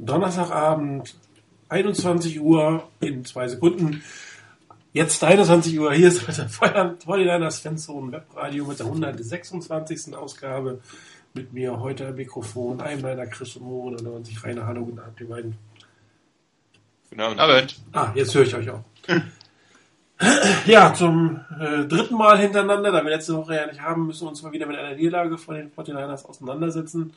Donnerstagabend, 21 Uhr in zwei Sekunden. Jetzt 21 Uhr, hier ist der Feuerliners Fanzone Webradio mit der 126. Ausgabe. Mit mir heute am Mikrofon, einem meiner Chris und Mo, 99 Rainer, hallo, guten Abend, die beiden. Guten Abend. Ah, jetzt höre ich euch auch. ja, zum äh, dritten Mal hintereinander, da wir letzte Woche ja nicht haben, müssen wir uns mal wieder mit einer Niederlage von den 49ers auseinandersetzen.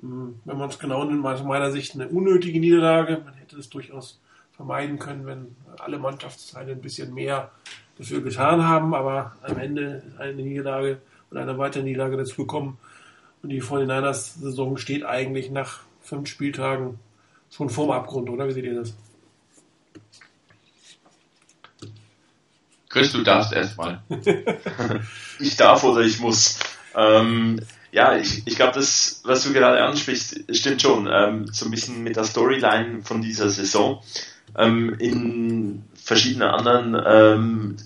Hm, wenn man es genau nimmt, aus meiner Sicht eine unnötige Niederlage. Man hätte es durchaus vermeiden können, wenn alle Mannschaftsteile ein bisschen mehr dafür getan haben, aber am Ende ist eine Niederlage und eine weitere Niederlage dazu gekommen. Und die 49ers Saison steht eigentlich nach fünf Spieltagen schon vorm Abgrund, oder? Wie seht ihr das? Chris, du darfst erstmal. ich darf oder ich muss. Ähm, ja, ich, ich glaube, das, was du gerade ansprichst, stimmt schon. Ähm, so ein bisschen mit der Storyline von dieser Saison. Ähm, in verschiedenen anderen ähm,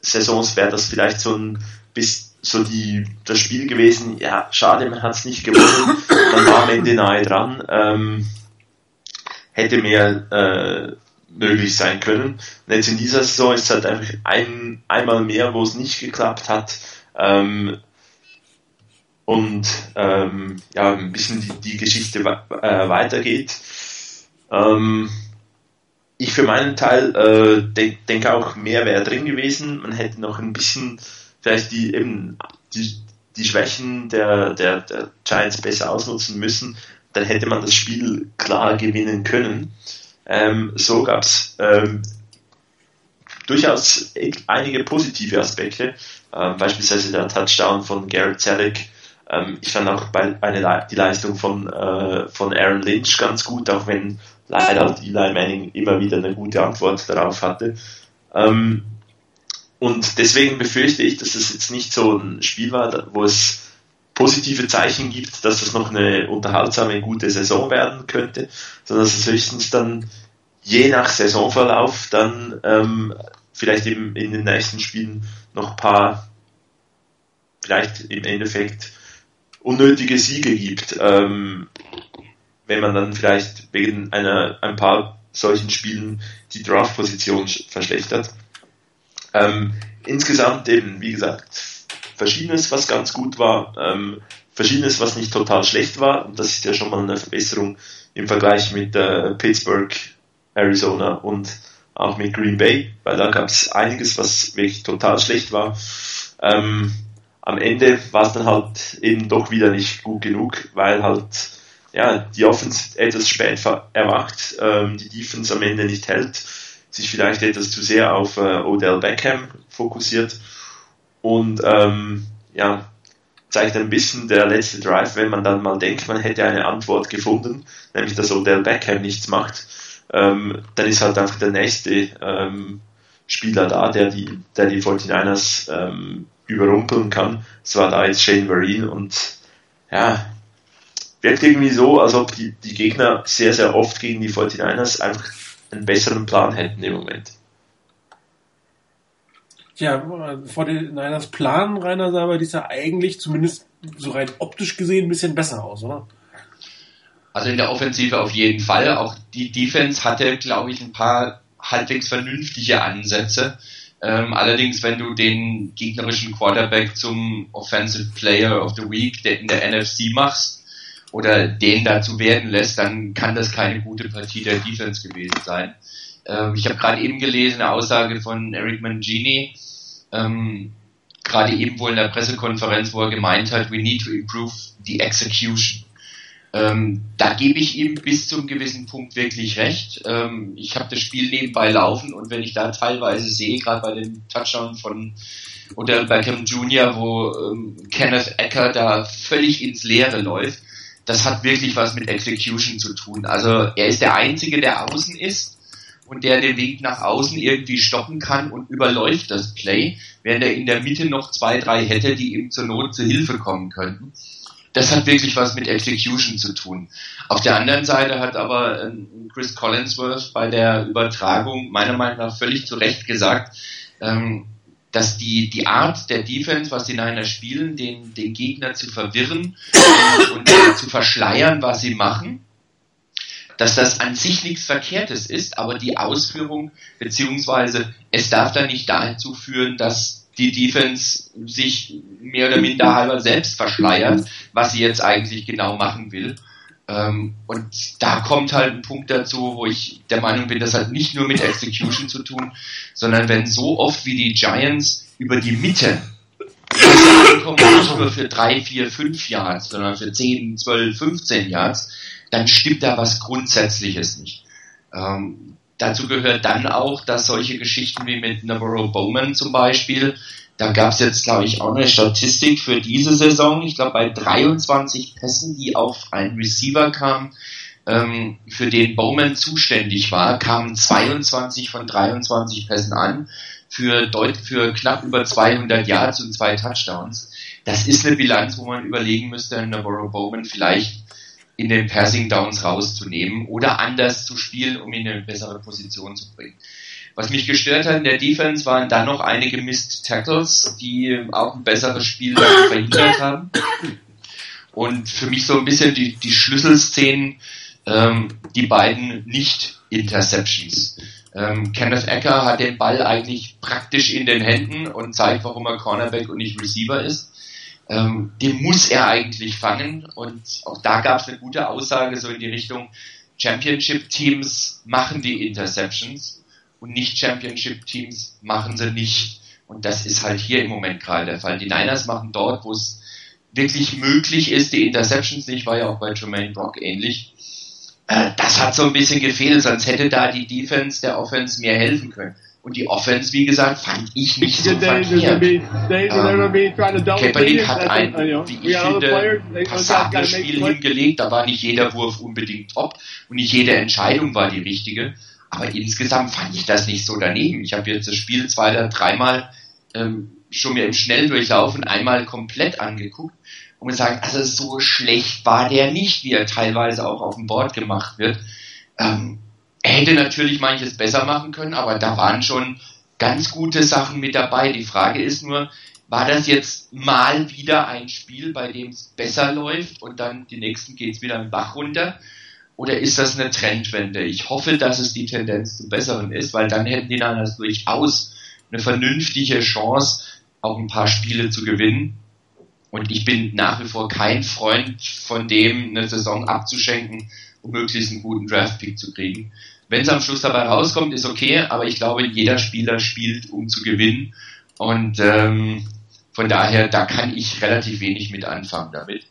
Saisons wäre das vielleicht so ein bisschen so die, das Spiel gewesen, ja, schade, man hat es nicht gewonnen, man war am Ende nahe dran, ähm, hätte mehr äh, möglich sein können. Und jetzt in dieser Saison ist es halt einfach ein, einmal mehr, wo es nicht geklappt hat. Ähm, und ähm, ja, ein bisschen die, die Geschichte äh, weitergeht. Ähm, ich für meinen Teil äh, denke denk auch, mehr wäre drin gewesen. Man hätte noch ein bisschen vielleicht die eben die, die Schwächen der, der, der Giants besser ausnutzen müssen. Dann hätte man das Spiel klar gewinnen können. Ähm, so gab es ähm, durchaus einige positive Aspekte. Ähm, beispielsweise der Touchdown von Garrett Zellick ähm, ich fand auch bei, eine, die Leistung von, äh, von Aaron Lynch ganz gut, auch wenn leider Eli Manning immer wieder eine gute Antwort darauf hatte. Ähm, und deswegen befürchte ich, dass es jetzt nicht so ein Spiel war, wo es positive Zeichen gibt, dass das noch eine unterhaltsame, gute Saison werden könnte, sondern dass es höchstens dann je nach Saisonverlauf dann ähm, vielleicht eben in den nächsten Spielen noch ein paar, vielleicht im Endeffekt unnötige Siege gibt, ähm, wenn man dann vielleicht wegen einer, ein paar solchen Spielen die Draft-Position verschlechtert. Ähm, insgesamt eben, wie gesagt, Verschiedenes, was ganz gut war, ähm, Verschiedenes, was nicht total schlecht war. Und das ist ja schon mal eine Verbesserung im Vergleich mit äh, Pittsburgh, Arizona und auch mit Green Bay, weil da gab es einiges, was wirklich total schlecht war. Ähm, am Ende war es dann halt eben doch wieder nicht gut genug, weil halt ja, die Offense etwas spät erwacht, ähm, die Defense am Ende nicht hält, sich vielleicht etwas zu sehr auf äh, Odell Beckham fokussiert und ähm, ja, zeigt ein bisschen der letzte Drive, wenn man dann mal denkt, man hätte eine Antwort gefunden, nämlich dass Odell Beckham nichts macht, ähm, dann ist halt einfach der nächste ähm, Spieler da, der die, der die 49ers ähm, überrumpeln kann. Es war da jetzt Shane Vereen und ja, wirkt irgendwie so, als ob die, die Gegner sehr, sehr oft gegen die 49ers einfach einen besseren Plan hätten im Moment. Ja, vor den Niners Plan, Rainer, sah aber dieser eigentlich zumindest so rein optisch gesehen ein bisschen besser aus, oder? Also in der Offensive auf jeden Fall. Auch die Defense hatte, glaube ich, ein paar halbwegs vernünftige Ansätze. Ähm, allerdings, wenn du den gegnerischen Quarterback zum Offensive Player of the Week in der NFC machst oder den dazu werden lässt, dann kann das keine gute Partie der Defense gewesen sein. Ähm, ich habe gerade eben gelesen eine Aussage von Eric Mangini, ähm, gerade eben wohl in der Pressekonferenz, wo er gemeint hat, we need to improve the execution. Ähm, da gebe ich ihm bis zum gewissen Punkt wirklich recht. Ähm, ich habe das Spiel nebenbei laufen und wenn ich da teilweise sehe, gerade bei dem Touchdown von Odell Beckham Jr., wo ähm, Kenneth Ecker da völlig ins Leere läuft, das hat wirklich was mit Execution zu tun. Also er ist der Einzige, der außen ist und der den Weg nach außen irgendwie stoppen kann und überläuft das Play, während er in der Mitte noch zwei, drei hätte, die ihm zur Not zu Hilfe kommen könnten das hat wirklich was mit Execution zu tun. Auf der anderen Seite hat aber ähm, Chris Collinsworth bei der Übertragung meiner Meinung nach völlig zu Recht gesagt, ähm, dass die, die Art der Defense, was die Niners spielen, den, den Gegner zu verwirren und, und zu verschleiern, was sie machen, dass das an sich nichts Verkehrtes ist, aber die Ausführung, beziehungsweise es darf dann nicht dazu führen, dass die Defense sich mehr oder minder halber selbst verschleiert, was sie jetzt eigentlich genau machen will. Ähm, und da kommt halt ein Punkt dazu, wo ich der Meinung bin, das hat nicht nur mit Execution zu tun, sondern wenn so oft wie die Giants über die Mitte ankommen, nicht nur für drei, vier, fünf Yards, sondern für zehn, zwölf, 15 Yards, dann stimmt da was Grundsätzliches nicht. Ähm, dazu gehört dann auch, dass solche Geschichten wie mit Navarro Bowman zum Beispiel, da gab es jetzt, glaube ich, auch eine Statistik für diese Saison. Ich glaube, bei 23 Pässen, die auf einen Receiver kamen, ähm, für den Bowman zuständig war, kamen 22 von 23 Pässen an für, deut für knapp über 200 Yards und zwei Touchdowns. Das ist eine Bilanz, wo man überlegen müsste, Navarro Bowman vielleicht in den Passing Downs rauszunehmen oder anders zu spielen, um ihn in eine bessere Position zu bringen. Was mich gestört hat in der Defense waren dann noch einige Missed Tackles, die auch ein besseres Spiel verhindert haben. Und für mich so ein bisschen die, die Schlüsselszenen, ähm, die beiden Nicht-Interceptions. Ähm, Kenneth Ecker hat den Ball eigentlich praktisch in den Händen und zeigt, warum er Cornerback und nicht Receiver ist. Ähm, den muss er eigentlich fangen und auch da gab es eine gute Aussage so in die Richtung, Championship-Teams machen die Interceptions und nicht Championship-Teams machen sie nicht. Und das ist halt hier im Moment gerade der Fall. Die Niners machen dort, wo es wirklich möglich ist, die Interceptions nicht, war ja auch bei Jermaine Brock ähnlich. Äh, das hat so ein bisschen gefehlt, sonst hätte da die Defense der Offense mehr helfen können. Und die Offense, wie gesagt, fand ich nicht so verkehrt. Ähm, Kaepernick hat ein, wie ich finde, passables Spiel hingelegt. Da war nicht jeder Wurf unbedingt top und nicht jede Entscheidung war die richtige. Aber insgesamt fand ich das nicht so daneben. Ich habe jetzt das Spiel zwei oder dreimal ähm, schon mir im Schnelldurchlaufen einmal komplett angeguckt und sagen, also so schlecht war der nicht, wie er teilweise auch auf dem Board gemacht wird. Ähm, hätte natürlich manches besser machen können, aber da waren schon ganz gute Sachen mit dabei. Die Frage ist nur, war das jetzt mal wieder ein Spiel, bei dem es besser läuft und dann die nächsten geht es wieder im Bach runter? Oder ist das eine Trendwende? Ich hoffe, dass es die Tendenz zum Besseren ist, weil dann hätten die Niners durchaus eine vernünftige Chance, auch ein paar Spiele zu gewinnen. Und ich bin nach wie vor kein Freund von dem, eine Saison abzuschenken, um möglichst einen guten Draftpick zu kriegen. Wenn es am Schluss dabei rauskommt, ist okay, aber ich glaube, jeder Spieler spielt, um zu gewinnen. Und ähm, von daher, da kann ich relativ wenig mit anfangen damit.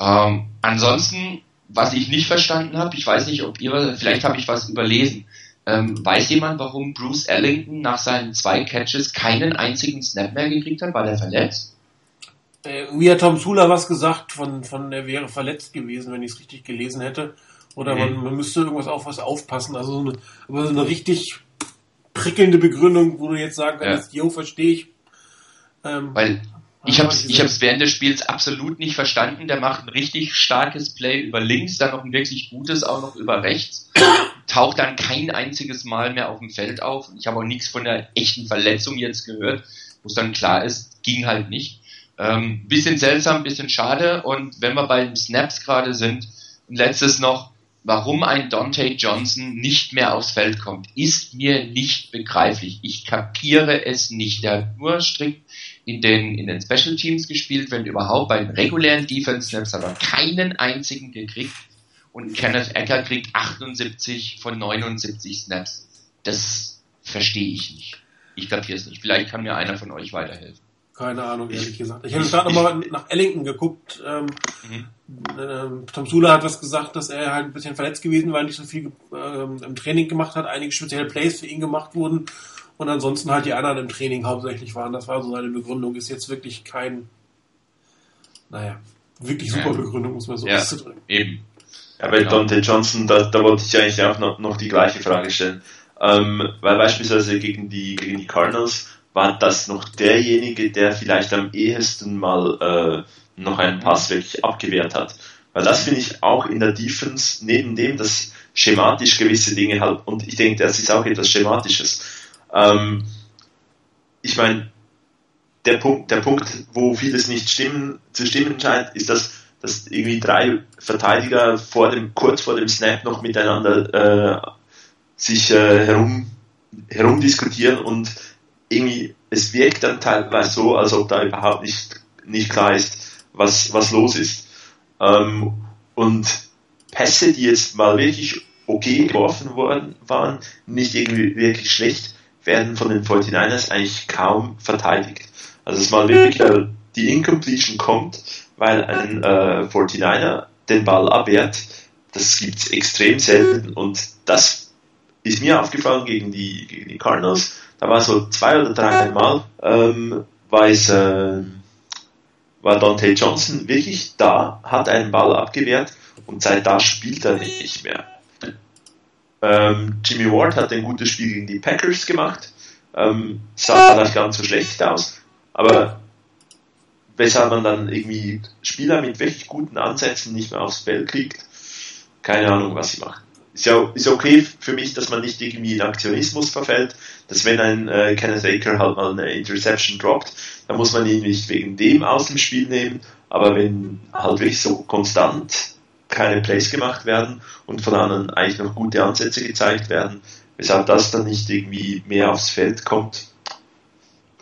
Ähm, ansonsten was ich nicht verstanden habe, ich weiß nicht, ob ihr, vielleicht habe ich was überlesen. Ähm, weiß jemand, warum Bruce Ellington nach seinen zwei Catches keinen einzigen Snap mehr gekriegt hat? War der verletzt? Äh, irgendwie hat Tom Sula was gesagt, von, von er wäre verletzt gewesen, wenn ich es richtig gelesen hätte. Oder nee. man, man müsste irgendwas auf was aufpassen. Also so eine, aber so eine richtig prickelnde Begründung, wo du jetzt sagen kannst, ja. jo, verstehe ich. Ähm, Weil ich habe es ich hab's während des Spiels absolut nicht verstanden. Der macht ein richtig starkes Play über links, dann noch ein wirklich gutes auch noch über rechts. Taucht dann kein einziges Mal mehr auf dem Feld auf. Ich habe auch nichts von der echten Verletzung jetzt gehört, wo es dann klar ist, ging halt nicht. Ähm, bisschen seltsam, bisschen schade. Und wenn wir bei den Snaps gerade sind, letztes noch, warum ein Dante Johnson nicht mehr aufs Feld kommt, ist mir nicht begreiflich. Ich kapiere es nicht. Der hat nur strikt in den, in den Special Teams gespielt, wenn überhaupt. Bei den regulären Defense Snaps hat er keinen einzigen gekriegt. Und Kenneth Ecker kriegt 78 von 79 Snaps. Das verstehe ich nicht. Ich kapiere es nicht. Vielleicht kann mir einer von euch weiterhelfen. Keine Ahnung, ehrlich gesagt. Ich habe gerade nochmal nach Ellington geguckt. Ähm, mhm. äh, Tom Sula hat was gesagt, dass er halt ein bisschen verletzt gewesen war, nicht so viel ähm, im Training gemacht hat, einige spezielle Plays für ihn gemacht wurden und ansonsten halt die anderen im Training hauptsächlich waren. Das war so seine Begründung. Ist jetzt wirklich kein, naja, wirklich super Begründung, muss man so ja, auszudrücken. Eben. Ja, bei genau. Dante Johnson, da, da wollte ich eigentlich auch noch, noch die gleiche Frage stellen. Ähm, weil beispielsweise gegen die, gegen die Cardinals war das noch derjenige, der vielleicht am ehesten mal äh, noch einen Pass wirklich abgewehrt hat. Weil das finde ich auch in der Defense, neben dem, dass schematisch gewisse Dinge halt, und ich denke, das ist auch etwas Schematisches, ähm, ich meine, der Punkt, der Punkt, wo vieles nicht stimmen, zu stimmen scheint, ist, dass dass irgendwie drei Verteidiger vor dem, kurz vor dem Snap noch miteinander äh, sich äh, herum, herumdiskutieren und irgendwie, es wirkt dann teilweise so, als ob da überhaupt nicht, nicht klar ist, was, was los ist. Ähm, und Pässe, die jetzt mal wirklich okay geworfen worden waren, nicht irgendwie wirklich schlecht, werden von den 49ers eigentlich kaum verteidigt. Also es mal wirklich äh, die Incompletion kommt, weil ein äh, 49er den Ball abwehrt, das gibt's extrem selten und das ist mir aufgefallen gegen die, gegen die Cardinals. Da war so zwei oder drei Mal, ähm, war es, äh, war Dante Johnson wirklich da, hat einen Ball abgewehrt und seit da spielt er nicht mehr. Ähm, Jimmy Ward hat ein gutes Spiel gegen die Packers gemacht, ähm, sah nicht ganz so schlecht aus, aber weshalb man dann irgendwie Spieler mit wirklich guten Ansätzen nicht mehr aufs Feld kriegt, keine Ahnung, was sie machen. Ist ja ist okay für mich, dass man nicht irgendwie in Aktionismus verfällt, dass wenn ein äh, Kenneth Baker halt mal eine Interception droppt, dann muss man ihn nicht wegen dem aus dem Spiel nehmen, aber wenn halt wirklich so konstant keine Plays gemacht werden und von anderen eigentlich noch gute Ansätze gezeigt werden, weshalb das dann nicht irgendwie mehr aufs Feld kommt,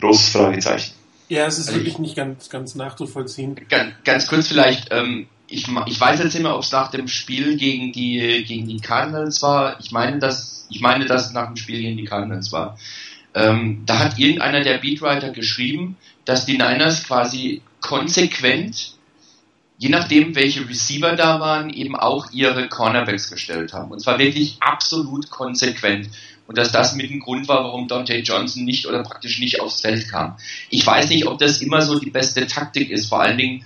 großes Fragezeichen. Ja, es ist also wirklich ich, nicht ganz, ganz nachzuvollziehen. Ganz, ganz kurz vielleicht, ähm, ich, ich weiß jetzt immer, ob es nach dem Spiel gegen die, gegen die Cardinals war. Ich meine, dass, ich meine, dass es nach dem Spiel gegen die Cardinals war. Ähm, da hat irgendeiner der Beatwriter geschrieben, dass die Niners quasi konsequent, je nachdem welche Receiver da waren, eben auch ihre Cornerbacks gestellt haben. Und zwar wirklich absolut konsequent. Und dass das mit dem Grund war, warum Dante Johnson nicht oder praktisch nicht aufs Feld kam. Ich weiß nicht, ob das immer so die beste Taktik ist, vor allen Dingen,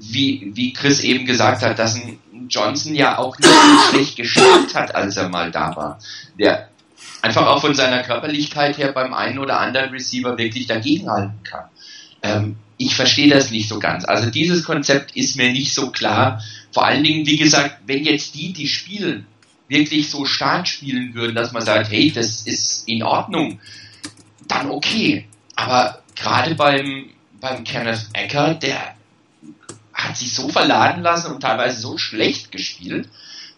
wie, wie Chris eben gesagt hat, dass ein Johnson ja auch nicht schlecht gespielt hat, als er mal da war. Der einfach auch von seiner Körperlichkeit her beim einen oder anderen Receiver wirklich dagegenhalten kann. Ähm, ich verstehe das nicht so ganz. Also dieses Konzept ist mir nicht so klar. Vor allen Dingen, wie gesagt, wenn jetzt die, die spielen, wirklich so stark spielen würden, dass man sagt, hey, das ist in Ordnung, dann okay. Aber gerade beim, beim Kenneth Ecker, der hat sich so verladen lassen und teilweise so schlecht gespielt,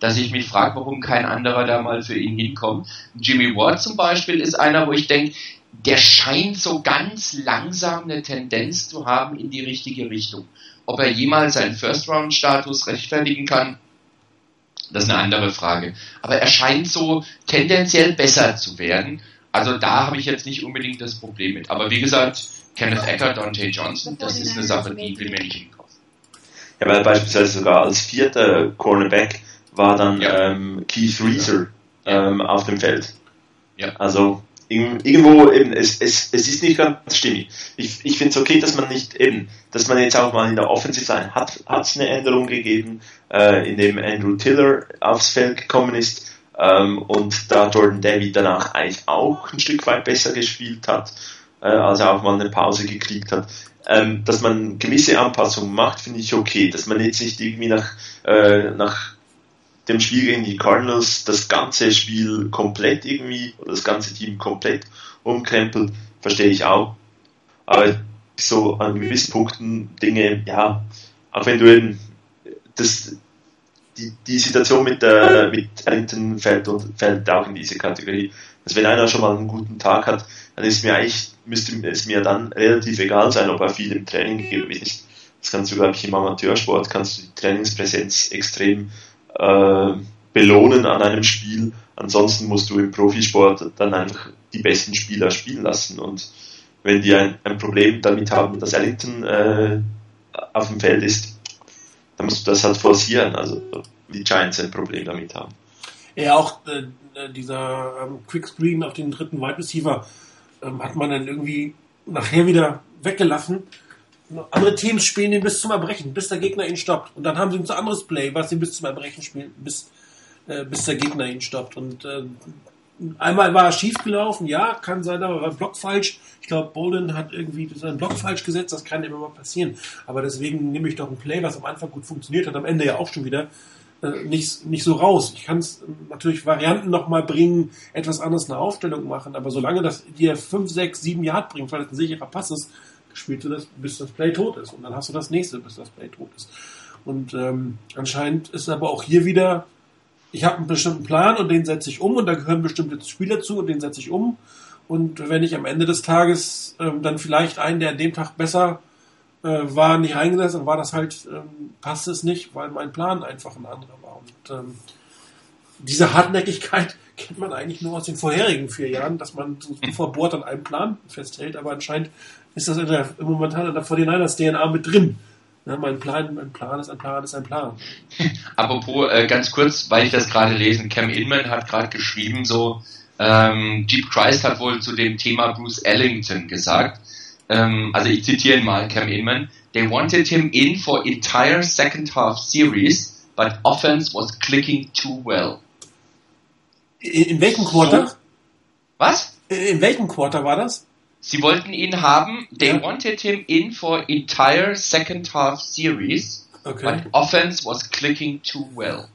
dass ich mich frage, warum kein anderer da mal für ihn hinkommt. Jimmy Ward zum Beispiel ist einer, wo ich denke, der scheint so ganz langsam eine Tendenz zu haben in die richtige Richtung. Ob er jemals seinen First-Round-Status rechtfertigen kann, das ist eine andere Frage. Aber er scheint so tendenziell besser zu werden. Also da habe ich jetzt nicht unbedingt das Problem mit. Aber wie gesagt, Kenneth Ecker, Dante Johnson, das ist eine Sache, die will mir nicht in ja, weil beispielsweise sogar als vierter Cornerback war dann ja. ähm, Keith Reeser ähm, auf dem Feld. Ja. Also irgendwo eben, es, es, es ist nicht ganz stimmig. Ich, ich finde es okay, dass man nicht eben, dass man jetzt auch mal in der Offensive Line hat, hat es eine Änderung gegeben, äh, in dem Andrew Tiller aufs Feld gekommen ist ähm, und da Jordan David danach eigentlich auch ein Stück weit besser gespielt hat, äh, als er auch mal eine Pause gekriegt hat ähm, dass man gewisse Anpassungen macht, finde ich okay. Dass man jetzt nicht irgendwie nach, äh, nach dem Spiel gegen die Cardinals das ganze Spiel komplett irgendwie oder das ganze Team komplett umkrempelt, verstehe ich auch. Aber so an gewissen Punkten Dinge, ja, auch wenn du eben das, die, die Situation mit, der, mit Ellington fällt, und, fällt auch in diese Kategorie. Also wenn einer schon mal einen guten Tag hat, dann ist mir eigentlich müsste es mir dann relativ egal sein, ob er viel im Training gegeben ist. Das kannst du, glaube ich, im Amateursport, kannst du die Trainingspräsenz extrem äh, belohnen an einem Spiel. Ansonsten musst du im Profisport dann einfach die besten Spieler spielen lassen. Und wenn die ein, ein Problem damit haben, dass Ellington äh, auf dem Feld ist, dann musst du das halt forcieren. Also die Giants ein Problem damit haben. Ja, auch äh, dieser ähm, Quick Screen auf den dritten Wide Receiver ähm, hat man dann irgendwie nachher wieder weggelassen. Andere Teams spielen ihn bis zum Erbrechen, bis der Gegner ihn stoppt. Und dann haben sie ein anderes Play, was sie bis zum Erbrechen spielen, bis, äh, bis der Gegner ihn stoppt. Und äh, einmal war er schief gelaufen, ja, kann sein, aber war Block falsch. Ich glaube, Bolden hat irgendwie seinen Block falsch gesetzt, das kann immer mal passieren. Aber deswegen nehme ich doch ein Play, was am Anfang gut funktioniert hat, am Ende ja auch schon wieder äh, nicht, nicht so raus. Ich kann es natürlich Varianten nochmal bringen, etwas anderes eine Aufstellung machen, aber solange das dir 5, 6, 7 Yard bringt, weil das ein sicherer Pass ist, spielst du das, bis das Play tot ist. Und dann hast du das nächste, bis das Play tot ist. Und ähm, anscheinend ist aber auch hier wieder, ich habe einen bestimmten Plan und den setze ich um und da gehören bestimmte Spieler zu und den setze ich um. Und wenn ich am Ende des Tages ähm, dann vielleicht einen, der an dem Tag besser äh, war, nicht eingesetzt, dann war das halt, ähm, passt es nicht, weil mein Plan einfach ein anderer war. Und ähm, diese Hartnäckigkeit kennt man eigentlich nur aus den vorherigen vier Jahren, dass man so verbohrt an einem Plan festhält, aber anscheinend ist das in der, momentan in der 49ers DNA mit drin. Ja, mein Plan, mein Plan ist ein Plan, ist ein Plan. Apropos, äh, ganz kurz, weil ich das gerade lesen, Cam Inman hat gerade geschrieben, so, ähm, Jeep Christ hat wohl zu dem Thema Bruce Ellington gesagt, ähm, also ich zitiere mal Cam Inman, they wanted him in for entire second half series, but offense was clicking too well. In, in welchem Quarter? So, was? In welchem Quarter war das? Sie wollten ihn haben. They ja. wanted him in for entire second half series, okay. but offense was clicking too well.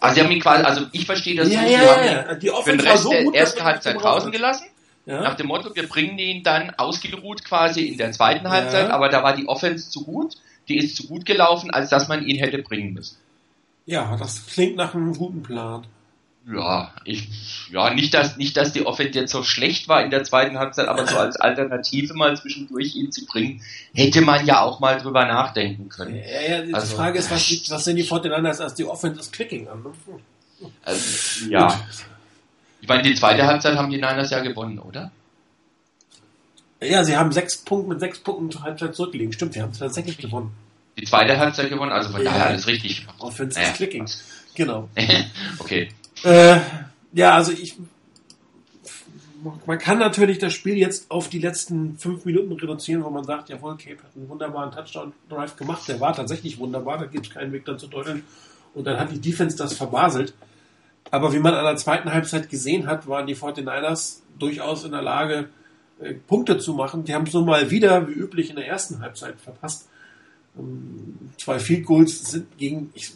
Also sie haben ihn quasi, also ich verstehe das ja, so, ja, sie haben ja, ihn die für den Rest so der ersten Halbzeit draußen gelassen. Ja. Nach dem Motto, wir bringen ihn dann ausgeruht quasi in der zweiten Halbzeit, aber da war die Offense zu gut, die ist zu gut gelaufen, als dass man ihn hätte bringen müssen. Ja, das klingt nach einem guten Plan. Ja, ich, ja, nicht, dass, nicht, dass die Offense jetzt so schlecht war in der zweiten Halbzeit, aber so als Alternative mal zwischendurch ihn zu bringen, hätte man ja auch mal drüber nachdenken können. Ja, ja, die also, Frage ist, was, was sind die Fortinanders als die Offense ist Clicking an? Ne? Also, ja. Ich meine, die zweite Halbzeit haben die Niners ja gewonnen, oder? Ja, sie haben sechs Punkte mit sechs Punkten zur Halbzeit zurückgelegen. Stimmt, sie haben tatsächlich gewonnen. Die zweite Halbzeit gewonnen, also von ja, daher alles richtig. Offense ist Clicking. Genau. okay. Äh, ja, also ich. Man kann natürlich das Spiel jetzt auf die letzten fünf Minuten reduzieren, wo man sagt, jawohl, Cape hat einen wunderbaren Touchdown-Drive gemacht. Der war tatsächlich wunderbar, da gibt es keinen Weg dann zu deuteln. Und dann hat die Defense das verbaselt. Aber wie man an der zweiten Halbzeit gesehen hat, waren die 49ers durchaus in der Lage, äh, Punkte zu machen. Die haben es nun mal wieder, wie üblich, in der ersten Halbzeit verpasst. Ähm, zwei Field Goals sind gegen, ich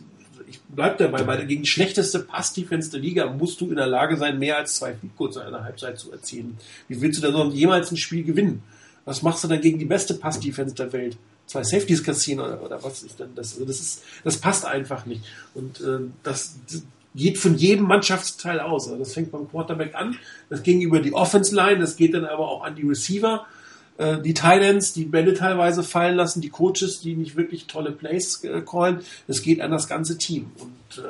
ich bleib dabei, weil gegen die schlechteste Pass-Defense der Liga musst du in der Lage sein, mehr als zwei Feed Goals in einer Halbzeit zu erzielen. Wie willst du da sonst jemals ein Spiel gewinnen? Was machst du dann gegen die beste Pass-Defense der Welt? Zwei Safeties kassieren oder, oder was ist denn das? Also das ist, das passt einfach nicht. Und äh, das geht von jedem Mannschaftsteil aus. Also das fängt beim Quarterback an, das ging über die Offense Line, das geht dann aber auch an die Receiver äh, die Titans, die Bälle teilweise fallen lassen, die Coaches, die nicht wirklich tolle Plays äh, callen. Es geht an das ganze Team. Und äh,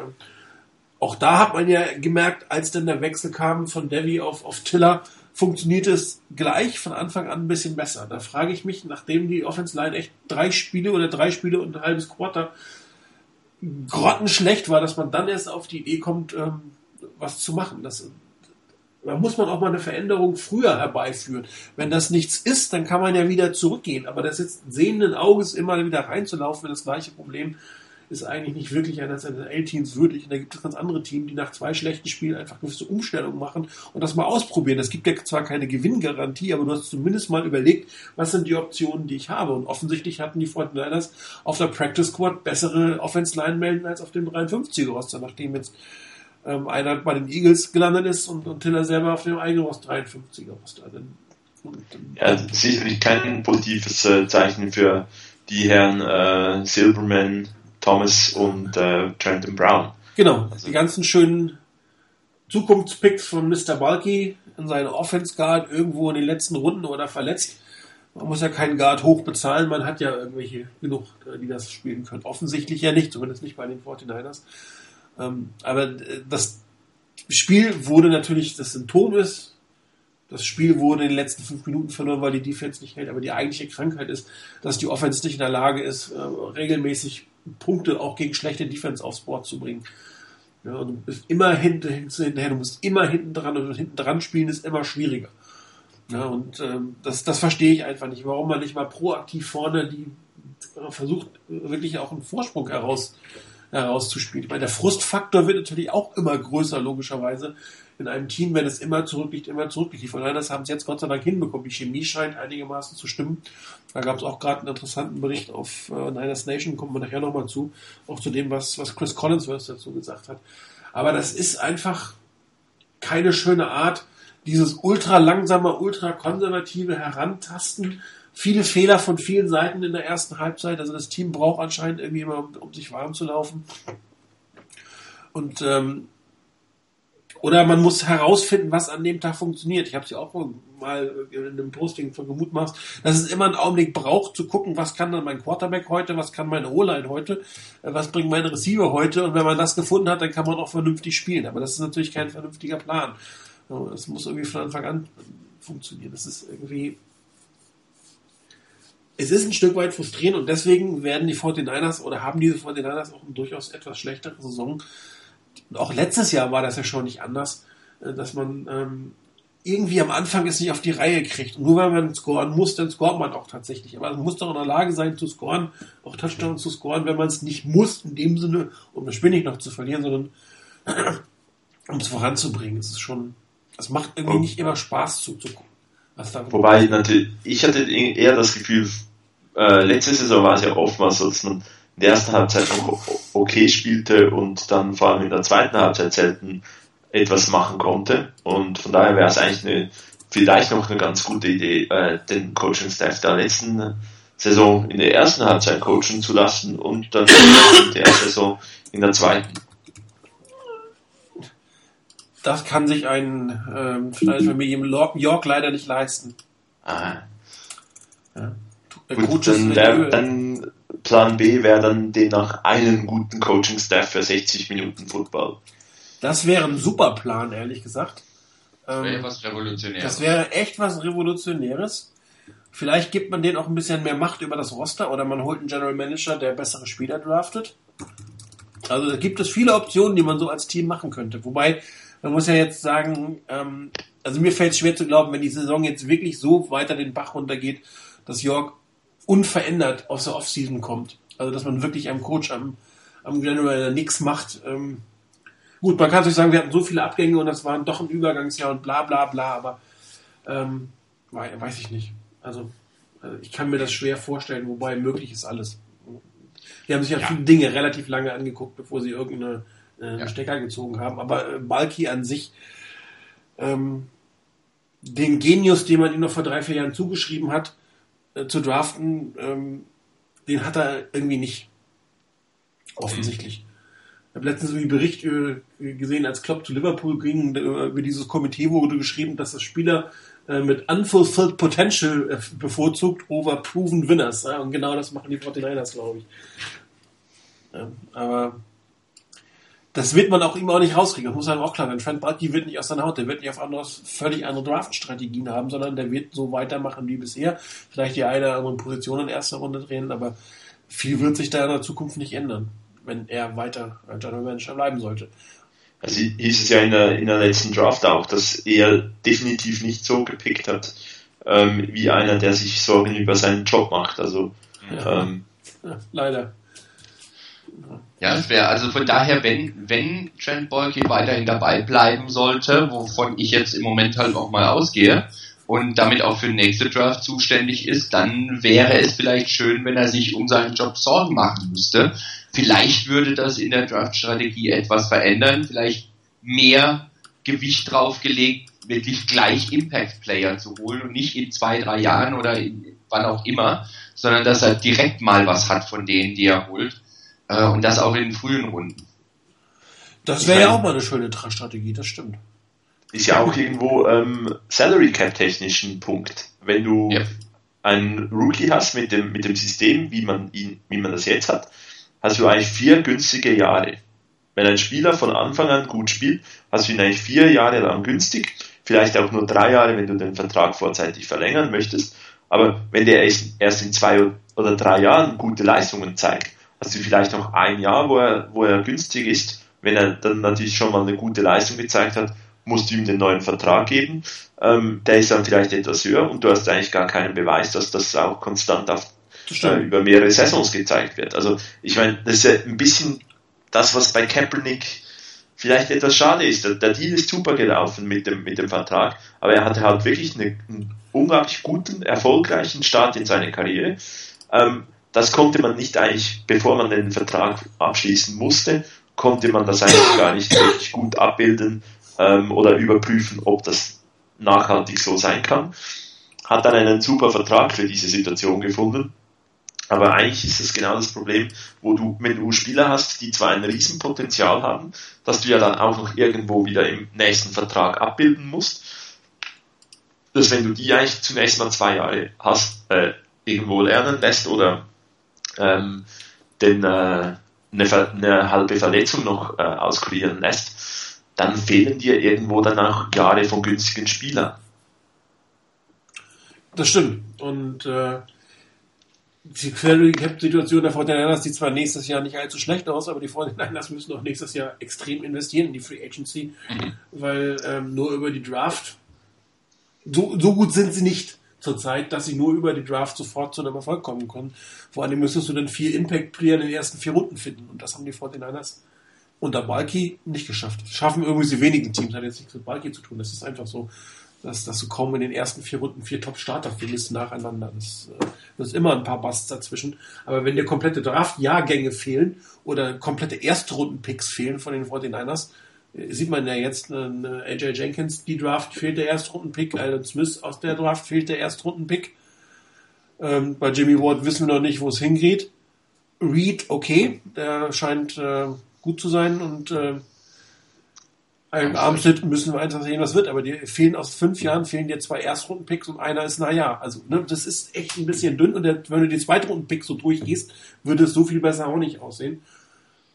auch da hat man ja gemerkt, als dann der Wechsel kam von Devi auf, auf Tiller, funktioniert es gleich von Anfang an ein bisschen besser. Da frage ich mich, nachdem die Offense Line echt drei Spiele oder drei Spiele und ein halbes Quarter grottenschlecht war, dass man dann erst auf die Idee kommt, ähm, was zu machen. Das da muss man auch mal eine Veränderung früher herbeiführen. Wenn das nichts ist, dann kann man ja wieder zurückgehen. Aber das jetzt sehenden Auges immer wieder reinzulaufen, wenn das gleiche Problem ist eigentlich nicht wirklich eines NFL-Teams würdig. Und da gibt es ganz andere Teams, die nach zwei schlechten Spielen einfach gewisse Umstellungen machen und das mal ausprobieren. Es gibt ja zwar keine Gewinngarantie, aber du hast zumindest mal überlegt, was sind die Optionen, die ich habe. Und offensichtlich hatten die Fortinanders auf der Practice Squad bessere Offense-Line melden als auf dem 53er-Roster, nachdem jetzt ähm, einer bei den Eagles gelandet ist und, und Tiller selber auf dem eigenen Rost 53er Rost. Also, und, ja, sicherlich kein positives äh, Zeichen für die Herren äh, Silverman, Thomas und äh, Trenton Brown. Genau, also, die ganzen schönen Zukunftspicks von Mr. Balky in seiner Offense Guard irgendwo in den letzten Runden oder verletzt. Man muss ja keinen Guard hoch bezahlen, man hat ja irgendwelche genug, äh, die das spielen können. Offensichtlich ja nicht, zumindest nicht bei den 49ers. Ähm, aber äh, das Spiel wurde natürlich das Symptom ist. Das Spiel wurde in den letzten fünf Minuten verloren, weil die Defense nicht hält. Aber die eigentliche Krankheit ist, dass die Offense nicht in der Lage ist, äh, regelmäßig Punkte auch gegen schlechte Defense aufs Board zu bringen. Ja, du bist immer hinterher, du musst immer hinten dran und hinten dran spielen ist immer schwieriger. Ja, und ähm, das, das verstehe ich einfach nicht, warum man nicht mal proaktiv vorne die äh, versucht, wirklich auch einen Vorsprung heraus herauszuspielen. Meine, der Frustfaktor wird natürlich auch immer größer, logischerweise, in einem Team, wenn es immer zurückliegt, immer zurückliegt. Die Niners haben es jetzt Gott sei Dank hinbekommen. Die Chemie scheint einigermaßen zu stimmen. Da gab es auch gerade einen interessanten Bericht auf äh, Niners Nation, kommen wir nachher nochmal zu, auch zu dem, was, was Chris Collinsworth dazu gesagt hat. Aber das ist einfach keine schöne Art, dieses ultra langsame, ultra konservative Herantasten viele Fehler von vielen Seiten in der ersten Halbzeit. Also das Team braucht anscheinend irgendwie immer, um, um sich warm zu laufen. Und ähm, oder man muss herausfinden, was an dem Tag funktioniert. Ich habe es ja auch mal in einem Posting von gemutmaßt, dass es immer einen Augenblick braucht, zu gucken, was kann dann mein Quarterback heute, was kann meine O-Line heute, äh, was bringt mein Receiver heute. Und wenn man das gefunden hat, dann kann man auch vernünftig spielen. Aber das ist natürlich kein vernünftiger Plan. Es muss irgendwie von Anfang an funktionieren. Das ist irgendwie. Es ist ein Stück weit frustrierend und deswegen werden die 49ers oder haben diese 49ers auch eine durchaus etwas schlechtere Saison. Und auch letztes Jahr war das ja schon nicht anders, äh, dass man ähm, irgendwie am Anfang es nicht auf die Reihe kriegt. Und nur weil man scoren muss, dann scoret man auch tatsächlich. Aber man muss doch in der Lage sein zu scoren, auch Touchdowns zu scoren, wenn man es nicht muss, in dem Sinne, um das Spiel nicht noch zu verlieren, sondern um es voranzubringen. Es ist schon, es macht irgendwie nicht immer Spaß zuzugucken. Wobei, natürlich, ich hatte eher das Gefühl, äh, letzte Saison war es ja oftmals so, dass man in der ersten Halbzeit noch okay spielte und dann vor allem in der zweiten Halbzeit selten etwas machen konnte. Und von daher wäre es eigentlich eine, vielleicht noch eine ganz gute Idee, äh, den Coaching-Staff der letzten Saison in der ersten Halbzeit coachen zu lassen und dann in der Saison in der zweiten. Das kann sich ein ähm, Familie im York leider nicht leisten. Ah. Ja. Gut, dann, der, dann Plan B wäre dann demnach einen guten Coaching-Staff für 60 Minuten Football. Das wäre ein super Plan, ehrlich gesagt. Das wäre ähm, was Revolutionäres. Das wäre echt was Revolutionäres. Vielleicht gibt man denen auch ein bisschen mehr Macht über das Roster oder man holt einen General Manager, der bessere Spieler draftet. Also da gibt es viele Optionen, die man so als Team machen könnte. Wobei, man muss ja jetzt sagen, ähm, also mir fällt es schwer zu glauben, wenn die Saison jetzt wirklich so weiter den Bach runtergeht, dass York unverändert aus der Offseason kommt. Also dass man wirklich einem Coach am, am General nichts macht. Ähm, Gut, man kann sich sagen, wir hatten so viele Abgänge und das war doch ein Übergangsjahr und bla bla bla, aber ähm, weiß ich nicht. Also, also, ich kann mir das schwer vorstellen, wobei möglich ist alles. Die haben sich ja, ja. viele Dinge relativ lange angeguckt, bevor sie irgendeine äh, ja. Stecker gezogen haben. Aber äh, Balki an sich, ähm, den Genius, den man ihm noch vor drei, vier Jahren zugeschrieben hat, äh, zu draften, ähm, den hat er irgendwie nicht. Offensichtlich habe letztens einen Bericht äh, gesehen, als Klopp zu Liverpool ging, über dieses Komitee wurde geschrieben, dass das Spieler äh, mit unfulfilled potential äh, bevorzugt over proven winners. Und genau das machen die 49ers, glaube ich. Aber das wird man auch ihm auch nicht rauskriegen. Das muss einem auch klar sein. Trent Barkley wird nicht aus seiner Haut. Der wird nicht auf anderes, völlig andere Draft-Strategien haben, sondern der wird so weitermachen wie bisher. Vielleicht die eine oder andere Position in erster Runde drehen, aber viel wird sich da in der Zukunft nicht ändern wenn er weiter General Manager bleiben sollte. Also hieß es ja in der, in der letzten Draft auch, dass er definitiv nicht so gepickt hat, ähm, wie einer, der sich Sorgen über seinen Job macht. Also ja. Ähm, ja, leider. Ja, es wäre also von daher, wenn, wenn Trent Bolke weiterhin dabei bleiben sollte, wovon ich jetzt im Moment halt auch mal ausgehe, und damit auch für den nächste Draft zuständig ist, dann wäre es vielleicht schön, wenn er sich um seinen Job Sorgen machen müsste. Vielleicht würde das in der Draft-Strategie etwas verändern, vielleicht mehr Gewicht draufgelegt, wirklich gleich Impact-Player zu holen und nicht in zwei, drei Jahren oder in, wann auch immer, sondern dass er direkt mal was hat von denen, die er holt. Äh, und das auch in den frühen Runden. Das wäre ja auch mal eine schöne Strategie, das stimmt ist ja auch irgendwo ähm, Salary Cap technisch ein Punkt. Wenn du ja. einen Rookie hast mit dem, mit dem System, wie man ihn, wie man das jetzt hat, hast du eigentlich vier günstige Jahre. Wenn ein Spieler von Anfang an gut spielt, hast du ihn eigentlich vier Jahre lang günstig, vielleicht auch nur drei Jahre, wenn du den Vertrag vorzeitig verlängern möchtest. Aber wenn der erst in zwei oder drei Jahren gute Leistungen zeigt, hast du vielleicht noch ein Jahr, wo er, wo er günstig ist, wenn er dann natürlich schon mal eine gute Leistung gezeigt hat musst du ihm den neuen Vertrag geben. Ähm, der ist dann vielleicht etwas höher und du hast eigentlich gar keinen Beweis, dass das auch konstant auf, äh, über mehrere Saisons gezeigt wird. Also ich meine, das ist ja ein bisschen das, was bei Kaepernick vielleicht etwas schade ist. Der, der Deal ist super gelaufen mit dem, mit dem Vertrag, aber er hatte halt wirklich eine, einen unglaublich guten, erfolgreichen Start in seine Karriere. Ähm, das konnte man nicht eigentlich, bevor man den Vertrag abschließen musste, konnte man das eigentlich gar nicht wirklich gut abbilden, ähm, oder überprüfen, ob das nachhaltig so sein kann. hat dann einen super Vertrag für diese Situation gefunden. Aber eigentlich ist es genau das Problem, wo du, wenn du Spieler hast, die zwar ein Riesenpotenzial haben, dass du ja dann auch noch irgendwo wieder im nächsten Vertrag abbilden musst, dass wenn du die eigentlich zunächst mal zwei Jahre hast, äh, irgendwo lernen lässt oder ähm, den, äh, eine, eine halbe Verletzung noch äh, auskurieren lässt, dann fehlen dir irgendwo dann auch Jahre von günstigen Spielern. Das stimmt. Und äh, die Salary Cap Situation der 49ers sieht zwar nächstes Jahr nicht allzu schlecht aus, aber die 49ers müssen auch nächstes Jahr extrem investieren in die Free Agency, mhm. weil ähm, nur über die Draft so, so gut sind sie nicht zurzeit, dass sie nur über die Draft sofort zu einem Erfolg kommen können. Vor allem müsstest du dann vier Impact-Player in den ersten vier Runden finden und das haben die 49ers unter Balki nicht geschafft. Das schaffen irgendwie die wenigen Teams, hat jetzt nichts mit Balki zu tun. Das ist einfach so dass, dass du kaum in den ersten vier Runden vier Top-Starter findest nacheinander. Das, äh, das ist immer ein paar Busts dazwischen. Aber wenn dir komplette Draft-Jahrgänge fehlen oder komplette Erstrunden-Picks fehlen von den 49ers, äh, sieht man ja jetzt, AJ Jenkins, die Draft fehlt der Erstrunden-Pick, Alan Smith aus der Draft fehlt der Erstrunden-Pick. Ähm, bei Jimmy Ward wissen wir noch nicht, wo es hingeht. Reed, okay, der scheint äh, gut zu sein und äh, im Armstead müssen wir einfach sehen, was wird, aber die fehlen aus fünf Jahren fehlen dir zwei Erstrundenpicks und einer ist naja. Also, ne, das ist echt ein bisschen dünn und der, wenn du die Zweitrundenpicks so durchgehst, würde es so viel besser auch nicht aussehen.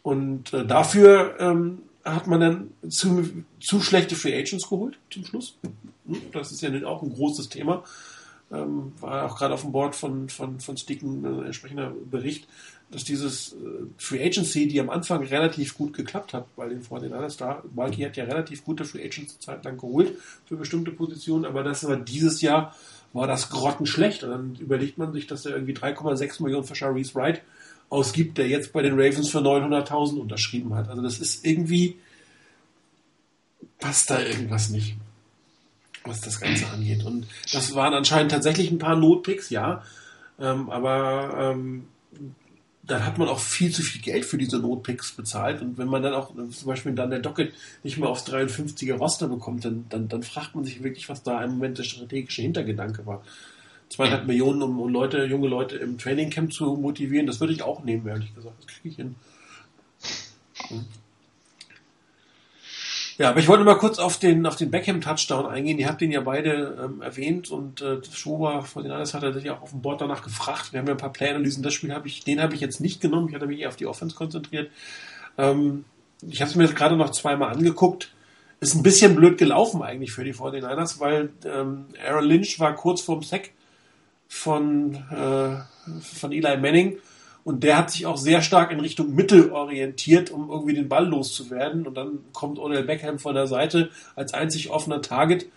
Und äh, dafür ähm, hat man dann zu, zu schlechte Free Agents geholt zum Schluss. Das ist ja auch ein großes Thema. Ähm, war auch gerade auf dem Board von, von, von Sticken ein äh, entsprechender Bericht, dass dieses äh, Free Agency, die am Anfang relativ gut geklappt hat bei den Fortinanders da, Balki hat ja relativ gute Free Agents Zeit lang geholt für bestimmte Positionen, aber das war dieses Jahr war das grottenschlecht und dann überlegt man sich, dass er irgendwie 3,6 Millionen für Sharice Wright ausgibt, der jetzt bei den Ravens für 900.000 unterschrieben hat. Also das ist irgendwie passt da irgendwas nicht, was das Ganze angeht. Und das waren anscheinend tatsächlich ein paar Notpicks, ja, ähm, aber ähm, dann hat man auch viel zu viel Geld für diese Notpicks bezahlt. Und wenn man dann auch zum Beispiel dann der Docket nicht mehr aufs 53er Roster bekommt, dann, dann, dann fragt man sich wirklich, was da im Moment der strategische Hintergedanke war. Zweieinhalb Millionen, um, Leute, junge Leute im Trainingcamp zu motivieren, das würde ich auch nehmen, ehrlich gesagt. Das kriege ich hin. Ja, aber ich wollte mal kurz auf den, auf den Beckham-Touchdown eingehen. Ihr habt den ja beide ähm, erwähnt und äh, Schober von den Anders hat er sich auch auf dem Board danach gefragt. Wir haben ja ein paar Play-Analysen. Das Spiel habe ich, den habe ich jetzt nicht genommen. Ich hatte mich eher auf die Offense konzentriert. Ähm, ich habe es mir gerade noch zweimal angeguckt. Ist ein bisschen blöd gelaufen eigentlich für die 49ers, weil ähm, Aaron Lynch war kurz vorm Sack von, äh, von Eli Manning und der hat sich auch sehr stark in Richtung Mitte orientiert, um irgendwie den Ball loszuwerden. Und dann kommt Odell Beckham von der Seite als einzig offener Target.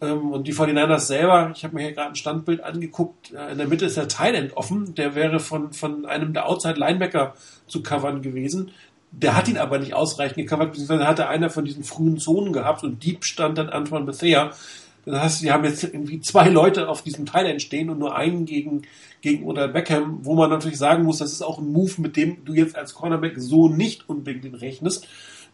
Ähm, und die 49ers selber, ich habe mir hier gerade ein Standbild angeguckt, äh, in der Mitte ist der Thailand offen. Der wäre von, von einem der Outside Linebacker zu covern gewesen. Der hat ihn aber nicht ausreichend gecovert, beziehungsweise hatte einer von diesen frühen Zonen gehabt und Deep stand dann Antoine Bethea. Das heißt, sie haben jetzt irgendwie zwei Leute auf diesem Thailand stehen und nur einen gegen, gegen oder Beckham, wo man natürlich sagen muss, das ist auch ein Move, mit dem du jetzt als Cornerback so nicht unbedingt rechnest.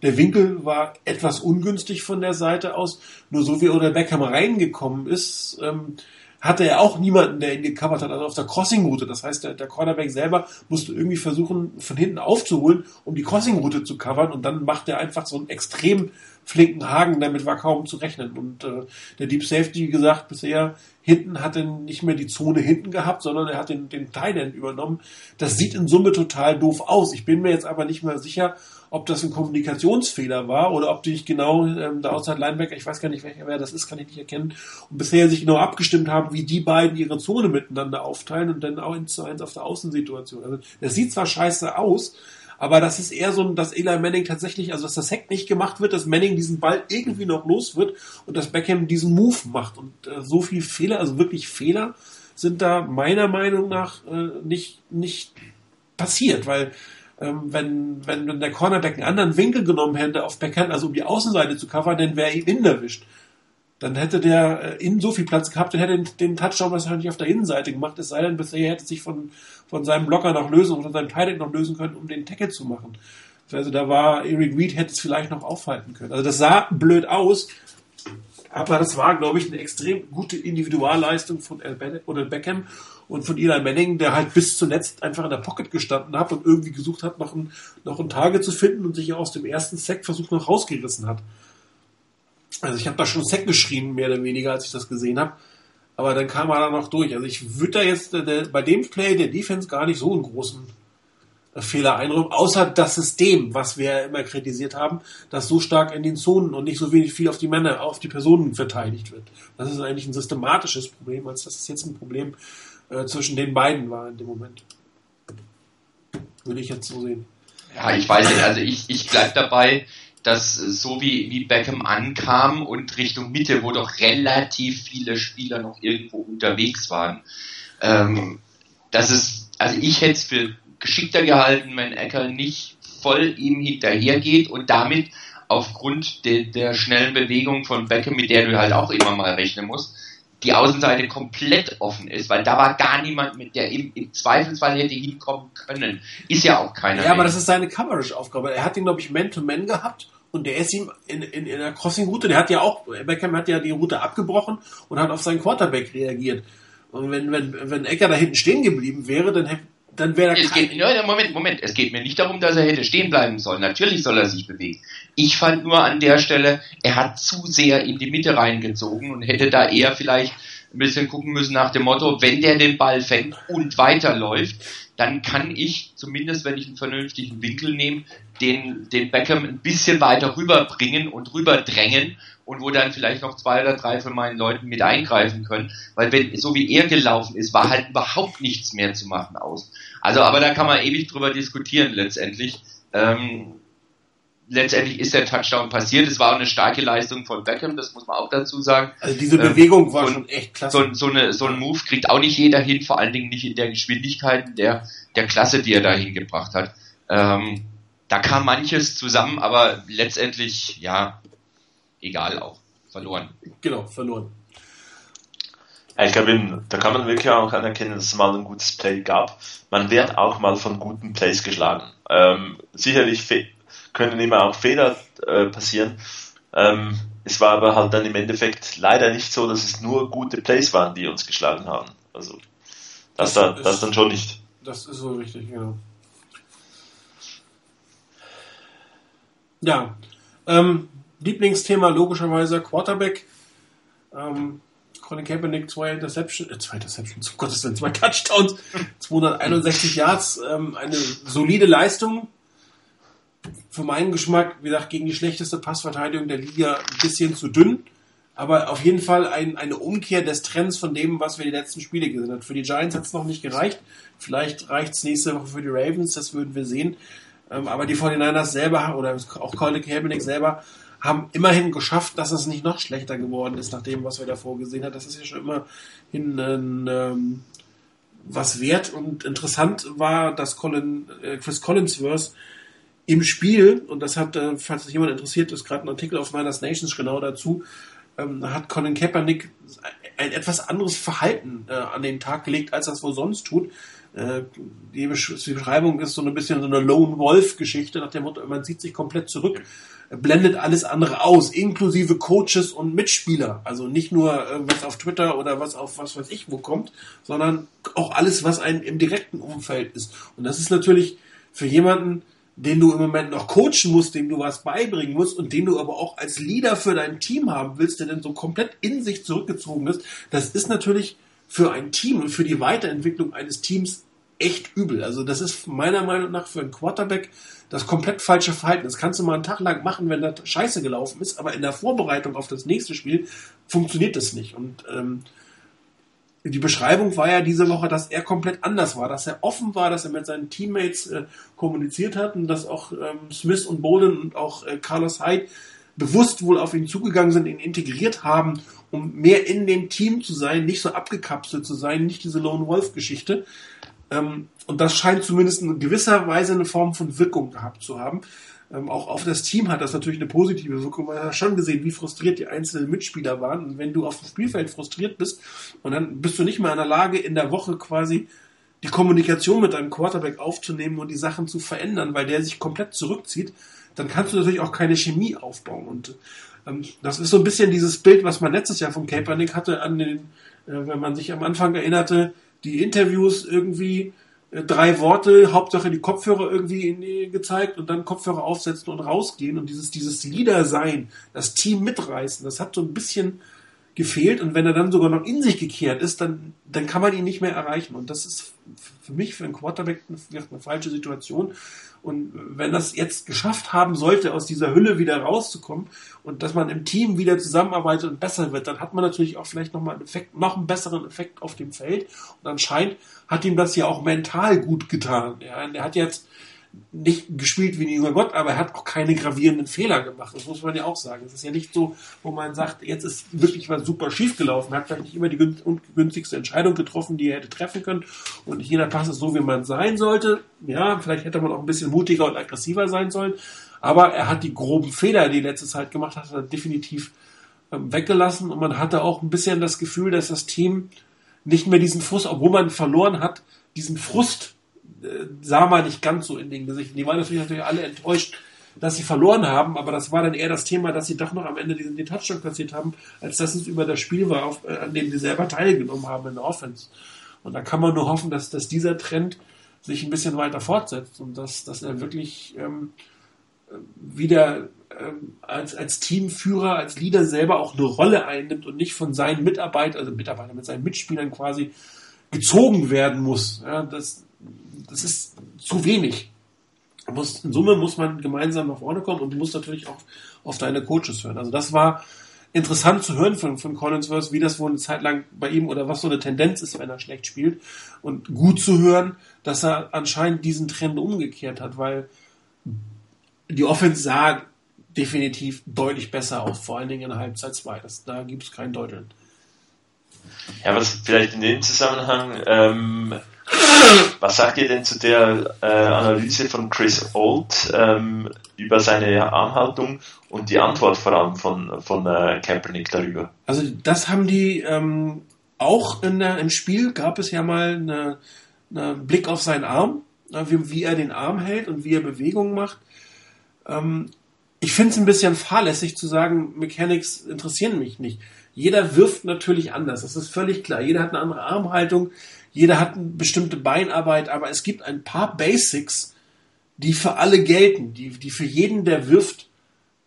Der Winkel war etwas ungünstig von der Seite aus. Nur so wie oder Beckham reingekommen ist, ähm, hatte er auch niemanden, der ihn gecovert hat, also auf der Crossing-Route. Das heißt, der, der Cornerback selber musste irgendwie versuchen, von hinten aufzuholen, um die Crossing-Route zu covern. Und dann macht er einfach so einen extrem flinken Haken, damit war kaum zu rechnen. Und äh, der Deep Safety, wie gesagt, bisher hinten hat er nicht mehr die Zone hinten gehabt, sondern er hat den, den Thailand übernommen. Das sieht in Summe total doof aus. Ich bin mir jetzt aber nicht mehr sicher, ob das ein Kommunikationsfehler war oder ob die nicht genau ähm, der Outside Linebacker, ich weiß gar nicht, welcher wer das ist, kann ich nicht erkennen, und bisher sich genau abgestimmt haben, wie die beiden ihre Zone miteinander aufteilen und dann auch eins zu eins auf der Außensituation. Also das sieht zwar scheiße aus, aber das ist eher so, dass Eli Manning tatsächlich, also dass das Hack nicht gemacht wird, dass Manning diesen Ball irgendwie noch los wird und dass Beckham diesen Move macht. Und äh, so viel Fehler, also wirklich Fehler, sind da meiner Meinung nach äh, nicht, nicht passiert, weil ähm, wenn, wenn, wenn der Cornerback einen anderen Winkel genommen hätte auf Beckham, also um die Außenseite zu covern, dann wäre ihn innen erwischt dann hätte der äh, innen so viel Platz gehabt, dann hätte den, den Touchdown wahrscheinlich auf der Innenseite gemacht, es sei denn, bisher hätte sich von, von seinem Blocker noch lösen oder seinem Tight noch lösen können, um den Tackle zu machen. Also da war Eric Reed hätte es vielleicht noch aufhalten können. Also das sah blöd aus, Aber das war, glaube ich, eine extrem gute Individualleistung von El oder Beckham und von Eli Manning, der halt bis zuletzt einfach in der Pocket gestanden hat und irgendwie gesucht hat, noch ein, noch ein Tage zu finden und sich aus dem ersten Sack versucht noch rausgerissen hat. Also ich habe da schon Sack geschrien, mehr oder weniger, als ich das gesehen habe. Aber dann kam er da noch durch. Also ich würde da jetzt äh, bei dem Play der Defense gar nicht so einen großen Fehler einräumen, außer das System, was wir immer kritisiert haben, das so stark in den Zonen und nicht so wenig viel auf die Männer, auf die Personen verteidigt wird. Das ist eigentlich ein systematisches Problem, als dass es jetzt ein Problem äh, zwischen den beiden war in dem Moment. Würde ich jetzt so sehen. Ja, ich weiß nicht, also ich, ich bleib dabei, dass so wie, wie Beckham ankam und Richtung Mitte, wo doch relativ viele Spieler noch irgendwo unterwegs waren, ähm, das ist, also ich hätte es für geschickter gehalten, wenn Ecker nicht voll ihm hinterhergeht und damit aufgrund de, der schnellen Bewegung von Beckham, mit der du halt auch immer mal rechnen musst, die Außenseite komplett offen ist, weil da war gar niemand mit, der im, im Zweifelsfall hätte hinkommen können. Ist ja auch keiner. Ja, mehr. aber das ist seine Coverage-Aufgabe. Er hat ihn, glaube ich, Man-to-Man gehabt und der ist ihm in, in, in der Crossing-Route, der hat ja auch, Beckham hat ja die Route abgebrochen und hat auf seinen Quarterback reagiert. Und wenn, wenn, wenn Ecker da hinten stehen geblieben wäre, dann hätte dann wäre es geht, ja, Moment, Moment, es geht mir nicht darum, dass er hätte stehen bleiben sollen. Natürlich soll er sich bewegen. Ich fand nur an der Stelle, er hat zu sehr in die Mitte reingezogen und hätte da eher vielleicht ein bisschen gucken müssen nach dem Motto, wenn der den Ball fängt und weiterläuft, dann kann ich, zumindest wenn ich einen vernünftigen Winkel nehme, den, den Beckham ein bisschen weiter rüberbringen und rüberdrängen und wo dann vielleicht noch zwei oder drei von meinen Leuten mit eingreifen können, weil wenn, so wie er gelaufen ist, war halt überhaupt nichts mehr zu machen aus. Also, aber da kann man ewig drüber diskutieren letztendlich. Ähm, letztendlich ist der Touchdown passiert. Es war auch eine starke Leistung von Beckham, das muss man auch dazu sagen. Also diese Bewegung ähm, war schon echt klasse. So, so, eine, so ein Move kriegt auch nicht jeder hin, vor allen Dingen nicht in der Geschwindigkeit der, der Klasse, die er da hingebracht hat. Ähm, da kam manches zusammen, aber letztendlich, ja, egal auch. Verloren. Genau, verloren. Ich glaube, da kann man wirklich auch anerkennen, dass es mal ein gutes Play gab. Man wird auch mal von guten Plays geschlagen. Ähm, sicherlich können immer auch Fehler äh, passieren. Ähm, es war aber halt dann im Endeffekt leider nicht so, dass es nur gute Plays waren, die uns geschlagen haben. Also das, das, da, ist, das dann schon nicht. Das ist so richtig, genau. Ja. Ähm, Lieblingsthema logischerweise Quarterback. Ähm, Colin Kaepernick, zwei Interceptions, äh, zwei Interceptions, um Gottes Willen, zwei Touchdowns, 261 Yards, ähm, eine solide Leistung. Für meinen Geschmack, wie gesagt, gegen die schlechteste Passverteidigung der Liga ein bisschen zu dünn. Aber auf jeden Fall ein, eine Umkehr des Trends von dem, was wir die letzten Spiele gesehen haben. Für die Giants hat es noch nicht gereicht. Vielleicht reicht es nächste Woche für die Ravens, das würden wir sehen. Ähm, aber die 49ers selber oder auch Colin Kaepernick selber haben immerhin geschafft, dass es nicht noch schlechter geworden ist, nach dem, was wir davor gesehen haben. Das ist ja schon immerhin ein, ähm, was wert und interessant war, dass Colin, äh, Chris Collinsworth im Spiel, und das hat, äh, falls sich jemand interessiert, ist gerade ein Artikel auf Niners Nations genau dazu, ähm, hat Colin Kaepernick ein etwas anderes Verhalten äh, an den Tag gelegt, als er es wohl sonst tut. Äh, die, Beschreibung ist so ein bisschen so eine Lone Wolf-Geschichte, nach dem Motto, man zieht sich komplett zurück, blendet alles andere aus, inklusive Coaches und Mitspieler. Also nicht nur was auf Twitter oder was auf was weiß ich wo kommt, sondern auch alles, was einem im direkten Umfeld ist. Und das ist natürlich für jemanden, den du im Moment noch coachen musst, dem du was beibringen musst und den du aber auch als Leader für dein Team haben willst, der dann so komplett in sich zurückgezogen ist, das ist natürlich für ein Team und für die Weiterentwicklung eines Teams echt übel. Also das ist meiner Meinung nach für einen Quarterback das komplett falsche Verhalten. Das kannst du mal einen Tag lang machen, wenn das scheiße gelaufen ist, aber in der Vorbereitung auf das nächste Spiel funktioniert das nicht. Und ähm, die Beschreibung war ja diese Woche, dass er komplett anders war, dass er offen war, dass er mit seinen Teammates äh, kommuniziert hat und dass auch ähm, Smith und Bolden und auch äh, Carlos Hyde bewusst wohl auf ihn zugegangen sind, ihn integriert haben, um mehr in dem Team zu sein, nicht so abgekapselt zu sein, nicht diese Lone Wolf Geschichte. Ähm, und das scheint zumindest in gewisser Weise eine Form von Wirkung gehabt zu haben. Ähm, auch auf das Team hat das natürlich eine positive Wirkung, er hat schon gesehen, wie frustriert die einzelnen Mitspieler waren. Und wenn du auf dem Spielfeld frustriert bist und dann bist du nicht mehr in der Lage, in der Woche quasi die Kommunikation mit deinem Quarterback aufzunehmen und die Sachen zu verändern, weil der sich komplett zurückzieht, dann kannst du natürlich auch keine Chemie aufbauen. Und Ähm, das ist so ein bisschen dieses Bild, was man letztes Jahr vom Kaepernick hatte, an den, äh, wenn man sich am Anfang erinnerte, die Interviews irgendwie drei Worte, Hauptsache die Kopfhörer irgendwie gezeigt und dann Kopfhörer aufsetzen und rausgehen und dieses, dieses Leader sein, das Team mitreißen, das hat so ein bisschen gefehlt und wenn er dann sogar noch in sich gekehrt ist, dann, dann kann man ihn nicht mehr erreichen und das ist für mich, für einen Quarterback eine, eine falsche Situation und wenn das jetzt geschafft haben sollte, aus dieser Hülle wieder rauszukommen und dass man im Team wieder zusammenarbeitet und besser wird, dann hat man natürlich auch vielleicht nochmal einen Effekt, noch einen besseren Effekt auf dem Feld. Und anscheinend hat ihm das ja auch mental gut getan. Ja, er hat jetzt nicht gespielt wie ein junger Gott, aber er hat auch keine gravierenden Fehler gemacht. Das muss man ja auch sagen. Es ist ja nicht so, wo man sagt, jetzt ist wirklich was super schief gelaufen. Er hat vielleicht nicht immer die günstigste Entscheidung getroffen, die er hätte treffen können. Und jeder Pass ist so, wie man sein sollte. Ja, vielleicht hätte man auch ein bisschen mutiger und aggressiver sein sollen. Aber er hat die groben Fehler, die er letzte Zeit gemacht hat, hat definitiv ähm, weggelassen. Und man hatte auch ein bisschen das Gefühl, dass das Team nicht mehr diesen Frust, obwohl man verloren hat, diesen Frust äh, sah man nicht ganz so in den Gesichtern. Die waren natürlich, natürlich alle enttäuscht, dass sie verloren haben, aber das war dann eher das Thema, dass sie doch noch am Ende diesen den Touchdown kassiert haben, als dass es über das Spiel war, auf, äh, an dem sie selber teilgenommen haben in der Offense. Und da kann man nur hoffen, dass, dass dieser Trend sich ein bisschen weiter fortsetzt und dass, dass er wirklich ähm, wieder ähm, als, als Teamführer, als Leader selber auch eine Rolle einnimmt und nicht von seinen Mitarbeitern, also Mitarbeitern mit seinen Mitspielern quasi gezogen werden muss. Ja, das, das ist zu wenig. Muss, in Summe muss man gemeinsam nach vorne kommen und du musst natürlich auch auf deine Coaches hören. Also das war interessant zu hören von, von Collinsworth, wie das wohl eine Zeit lang bei ihm oder was so eine Tendenz ist, wenn er schlecht spielt. Und gut zu hören, dass er anscheinend diesen Trend umgekehrt hat, weil die Offense sah definitiv deutlich besser aus, vor allen Dingen in Halbzeit 2. da gibt es kein Deuteln. Ja, was vielleicht in dem Zusammenhang ähm, was sagt ihr denn zu der äh, Analyse von Chris Old ähm, über seine Armhaltung und die Antwort vor allem von, von äh, Kaepernick darüber? Also das haben die ähm, auch in der, im Spiel gab es ja mal einen eine Blick auf seinen Arm, wie, wie, er den Arm hält und wie er Bewegungen macht. Ähm, ich finde es ein bisschen fahrlässig zu sagen, Mechanics interessieren mich nicht. Jeder wirft natürlich anders, das ist völlig klar. Jeder hat eine andere Armhaltung, jeder hat eine bestimmte Beinarbeit, aber es gibt ein paar Basics, die für alle gelten, die, die für jeden, der wirft,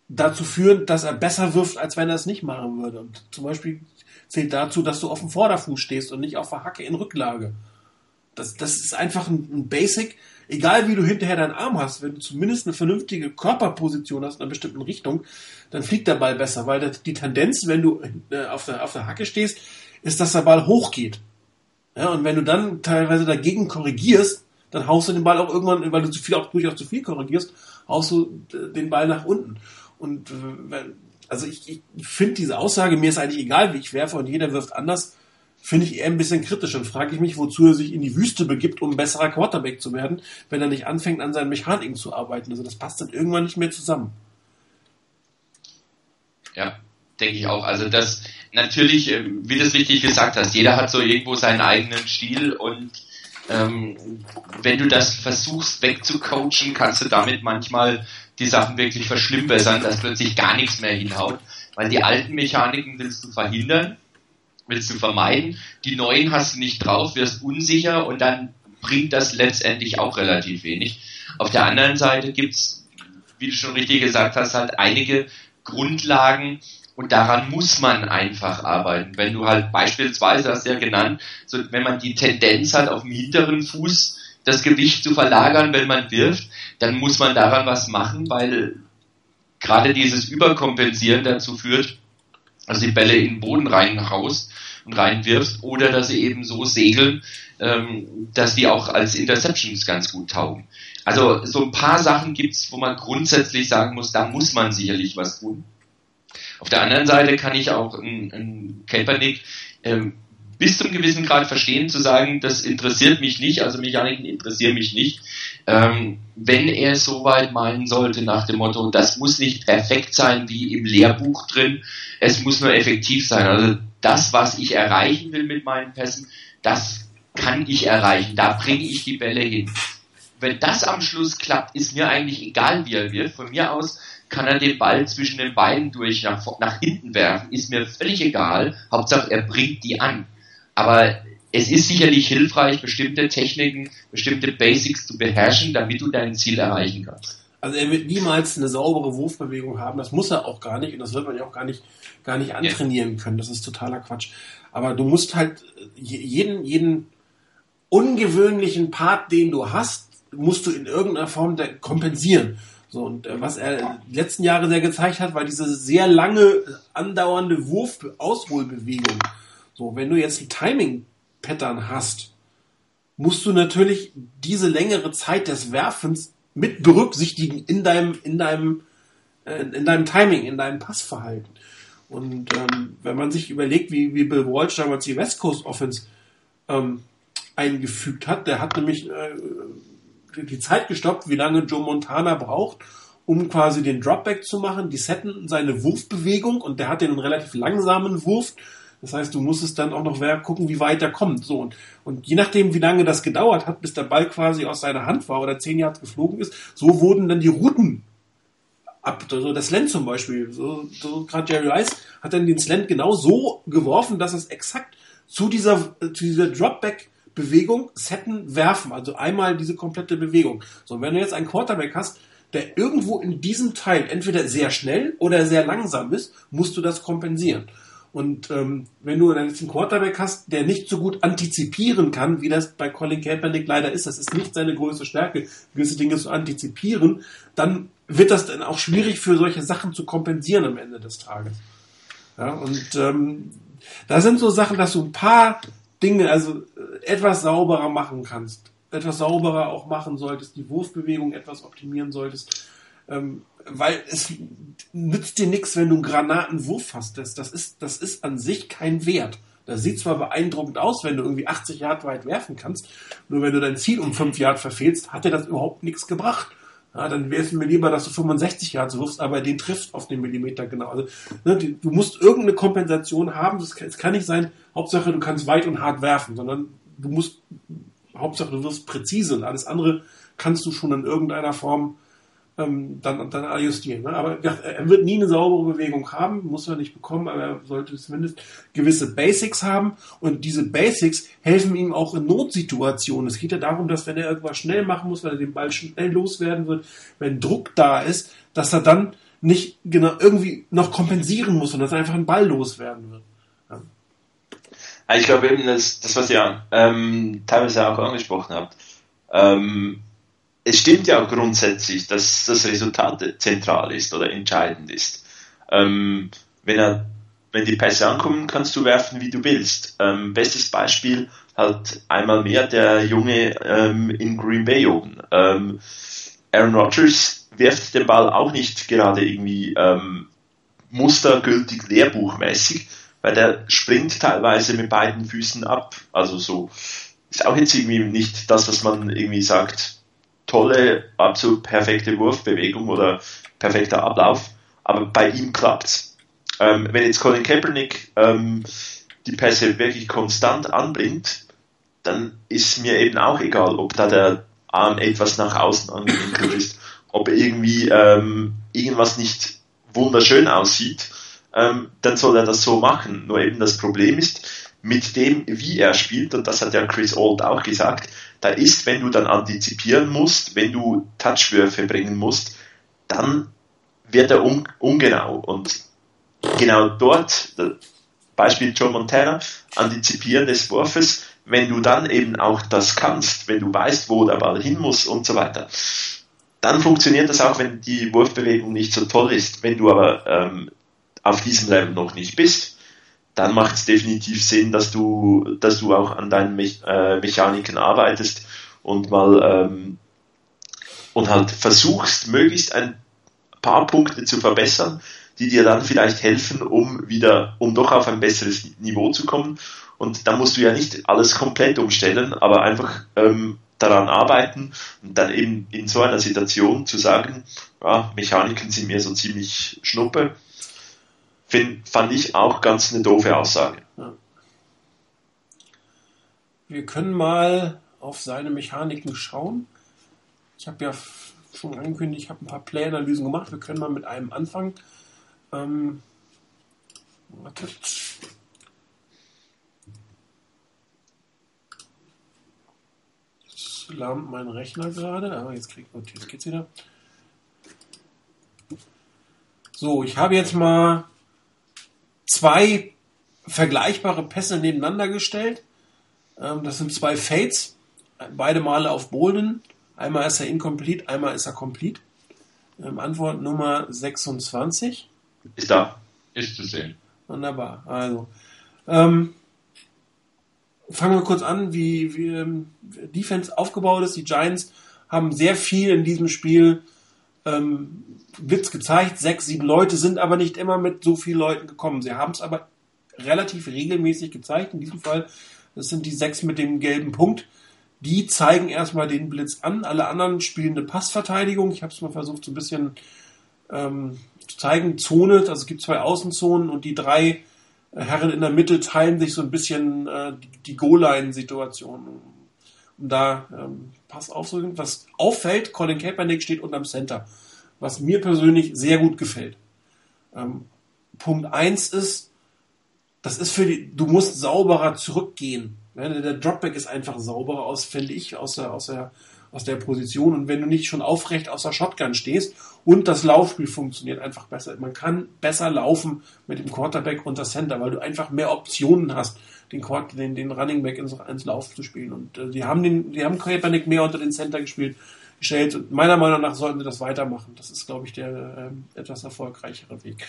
dazu führen, dass er besser wirft, als wenn er es nicht machen würde. Und zum Beispiel zählt dazu, dass du auf dem Vorderfuß stehst und nicht auf der Hacke in Rücklage. Das, das ist einfach ein, ein Basic. Egal wie du hinterher deinen Arm hast, wenn du zumindest eine vernünftige Körperposition hast in einer bestimmten Richtung, dann fliegt der Ball besser, weil die Tendenz, wenn du äh, auf der, auf der Hacke stehst, ist, dass der Ball hochgeht. Ja, und wenn du dann teilweise dagegen korrigierst, dann haust du den Ball auch irgendwann, weil du zu viel, auch durchaus zu viel korrigierst, haust du den Ball nach unten. Und äh, also ich, ich finde diese Aussage, mir ist eigentlich egal, wie ich werfe und jeder wirft anders, finde ich eher ein bisschen kritisch. Dann frage ich mich, wozu er sich in die Wüste begibt, um besserer Quarterback zu werden, wenn er nicht anfängt, an seinen Mechaniken zu arbeiten. Also das passt dann irgendwann nicht mehr zusammen. Ja, denke ich auch. Also das natürlich, äh, wie du es richtig gesagt hast, jeder hat so irgendwo seinen eigenen Stil und ähm, wenn du das versuchst wegzucoachen, kannst du damit manchmal die Sachen wirklich verschlimmbessern, dass plötzlich gar nichts mehr hinhaut. Weil die alten Mechaniken willst du verhindern, willst du vermeiden, die neuen hast du nicht drauf, wirst unsicher und dann bringt das letztendlich auch relativ wenig. Auf der anderen Seite gibt's, wie du schon richtig gesagt hast, halt einige Grundlagen, und daran muss man einfach arbeiten. Wenn du halt beispielsweise, hast du ja genannt, so, wenn man die Tendenz hat, auf dem hinteren Fuß das Gewicht zu verlagern, wenn man wirft, dann muss man daran was machen, weil gerade dieses Überkompensieren dazu führt, dass die Bälle in den Boden reinhaust und reinwirfst oder dass sie eben so segeln, ähm, dass die auch als Interceptions ganz gut taugen. Also so ein paar Sachen gibt's, wo man grundsätzlich sagen muss, da muss man sicherlich was tun. Auf der anderen Seite kann ich auch einen Kaepernick ähm, bis zum gewissen Grad verstehen, zu sagen, das interessiert mich nicht, also Mechaniken interessieren mich nicht, ähm, wenn er so weit meinen sollte nach dem Motto, das muss nicht perfekt sein wie im Lehrbuch drin, es muss nur effektiv sein. Also das, was ich erreichen will mit meinen Pässen, das kann ich erreichen, da bringe ich die Bälle hin. Wenn das am Schluss klappt, ist mir eigentlich egal, wie er wird. Von mir aus kann er den Ball zwischen den Beinen durch nach, nach hinten werfen, ist mir völlig egal. Hauptsache er bringt die an. Aber es ist sicherlich hilfreich, bestimmte Techniken, bestimmte Basics zu beherrschen, damit du dein Ziel erreichen kannst. Also er wird niemals eine saubere Wurfbewegung haben, das muss er auch gar nicht und das wird man ja auch gar nicht, gar nicht antrainieren können. Das ist totaler Quatsch. Aber du musst halt jeden, jeden ungewöhnlichen Part, den du hast, musst du in irgendeiner Form kompensieren. So, und äh, was er die letzten Jahre sehr gezeigt hat, war diese sehr lange andauernde Wurf-Ausholbewegung. So, wenn du jetzt ein Timing-Pattern hast, musst du natürlich diese längere Zeit des Werfens mit berücksichtigen in deinem, in deinem, äh, in deinem Timing, in deinem Passverhalten. Und ähm, wenn man sich überlegt, wie, wie Bill Walsh damals die West Coast Offense ähm, eingefügt hat, der hat nämlich äh, die Zeit gestoppt, wie lange Joe Montana braucht, um quasi den Dropback zu machen. Die setten seine Wurfbewegung und der hat den relativ langsamen Wurf. Das heißt, du musstest dann auch noch gucken, wie weit er kommt. So und, und je nachdem, wie lange das gedauert hat, bis der Ball quasi aus seiner Hand war oder zehn Yards geflogen ist, so wurden dann die Routen ab. Also das Slant zum Beispiel. So, so gerade Jerry Rice hat dann den Slant genau so geworfen, dass es exakt zu dieser, zu dieser Dropback Bewegung setten, werfen. Also einmal diese komplette Bewegung. So, wenn du jetzt einen Quarterback hast, der irgendwo in diesem Teil entweder sehr schnell oder sehr langsam ist, musst du das kompensieren. Und ähm, wenn du dann jetzt einen Quarterback hast, der nicht so gut antizipieren kann, wie das bei Colin Kaepernick leider ist, das ist nicht seine größte Stärke, gewisse Dinge zu antizipieren, dann wird das dann auch schwierig für solche Sachen zu kompensieren am Ende des Tages. Ja, und ähm, da sind so Sachen, dass du ein paar Dinge, also äh, etwas sauberer machen kannst, etwas sauberer auch machen solltest, die Wurfbewegung etwas optimieren solltest, ähm, weil es nützt dir nichts, wenn du einen Granatenwurf hast. Das, das, ist, das ist an sich kein Wert. Das sieht zwar beeindruckend aus, wenn du irgendwie 80 Yard weit werfen kannst, nur wenn du dein Ziel um 5 Yard verfehlst, hat dir das überhaupt nichts gebracht. Ja, dann wäre es mir lieber, dass du 65 Yards wirfst, aber den trifft auf den Millimeter genau. Also, ne, du musst irgendeine Kompensation haben. Es kann, kann, nicht sein, Hauptsache du kannst weit und hart werfen, sondern du musst, Hauptsache du wirst präzise und alles andere kannst du schon in irgendeiner Form ähm, dann, dann adjustieren. Ne? Aber ja, er wird nie eine saubere Bewegung haben, muss er nicht bekommen, aber er sollte zumindest gewisse Basics haben und diese Basics helfen ihm auch in Notsituationen. Es geht ja darum, dass wenn er irgendwas schnell machen muss, weil er den Ball schnell loswerden wird, wenn Druck da ist, dass er dann nicht genau irgendwie noch kompensieren muss und dass er einfach einen Ball loswerden wird. Ja. Ich glaube eben, das, das was ihr ähm, teilweise auch angesprochen habt, ähm, es stimmt ja grundsätzlich, dass das Resultat zentral ist oder entscheidend ist. Ähm, wenn, er, wenn die Pässe ankommen, kannst du werfen, wie du willst. Ähm, bestes Beispiel halt einmal mehr der Junge ähm, in Green Bay oben. Ähm, Aaron Rodgers wirft den Ball auch nicht gerade irgendwie ähm, mustergültig lehrbuchmäßig, weil der springt teilweise mit beiden Füßen ab. Also so ist auch jetzt irgendwie nicht das, was man irgendwie sagt, tolle, absolut perfekte Wurfbewegung oder perfekter Ablauf, aber bei ihm klappt's. Ähm, wenn jetzt Colin Kaepernick ähm, die Pässe wirklich konstant anbringt, dann ist mir eben auch egal, ob da der Arm etwas nach außen angewinkelt ist, ob irgendwie ähm, irgendwas nicht wunderschön aussieht, ähm, dann soll er das so machen. Nur eben das Problem ist, mit dem, wie er spielt, und das hat ja Chris Old auch gesagt, da ist, wenn du dann antizipieren musst, wenn du Touchwürfe bringen musst, dann wird er un ungenau. Und genau dort, Beispiel Joe Montana, antizipieren des Wurfes, wenn du dann eben auch das kannst, wenn du weißt, wo der Ball hin muss und so weiter, dann funktioniert das auch, wenn die Wurfbewegung nicht so toll ist. Wenn du aber ähm, auf diesem Level noch nicht bist, dann macht es definitiv Sinn, dass du, dass du auch an deinen Me äh, Mechaniken arbeitest und mal ähm, und halt versuchst, möglichst ein paar Punkte zu verbessern, die dir dann vielleicht helfen, um wieder, um doch auf ein besseres Niveau zu kommen. Und da musst du ja nicht alles komplett umstellen, aber einfach ähm, daran arbeiten und dann eben in so einer Situation zu sagen, ja, Mechaniken sind mir so ziemlich schnuppe, Find, fand ich auch ganz eine doofe Aussage. Ja. Wir können mal auf seine Mechaniken schauen. Ich habe ja schon angekündigt, ich habe ein paar Play-Analysen gemacht. Wir können mal mit einem anfangen. Ähm, wartet. Jetzt lahmt mein Rechner gerade. Ah, jetzt, kriegt, jetzt geht's wieder. So, ich habe jetzt mal zwei vergleichbare Pässe nebeneinander gestellt. Ähm, das sind zwei Fates, beide Male auf Bolden. Einmal ist er incomplete, einmal ist er complete. Ähm, Antwort Nummer 26. Ist da. Ist zu sehen. Wunderbar. Also, ähm, fangen wir kurz an, wie, wie ähm, Defense aufgebaut ist. Die Giants haben sehr viel in diesem Spiel ähm, Blitz gezeigt. Sechs, sieben Leute sind aber nicht immer mit so vielen Leuten gekommen. Sie haben es aber relativ regelmäßig gezeigt. In diesem Fall, das sind die sechs mit dem gelben Punkt. Die zeigen erstmal den Blitz an. Alle anderen spielen eine Passverteidigung. Ich habe es mal versucht, so ein bisschen ähm, zu zeigen. Zone, also es gibt zwei Außenzonen und die drei Herren in der Mitte teilen sich so ein bisschen äh, die, die Goal-Line-Situation. Um da ähm, Pass aufzudrücken. Was auffällt, Colin Kaepernick steht unterm Center. Was mir persönlich sehr gut gefällt. Ähm, Punkt eins ist, das ist für die, du musst sauberer zurückgehen. Der Dropback ist einfach sauberer aus, finde ich, aus der, aus der, aus der Position. Und wenn du nicht schon aufrecht aus der Shotgun stehst und das Laufspiel funktioniert einfach besser. Man kann besser laufen mit dem Quarterback und der Center, weil du einfach mehr Optionen hast, den, Quarter, den, den Running Back ins, ins Lauf zu spielen. Und äh, die haben den, die haben Kaepernick mehr unter den Center gespielt gestellt. Und meiner Meinung nach sollten sie das weitermachen. Das ist, glaube ich, der äh, etwas erfolgreichere Weg.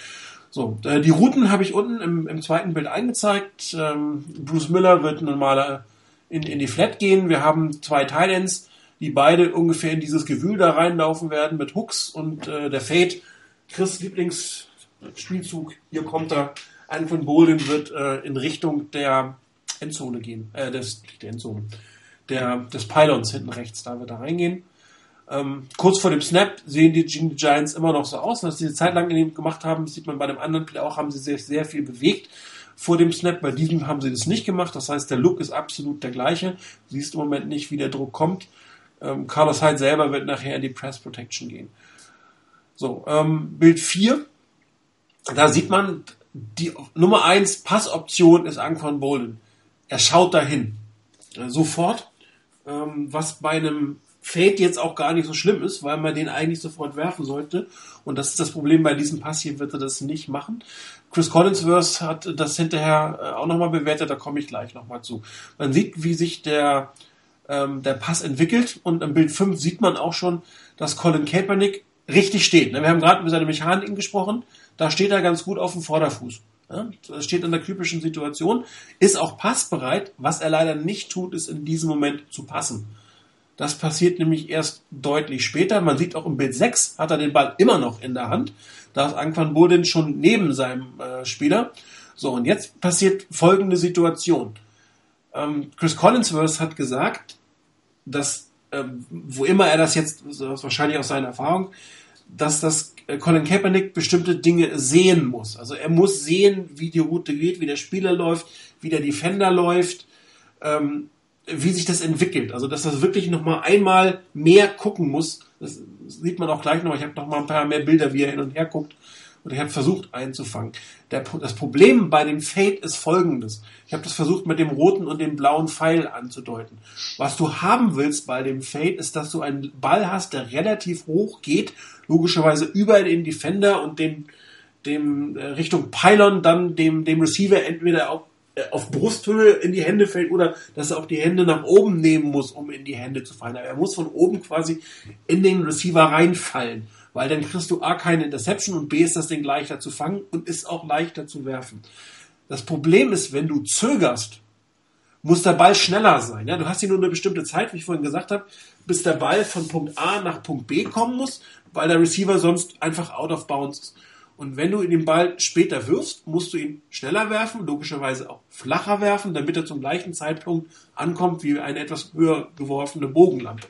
So, äh, die Routen habe ich unten im, im zweiten Bild eingezeigt. Ähm, Bruce Miller wird normaler in, in die Flat gehen. Wir haben zwei Thailands, die beide ungefähr in dieses Gewühl da reinlaufen werden mit Hooks und äh, der Fade. Chris Lieblingsspielzug, hier kommt er. Ein von Bolden wird äh, in Richtung der Endzone gehen. Äh, des, der Endzone. Der, des Pylons hinten rechts, da wird er reingehen. Ähm, kurz vor dem Snap sehen die Giants immer noch so aus. Was sie eine Zeit lang gemacht haben, sieht man bei dem anderen Play auch, haben sie sehr, sehr viel bewegt vor dem Snap. Bei diesem haben sie das nicht gemacht. Das heißt, der Look ist absolut der gleiche. Siehst im Moment nicht, wie der Druck kommt. Ähm, Carlos Hyde selber wird nachher in die Press Protection gehen. So, ähm, Bild 4. Da sieht man, die Nummer 1 Passoption ist Anquan Bolden. Er schaut dahin. Äh, sofort. Ähm, was bei einem Fade jetzt auch gar nicht so schlimm ist, weil man den eigentlich sofort werfen sollte. Und das ist das Problem, bei diesem Pass hier wird er das nicht machen. Chris Collinsworth hat das hinterher äh, auch nochmal bewertet, da komme ich gleich nochmal zu. Man sieht, wie sich der, ähm, der Pass entwickelt und im Bild 5 sieht man auch schon, dass Colin Kaepernick richtig steht. Wir haben gerade über seine Mechanik gesprochen, da steht er ganz gut auf dem Vorderfuß. Ja, steht in der typischen Situation, ist auch passbereit. Was er leider nicht tut, ist in diesem Moment zu passen. Das passiert nämlich erst deutlich später. Man sieht auch im Bild 6 hat er den Ball immer noch in der Hand. Da ist Angwan Bodin schon neben seinem äh, Spieler. So, und jetzt passiert folgende Situation. Ähm, Chris Collinsworth hat gesagt, dass, ähm, wo immer er das jetzt, das ist wahrscheinlich aus seiner Erfahrung, dass das Colin Kaepernick bestimmte Dinge sehen muss. Also er muss sehen, wie die Route geht, wie der Spieler läuft, wie der Defender läuft. Ähm, wie sich das entwickelt. Also, dass das wirklich nochmal einmal mehr gucken muss. Das sieht man auch gleich noch. Ich habe noch mal ein paar mehr Bilder, wie er hin und her guckt. Und ich habe versucht einzufangen. Der, das Problem bei dem Fade ist folgendes. Ich habe das versucht mit dem roten und dem blauen Pfeil anzudeuten. Was du haben willst bei dem Fade ist, dass du einen Ball hast, der relativ hoch geht, logischerweise über den Defender und dem, dem äh, Richtung Pylon dann dem, dem Receiver entweder auch äh, auf Brusthöhe in die Hände fällt oder dass er auch die Hände nach oben nehmen muss, um in die Hände zu fallen. Aber er muss von oben quasi in den Receiver reinfallen, weil dann kriegst du A keine Interception und B ist das Ding leichter zu fangen und ist auch leichter zu werfen. Das Problem ist, wenn du zögerst, muss der Ball schneller sein. Ja, du hast hier nur eine bestimmte Zeit, wie ich vorhin gesagt habe, bis der Ball von Punkt A nach Punkt B kommen muss, weil der Receiver sonst einfach out of bounds ist. Und wenn du den Ball später wirfst, musst du ihn schneller werfen, logischerweise auch flacher werfen, damit er zum gleichen Zeitpunkt ankommt wie eine etwas höher geworfene Bogenlampe.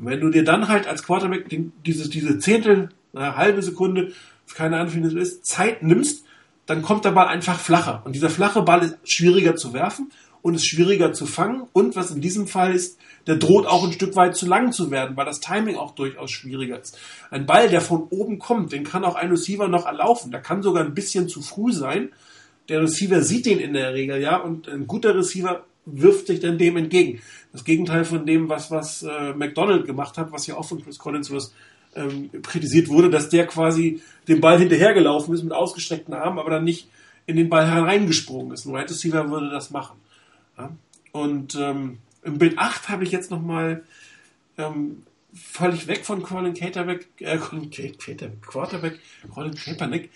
Und wenn du dir dann halt als Quarterback diese, diese Zehntel, eine halbe Sekunde, keine Ahnung, wie das ist, Zeit nimmst, dann kommt der Ball einfach flacher. Und dieser flache Ball ist schwieriger zu werfen und ist schwieriger zu fangen. Und was in diesem Fall ist, der droht auch ein Stück weit zu lang zu werden, weil das Timing auch durchaus schwieriger ist. Ein Ball, der von oben kommt, den kann auch ein Receiver noch erlaufen. Der kann sogar ein bisschen zu früh sein. Der Receiver sieht den in der Regel, ja, und ein guter Receiver wirft sich dann dem entgegen. Das Gegenteil von dem, was, was äh, McDonald gemacht hat, was ja auch von Chris Collinsworth ähm, kritisiert wurde, dass der quasi dem Ball hinterhergelaufen ist mit ausgestreckten Armen, aber dann nicht in den Ball hereingesprungen ist. Ein Right Receiver würde das machen. Ja? Und ähm, im Bild 8 habe ich jetzt nochmal ähm, völlig weg von Colin Caterback, äh, Colin Caterback, Quarterback, Colin Kaepernick,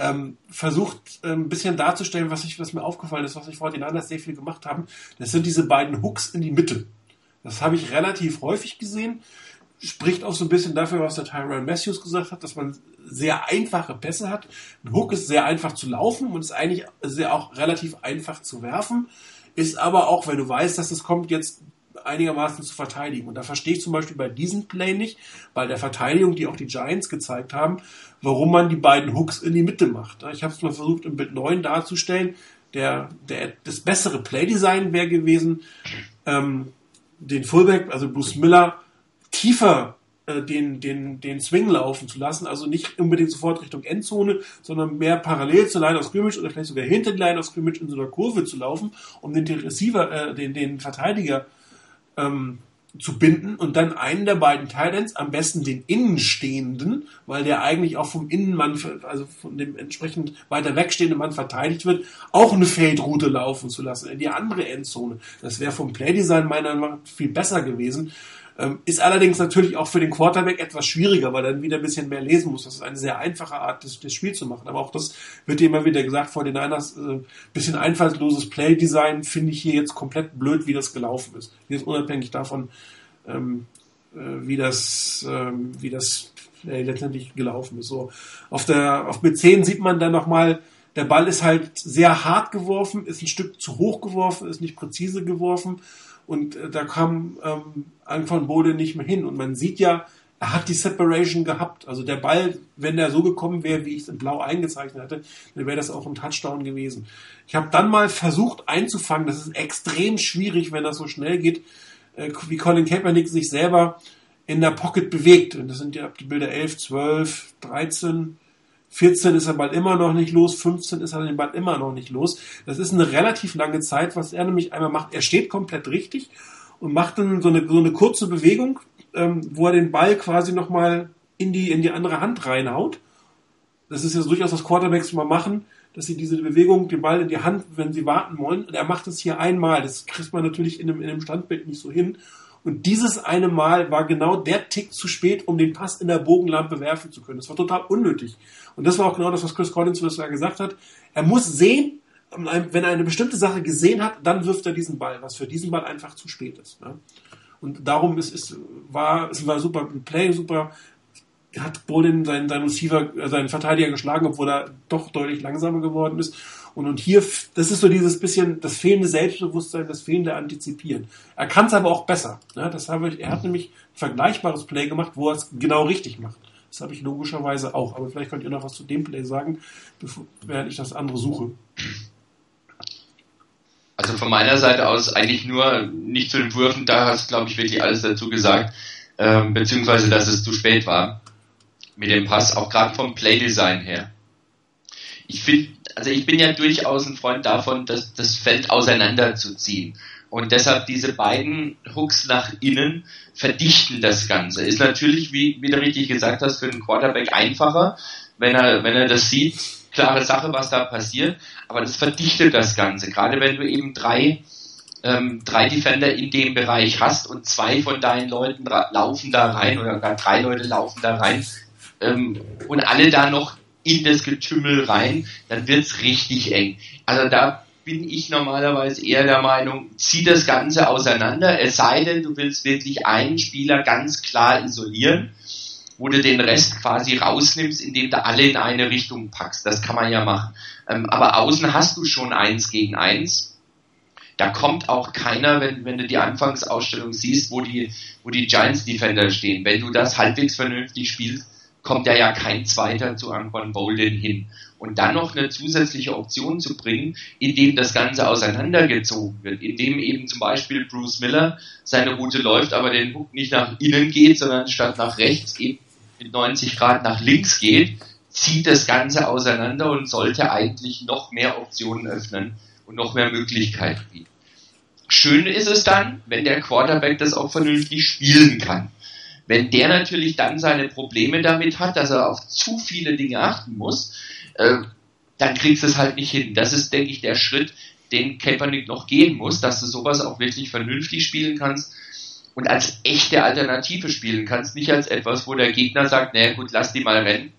ähm, versucht äh, ein bisschen darzustellen, was, ich, was mir aufgefallen ist, was ich vor den anderen sehr viel gemacht haben. Das sind diese beiden Hooks in die Mitte. Das habe ich relativ häufig gesehen. Spricht auch so ein bisschen dafür, was der Tyrone Matthews gesagt hat, dass man sehr einfache Pässe hat. Ein Hook ist sehr einfach zu laufen und ist eigentlich sehr auch relativ einfach zu werfen. Ist aber auch, wenn du weißt, dass es kommt, jetzt einigermaßen zu verteidigen. Und da verstehe ich zum Beispiel bei diesem Play nicht, bei der Verteidigung, die auch die Giants gezeigt haben, warum man die beiden Hooks in die Mitte macht. Ich habe es mal versucht, im Bild 9 darzustellen. Der, der, das bessere Playdesign wäre gewesen, ähm, den Fullback, also Bruce Miller, tiefer äh, den, den, den Swing laufen zu lassen, also nicht unbedingt sofort Richtung Endzone, sondern mehr parallel zur Line of Scrimmage oder vielleicht sogar hinter die Line of Scrimmage in so einer Kurve zu laufen, um den Receiver, äh, den, den Verteidiger ähm, zu binden und dann einen der beiden Titans, am besten den Innenstehenden, weil der eigentlich auch vom Innenmann, also von dem entsprechend weiter wegstehenden Mann verteidigt wird, auch eine Feldroute laufen zu lassen in die andere Endzone. Das wäre vom Playdesign meiner Meinung nach viel besser gewesen. Ähm, ist allerdings natürlich auch für den Quarterback etwas schwieriger, weil er dann wieder ein bisschen mehr lesen muss. Das ist eine sehr einfache Art, das, das Spiel zu machen. Aber auch das wird immer wieder gesagt vor den Niners. Äh, bisschen einfallsloses Play-Design finde ich hier jetzt komplett blöd, wie das gelaufen ist. Jetzt unabhängig davon, ähm, äh, wie das, ähm, wie das äh, letztendlich gelaufen ist. So auf der auf B10 sieht man dann nochmal, der Ball ist halt sehr hart geworfen, ist ein Stück zu hoch geworfen, ist nicht präzise geworfen und äh, da kam ähm, Anton Bode nicht mehr hin. Und man sieht ja, er hat die Separation gehabt. Also der Ball, wenn der so gekommen wäre, wie ich es in Blau eingezeichnet hatte, dann wäre das auch ein Touchdown gewesen. Ich habe dann mal versucht einzufangen. Das ist extrem schwierig, wenn das so schnell geht, äh, wie Colin Kaepernick sich selber in der Pocket bewegt. Und das sind ja die Bilder 11, 12, 13, 14 ist er bald immer noch nicht los, 15 ist er den Ball immer noch nicht los. Das ist eine relativ lange Zeit, was er nämlich einmal macht. Er steht komplett richtig und macht dann so eine, so eine kurze Bewegung, ähm, wo er den Ball quasi nochmal in die, in die andere Hand reinhaut. Das ist ja durchaus, was Quarterbacks mal machen, dass sie diese Bewegung, den Ball in die Hand, wenn sie warten wollen. Und er macht es hier einmal. Das kriegt man natürlich in einem, in einem Standbild nicht so hin. Und dieses eine Mal war genau der Tick zu spät, um den Pass in der Bogenlampe werfen zu können. Das war total unnötig. Und das war auch genau das, was Chris Collins gesagt hat. Er muss sehen, wenn er eine bestimmte Sache gesehen hat, dann wirft er diesen Ball, was für diesen Ball einfach zu spät ist. Und darum ist, ist, war, es war super Play, super, hat Bolin seinen, seinen Receiver, äh, seinen Verteidiger geschlagen, obwohl er doch deutlich langsamer geworden ist. Und, und hier, das ist so dieses bisschen, das fehlende Selbstbewusstsein, das fehlende Antizipieren. Er kann es aber auch besser. Ne? Das habe ich, er hat nämlich ein vergleichbares Play gemacht, wo er es genau richtig macht. Das habe ich logischerweise auch. Aber vielleicht könnt ihr noch was zu dem Play sagen, bevor, während ich das andere suche. Also von meiner Seite aus eigentlich nur nicht zu den Würfen, da hast glaube ich wirklich alles dazu gesagt, ähm, beziehungsweise dass es zu spät war mit dem Pass, auch gerade vom Playdesign her. Ich finde, also ich bin ja durchaus ein Freund davon, dass das Feld auseinanderzuziehen. Und deshalb diese beiden Hooks nach innen verdichten das Ganze. Ist natürlich, wie, wie du richtig gesagt hast, für den Quarterback einfacher, wenn er, wenn er das sieht, klare Sache, was da passiert, aber das verdichtet das Ganze. Gerade wenn du eben drei, ähm, drei Defender in dem Bereich hast und zwei von deinen Leuten laufen da rein oder gar drei Leute laufen da rein ähm, und alle da noch in das Getümmel rein, dann wird's richtig eng. Also da bin ich normalerweise eher der Meinung, zieh das Ganze auseinander, es sei denn, du willst wirklich einen Spieler ganz klar isolieren, wo du den Rest quasi rausnimmst, indem du alle in eine Richtung packst. Das kann man ja machen. Ähm, aber außen hast du schon eins gegen eins. Da kommt auch keiner, wenn, wenn du die Anfangsausstellung siehst, wo die, wo die Giants Defender stehen. Wenn du das halbwegs vernünftig spielst, kommt ja ja kein zweiter zu Anquan Bolden hin. und dann noch eine zusätzliche Option zu bringen, indem das Ganze auseinandergezogen wird, indem eben zum Beispiel Bruce Miller seine Route läuft, aber den Hook nicht nach innen geht, sondern statt nach rechts eben mit 90 Grad nach links geht, zieht das Ganze auseinander und sollte eigentlich noch mehr Optionen öffnen und noch mehr Möglichkeiten bieten. Schön ist es dann, wenn der Quarterback das auch vernünftig spielen kann. Wenn der natürlich dann seine Probleme damit hat, dass er auf zu viele Dinge achten muss, äh, dann kriegst du es halt nicht hin. Das ist, denke ich, der Schritt, den Kaepernick noch gehen muss, dass du sowas auch wirklich vernünftig spielen kannst und als echte Alternative spielen kannst, nicht als etwas, wo der Gegner sagt, naja gut, lass die mal rennen,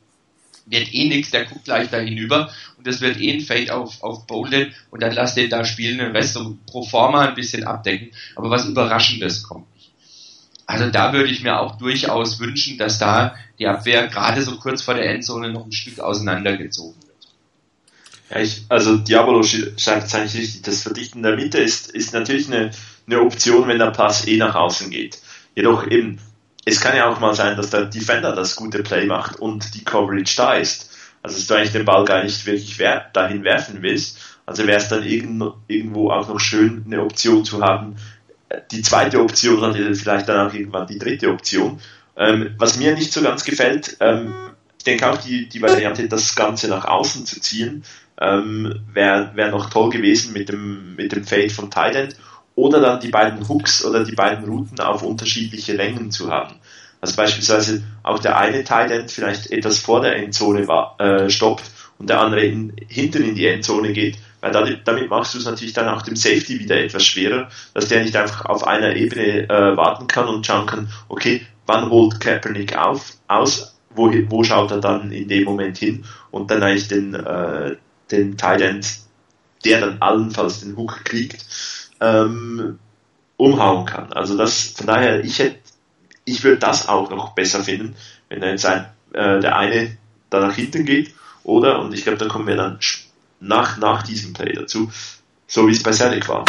wird eh nix, der guckt gleich da hinüber und das wird eh ein Fade auf, auf Bolden und dann lass den da spielen, den Rest so pro forma ein bisschen abdecken, aber was Überraschendes kommt. Also da würde ich mir auch durchaus wünschen, dass da die Abwehr gerade so kurz vor der Endzone noch ein Stück auseinandergezogen wird. Ja, ich, also Diabolo schreibt es eigentlich richtig. Das Verdichten der Mitte ist, ist natürlich eine, eine Option, wenn der Pass eh nach außen geht. Jedoch eben, es kann ja auch mal sein, dass der Defender das gute Play macht und die Coverage da ist. Also dass du eigentlich den Ball gar nicht wirklich wer dahin werfen willst. Also wäre es dann irgendwo auch noch schön, eine Option zu haben. Die zweite Option dann vielleicht dann auch irgendwann die dritte Option. Ähm, was mir nicht so ganz gefällt, ähm, ich denke auch die, die Variante, das Ganze nach außen zu ziehen, ähm, wäre wär noch toll gewesen mit dem, mit dem Fade von Thailand oder dann die beiden Hooks oder die beiden Routen auf unterschiedliche Längen zu haben. Also beispielsweise auch der eine Thailand vielleicht etwas vor der Endzone war, äh, stoppt und der andere in, hinten in die Endzone geht, weil damit, damit machst du es natürlich dann auch dem Safety wieder etwas schwerer, dass der nicht einfach auf einer Ebene äh, warten kann und schauen kann, okay, wann holt Kaepernick auf, aus, wo, wo schaut er dann in dem Moment hin und dann eigentlich den, äh, den Thailand, der dann allenfalls den Hook kriegt, ähm, umhauen kann. Also das, von daher, ich hätte, ich würde das auch noch besser finden, wenn jetzt ein, äh, der eine da nach hinten geht, oder, und ich glaube, da kommen wir dann nach, nach diesem Play dazu, so wie es bei Sonic war.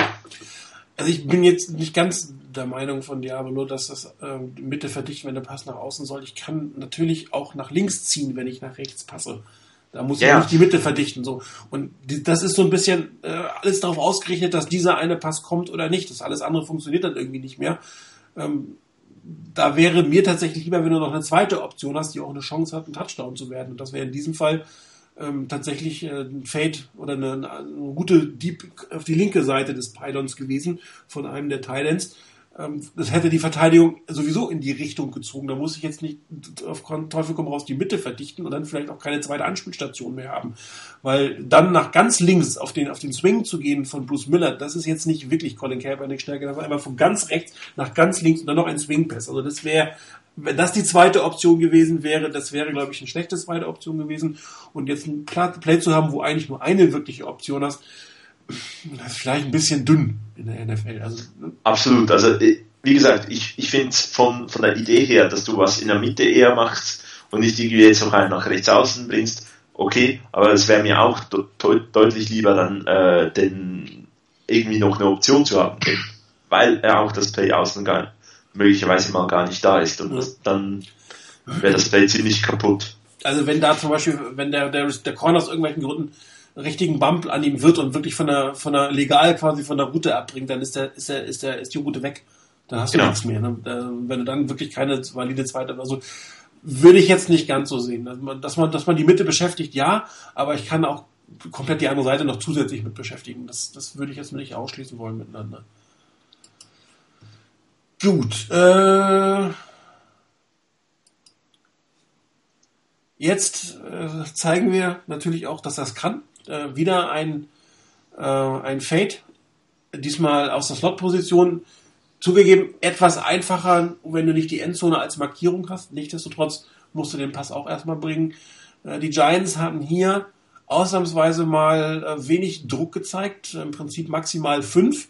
Also ich bin jetzt nicht ganz der Meinung von Diablo, dass das äh, Mitte verdichten, wenn der Pass nach außen soll. Ich kann natürlich auch nach links ziehen, wenn ich nach rechts passe. Da muss ja. ich nicht die Mitte verdichten. So. Und die, das ist so ein bisschen äh, alles darauf ausgerichtet, dass dieser eine Pass kommt oder nicht. Das alles andere funktioniert dann irgendwie nicht mehr. Ähm, da wäre mir tatsächlich lieber, wenn du noch eine zweite Option hast, die auch eine Chance hat, ein Touchdown zu werden. Und das wäre in diesem Fall ähm, tatsächlich äh, ein Fade oder eine, eine, gute Deep auf die linke Seite des Pylons gewesen von einem der Titans ähm, das hätte die Verteidigung sowieso in die Richtung gezogen. Da muss ich jetzt nicht auf Teufel komm raus die Mitte verdichten und dann vielleicht auch keine zweite Anspielstation mehr haben. Weil dann nach ganz links auf den, auf den Swing zu gehen von Bruce Miller, das ist jetzt nicht wirklich Colin Kaepernick Stärke. Das einmal von ganz rechts nach ganz links und dann noch ein Swing Pass. Also das wäre, wenn das die zweite Option gewesen wäre, das wäre, glaube ich, eine schlechte zweite Option gewesen. Und jetzt ein Play zu haben, wo eigentlich nur eine wirkliche Option hast, das ist vielleicht ein bisschen dünn in der NFL. Also, ne? Absolut. Also, äh, wie gesagt, ich, ich finde von, von der Idee her, dass du was in der Mitte eher machst und nicht irgendwie jetzt noch einen nach rechts außen bringst, okay, aber es wäre mir auch de deutlich lieber dann, äh, denn irgendwie noch eine Option zu haben, weil er auch das Play außen möglicherweise mal gar nicht da ist und ja. dann wäre das Play ziemlich kaputt. Also wenn da zum Beispiel, wenn der, der, der Corner aus irgendwelchen Gründen richtigen Bump an ihm wird und wirklich von der, von der legal quasi von der Route abbringt, dann ist der, ist der, ist der, ist die Route weg. Dann hast du genau. nichts mehr. Ne? Wenn du dann wirklich keine valide zweite, also würde ich jetzt nicht ganz so sehen. Dass man, dass man die Mitte beschäftigt, ja, aber ich kann auch komplett die andere Seite noch zusätzlich mit beschäftigen. Das, das würde ich jetzt nicht ausschließen wollen miteinander. Gut. Äh, jetzt äh, zeigen wir natürlich auch, dass das kann äh, wieder ein, äh, ein Fade, diesmal aus der Slot-Position. Zugegeben, etwas einfacher, wenn du nicht die Endzone als Markierung hast. Nichtsdestotrotz musst du den Pass auch erstmal bringen. Äh, die Giants haben hier ausnahmsweise mal äh, wenig Druck gezeigt, im Prinzip maximal fünf.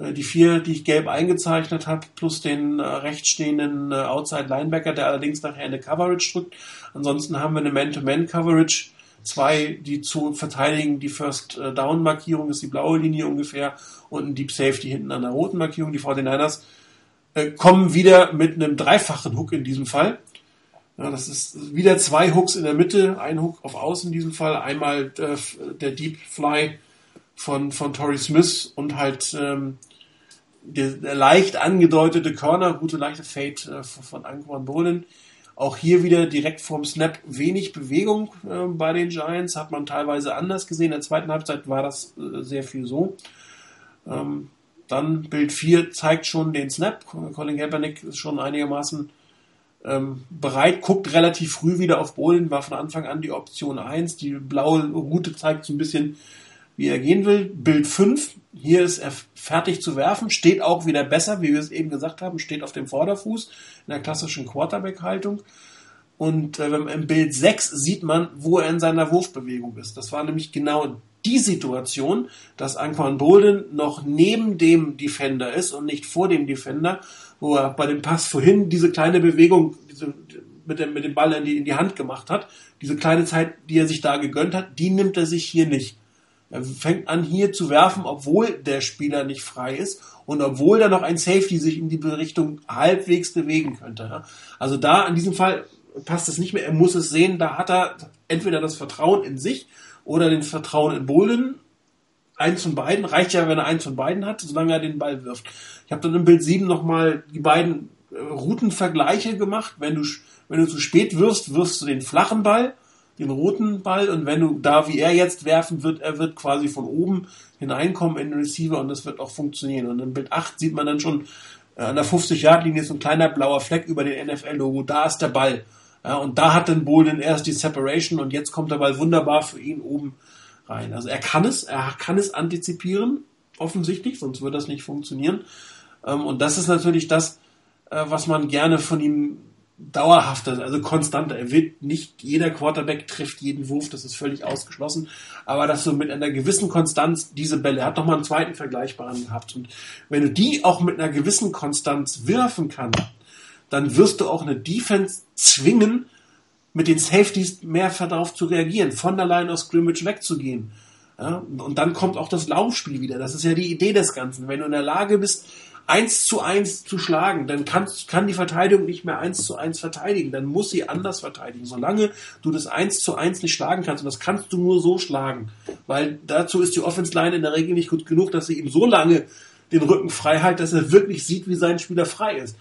Äh, die vier, die ich gelb eingezeichnet habe, plus den äh, rechts stehenden äh, Outside Linebacker, der allerdings nachher eine Coverage drückt. Ansonsten haben wir eine Man-to-Man-Coverage zwei, die zu verteidigen. Die First Down Markierung ist die blaue Linie ungefähr und ein Deep Safety hinten an der roten Markierung. Die 49ers äh, kommen wieder mit einem dreifachen Hook in diesem Fall. Ja, das ist wieder zwei Hooks in der Mitte, ein Hook auf Außen in diesem Fall, einmal äh, der Deep Fly von, von Torrey Smith und halt ähm, der, der leicht angedeutete Körner, gute leichte Fade äh, von Anquan Bolin. Auch hier wieder direkt vorm Snap wenig Bewegung äh, bei den Giants, hat man teilweise anders gesehen. In der zweiten Halbzeit war das äh, sehr viel so. Ähm, dann Bild 4 zeigt schon den Snap. Colin Kaepernick ist schon einigermaßen ähm, bereit, guckt relativ früh wieder auf Bolin, war von Anfang an die Option 1. Die blaue Route zeigt so ein bisschen, wie er gehen will. Bild 5, hier ist er fertig zu werfen, steht auch wieder besser, wie wir es eben gesagt haben, steht auf dem Vorderfuß in der klassischen Quarterback-Haltung. Und äh, im Bild 6 sieht man, wo er in seiner Wurfbewegung ist. Das war nämlich genau die Situation, dass Anquan Bolden noch neben dem Defender ist und nicht vor dem Defender, wo er bei dem Pass vorhin diese kleine Bewegung diese, mit, dem, mit dem Ball in die, in die Hand gemacht hat. Diese kleine Zeit, die er sich da gegönnt hat, die nimmt er sich hier nicht. Er fängt an hier zu werfen, obwohl der Spieler nicht frei ist und obwohl da noch ein Safety sich in die Richtung halbwegs bewegen könnte. Also da in diesem Fall passt es nicht mehr. Er muss es sehen. Da hat er entweder das Vertrauen in sich oder den Vertrauen in Bolden. Eins von beiden reicht ja, wenn er eins von beiden hat, solange er den Ball wirft. Ich habe dann im Bild 7 nochmal die beiden äh, Routenvergleiche gemacht. Wenn du, wenn du zu spät wirfst, wirfst du den flachen Ball den roten Ball und wenn du da wie er jetzt werfen wird, er wird quasi von oben hineinkommen in den Receiver und das wird auch funktionieren. Und im Bild 8 sieht man dann schon äh, an der 50-Yard-Linie so ein kleiner blauer Fleck über den NFL-Logo, da ist der Ball. Ja, und da hat dann Bolden erst die Separation und jetzt kommt der Ball wunderbar für ihn oben rein. Also er kann es, er kann es antizipieren, offensichtlich, sonst würde das nicht funktionieren. Ähm, und das ist natürlich das, äh, was man gerne von ihm dauerhafter, also konstanter. Er wird nicht jeder Quarterback trifft jeden Wurf, das ist völlig ausgeschlossen. Aber dass du mit einer gewissen Konstanz diese Bälle, er hat noch mal einen zweiten vergleichbaren gehabt. Und wenn du die auch mit einer gewissen Konstanz werfen kannst, dann wirst du auch eine Defense zwingen, mit den Safeties mehr darauf zu reagieren, von der Line of Scrimmage wegzugehen. Ja, und dann kommt auch das Laufspiel wieder. Das ist ja die Idee des Ganzen. Wenn du in der Lage bist, eins zu eins zu schlagen, dann kann, kann die Verteidigung nicht mehr eins zu eins verteidigen, dann muss sie anders verteidigen. Solange du das eins zu eins nicht schlagen kannst, und das kannst du nur so schlagen, weil dazu ist die Offense Line in der Regel nicht gut genug, dass sie ihm so lange den Rücken frei hält, dass er wirklich sieht, wie sein Spieler frei ist.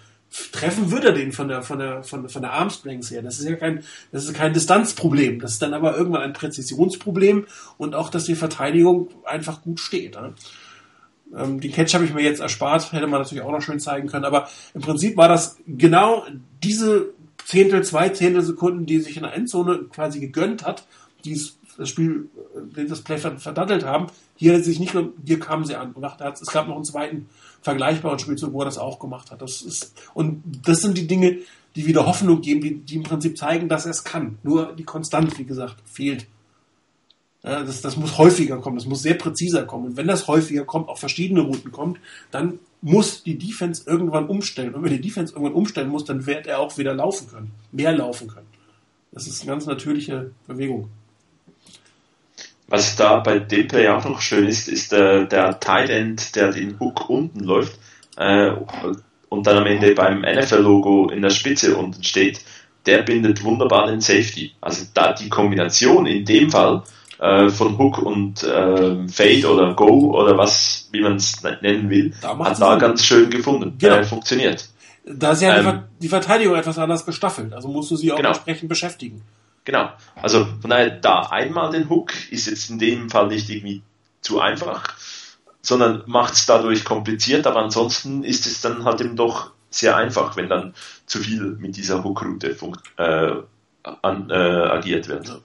Treffen würde er den von der, von der, von, von der Armstrength her. Das ist ja kein, das ist kein Distanzproblem. Das ist dann aber irgendwann ein Präzisionsproblem und auch, dass die Verteidigung einfach gut steht. Ne? Ähm, den Catch habe ich mir jetzt erspart, hätte man natürlich auch noch schön zeigen können, aber im Prinzip war das genau diese Zehntel, zwei Zehntel Sekunden, die sich in der Endzone quasi gegönnt hat, die das Spiel, äh, das Play verdattelt haben. Hier sich nicht nur, hier kamen sie an. Und es gab noch einen zweiten vergleichbaren Spielzug, wo er das auch gemacht hat. Das ist, und das sind die Dinge, die wieder Hoffnung geben, die, die im Prinzip zeigen, dass er es kann. Nur die Konstanz, wie gesagt, fehlt. Ja, das, das muss häufiger kommen, das muss sehr präziser kommen. Und wenn das häufiger kommt, auf verschiedene Routen kommt, dann muss die Defense irgendwann umstellen. Und wenn die Defense irgendwann umstellen muss, dann wird er auch wieder laufen können, mehr laufen können. Das ist eine ganz natürliche Bewegung. Was da bei dem Play auch noch schön ist, ist der, der Tight End, der den Hook unten läuft äh, und dann am Ende beim NFL-Logo in der Spitze unten steht. Der bindet wunderbar den Safety. Also da die Kombination in dem Fall äh, von Hook und äh, Fade oder Go oder was, wie man es nennen will, da hat da ganz schön gefunden, genau. äh, funktioniert. Da ist ja ähm, die Verteidigung etwas anders gestaffelt, also musst du sie auch genau. entsprechend beschäftigen. Genau, also von daher da einmal den Hook ist jetzt in dem Fall nicht irgendwie zu einfach, sondern macht es dadurch kompliziert, aber ansonsten ist es dann halt eben doch sehr einfach, wenn dann zu viel mit dieser Hook-Route äh, äh, agiert wird.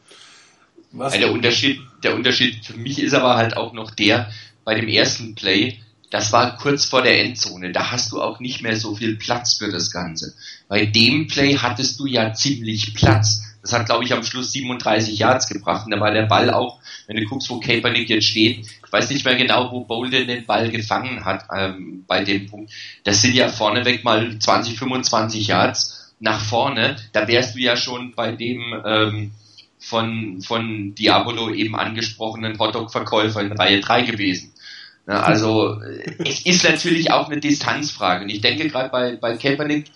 Was der Unterschied, der Unterschied für mich ist aber halt auch noch der, bei dem ersten Play, das war kurz vor der Endzone, da hast du auch nicht mehr so viel Platz für das Ganze. Bei dem Play hattest du ja ziemlich Platz. Das hat, glaube ich, am Schluss 37 Yards gebracht. Und da war der Ball auch, wenn du guckst, wo Kaepernick jetzt steht, ich weiß nicht mehr genau, wo Bolden den Ball gefangen hat ähm, bei dem Punkt. Das sind ja vorneweg mal 20, 25 Yards nach vorne. Da wärst du ja schon bei dem ähm, von, von Diabolo eben angesprochenen Hotdog-Verkäufer in Reihe 3 gewesen. Ja, also es ist natürlich auch eine Distanzfrage. Und ich denke gerade bei, bei Kaepernick,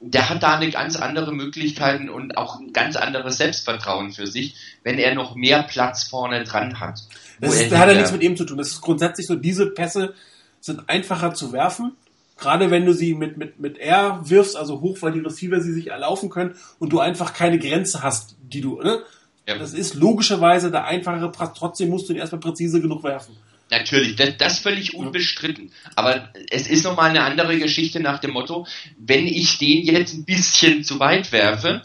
der hat da eine ganz andere Möglichkeiten und auch ein ganz anderes Selbstvertrauen für sich, wenn er noch mehr Platz vorne dran hat. Das ist, hat ja nichts mit ihm zu tun. Das ist grundsätzlich so, diese Pässe sind einfacher zu werfen. Gerade wenn du sie mit, mit, mit R wirfst, also hoch, weil die Receiver sie sich erlaufen können und du einfach keine Grenze hast, die du, ne? Ja. Das ist logischerweise der einfachere Pass. Trotzdem musst du ihn erstmal präzise genug werfen. Natürlich, das, das völlig unbestritten. Aber es ist nochmal eine andere Geschichte nach dem Motto, wenn ich den jetzt ein bisschen zu weit werfe,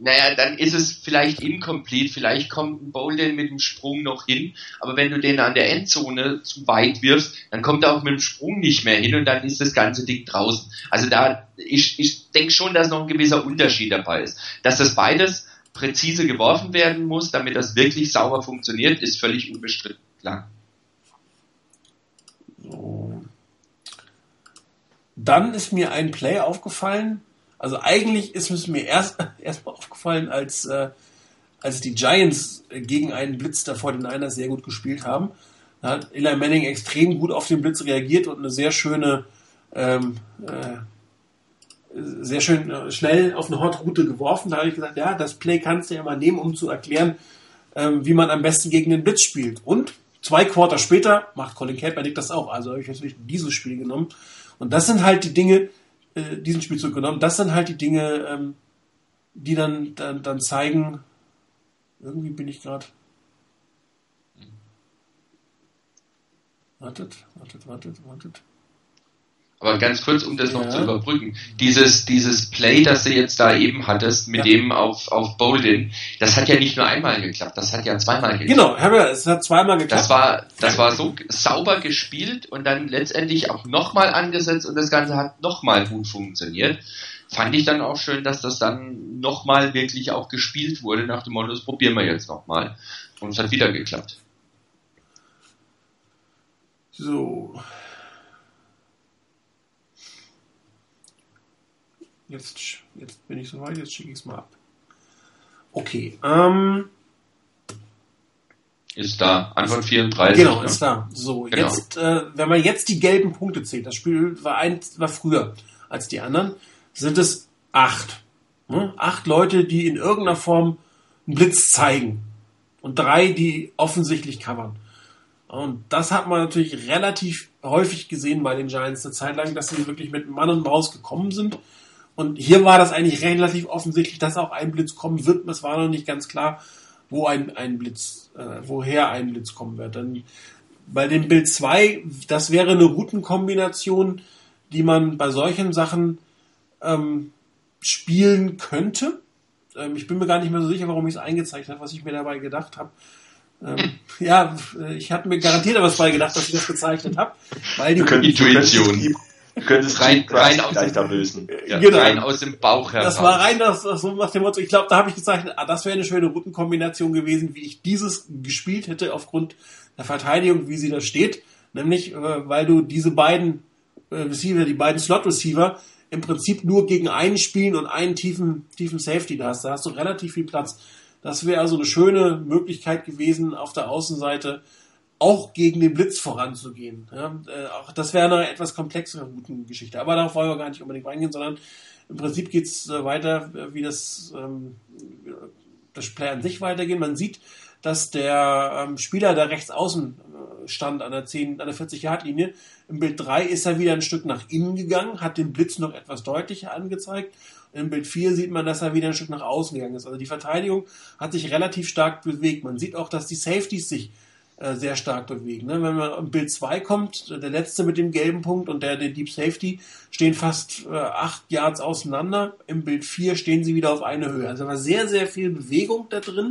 naja, dann ist es vielleicht incomplete, vielleicht kommt ein Bolden mit dem Sprung noch hin, aber wenn du den an der Endzone zu weit wirfst, dann kommt er auch mit dem Sprung nicht mehr hin und dann ist das ganze Ding draußen. Also da, ich, ich denke schon, dass noch ein gewisser Unterschied dabei ist. Dass das beides präzise geworfen werden muss, damit das wirklich sauber funktioniert, ist völlig unbestritten, klar. Dann ist mir ein Play aufgefallen, also eigentlich ist es mir erst erstmal aufgefallen, als, äh, als die Giants gegen einen Blitz der 49ers sehr gut gespielt haben. Da hat Eli Manning extrem gut auf den Blitz reagiert und eine sehr schöne, ähm, äh, sehr schön äh, schnell auf eine Hot-Route geworfen. Da habe ich gesagt, ja, das Play kannst du ja mal nehmen, um zu erklären, ähm, wie man am besten gegen den Blitz spielt. Und zwei Quarter später macht Colin Kaepernick das auch. Also habe ich natürlich dieses Spiel genommen. Und das sind halt die Dinge, äh, diesen Spielzug genommen. Das sind halt die Dinge, ähm, die dann, dann, dann zeigen, irgendwie bin ich gerade. Wartet, wartet, wartet, wartet. Aber ganz kurz, um das ja. noch zu überbrücken. Dieses, dieses Play, das du jetzt da eben hattest, mit ja. dem auf, auf Bolden, das hat ja nicht nur einmal geklappt, das hat ja zweimal geklappt. Genau, es hat zweimal geklappt. Das war, das war so sauber gespielt und dann letztendlich auch nochmal angesetzt und das Ganze hat nochmal gut funktioniert. Fand ich dann auch schön, dass das dann nochmal wirklich auch gespielt wurde, nach dem Motto, das probieren wir jetzt nochmal. Und es hat wieder geklappt. So, Jetzt, jetzt bin ich soweit, jetzt schicke ich es mal ab. Okay. Ähm, ist da. Antwort 34. Genau, ne? ist da. So, genau. jetzt, äh, wenn man jetzt die gelben Punkte zählt, das Spiel war, ein, war früher als die anderen, sind es acht. Hm? Acht Leute, die in irgendeiner Form einen Blitz zeigen. Und drei, die offensichtlich covern. Und das hat man natürlich relativ häufig gesehen bei den Giants eine Zeit lang, dass sie wirklich mit Mann und Maus gekommen sind und hier war das eigentlich relativ offensichtlich, dass auch ein Blitz kommen wird. Es war noch nicht ganz klar, wo ein, ein Blitz, äh, woher ein Blitz kommen wird. Dann bei dem Bild 2, das wäre eine Routenkombination, die man bei solchen Sachen ähm, spielen könnte. Ähm, ich bin mir gar nicht mehr so sicher, warum ich es eingezeichnet habe, was ich mir dabei gedacht habe. Ähm, ja, ich hatte mir garantiert was bei gedacht, dass ich das gezeichnet habe. Weil die Intuition. Du könntest rein, rein aus dem, lösen. Ja, genau. rein aus dem Bauch heraus. Das war rein das, das so nach dem Motto, ich glaube, da habe ich gezeichnet, ah, das wäre eine schöne Routenkombination gewesen, wie ich dieses gespielt hätte aufgrund der Verteidigung, wie sie da steht. Nämlich, äh, weil du diese beiden äh, Receiver, die beiden Slot-Receiver, im Prinzip nur gegen einen spielen und einen tiefen, tiefen Safety da hast. Da hast du relativ viel Platz. Das wäre also eine schöne Möglichkeit gewesen, auf der Außenseite auch gegen den Blitz voranzugehen. Ja, äh, auch das wäre eine etwas komplexere Routengeschichte. Aber darauf wollen wir gar nicht unbedingt reingehen, sondern im Prinzip geht's äh, weiter, äh, wie das, ähm, das Play an sich weitergeht. Man sieht, dass der ähm, Spieler, der rechts außen stand an der 10, an der 40-Yard-Linie, im Bild 3 ist er wieder ein Stück nach innen gegangen, hat den Blitz noch etwas deutlicher angezeigt. Im Bild 4 sieht man, dass er wieder ein Stück nach außen gegangen ist. Also die Verteidigung hat sich relativ stark bewegt. Man sieht auch, dass die Safeties sich äh, sehr stark bewegen. Ne? Wenn man im Bild 2 kommt, der letzte mit dem gelben Punkt und der, der Deep Safety stehen fast äh, acht Yards auseinander. Im Bild 4 stehen sie wieder auf eine Höhe. Also war sehr, sehr viel Bewegung da drin,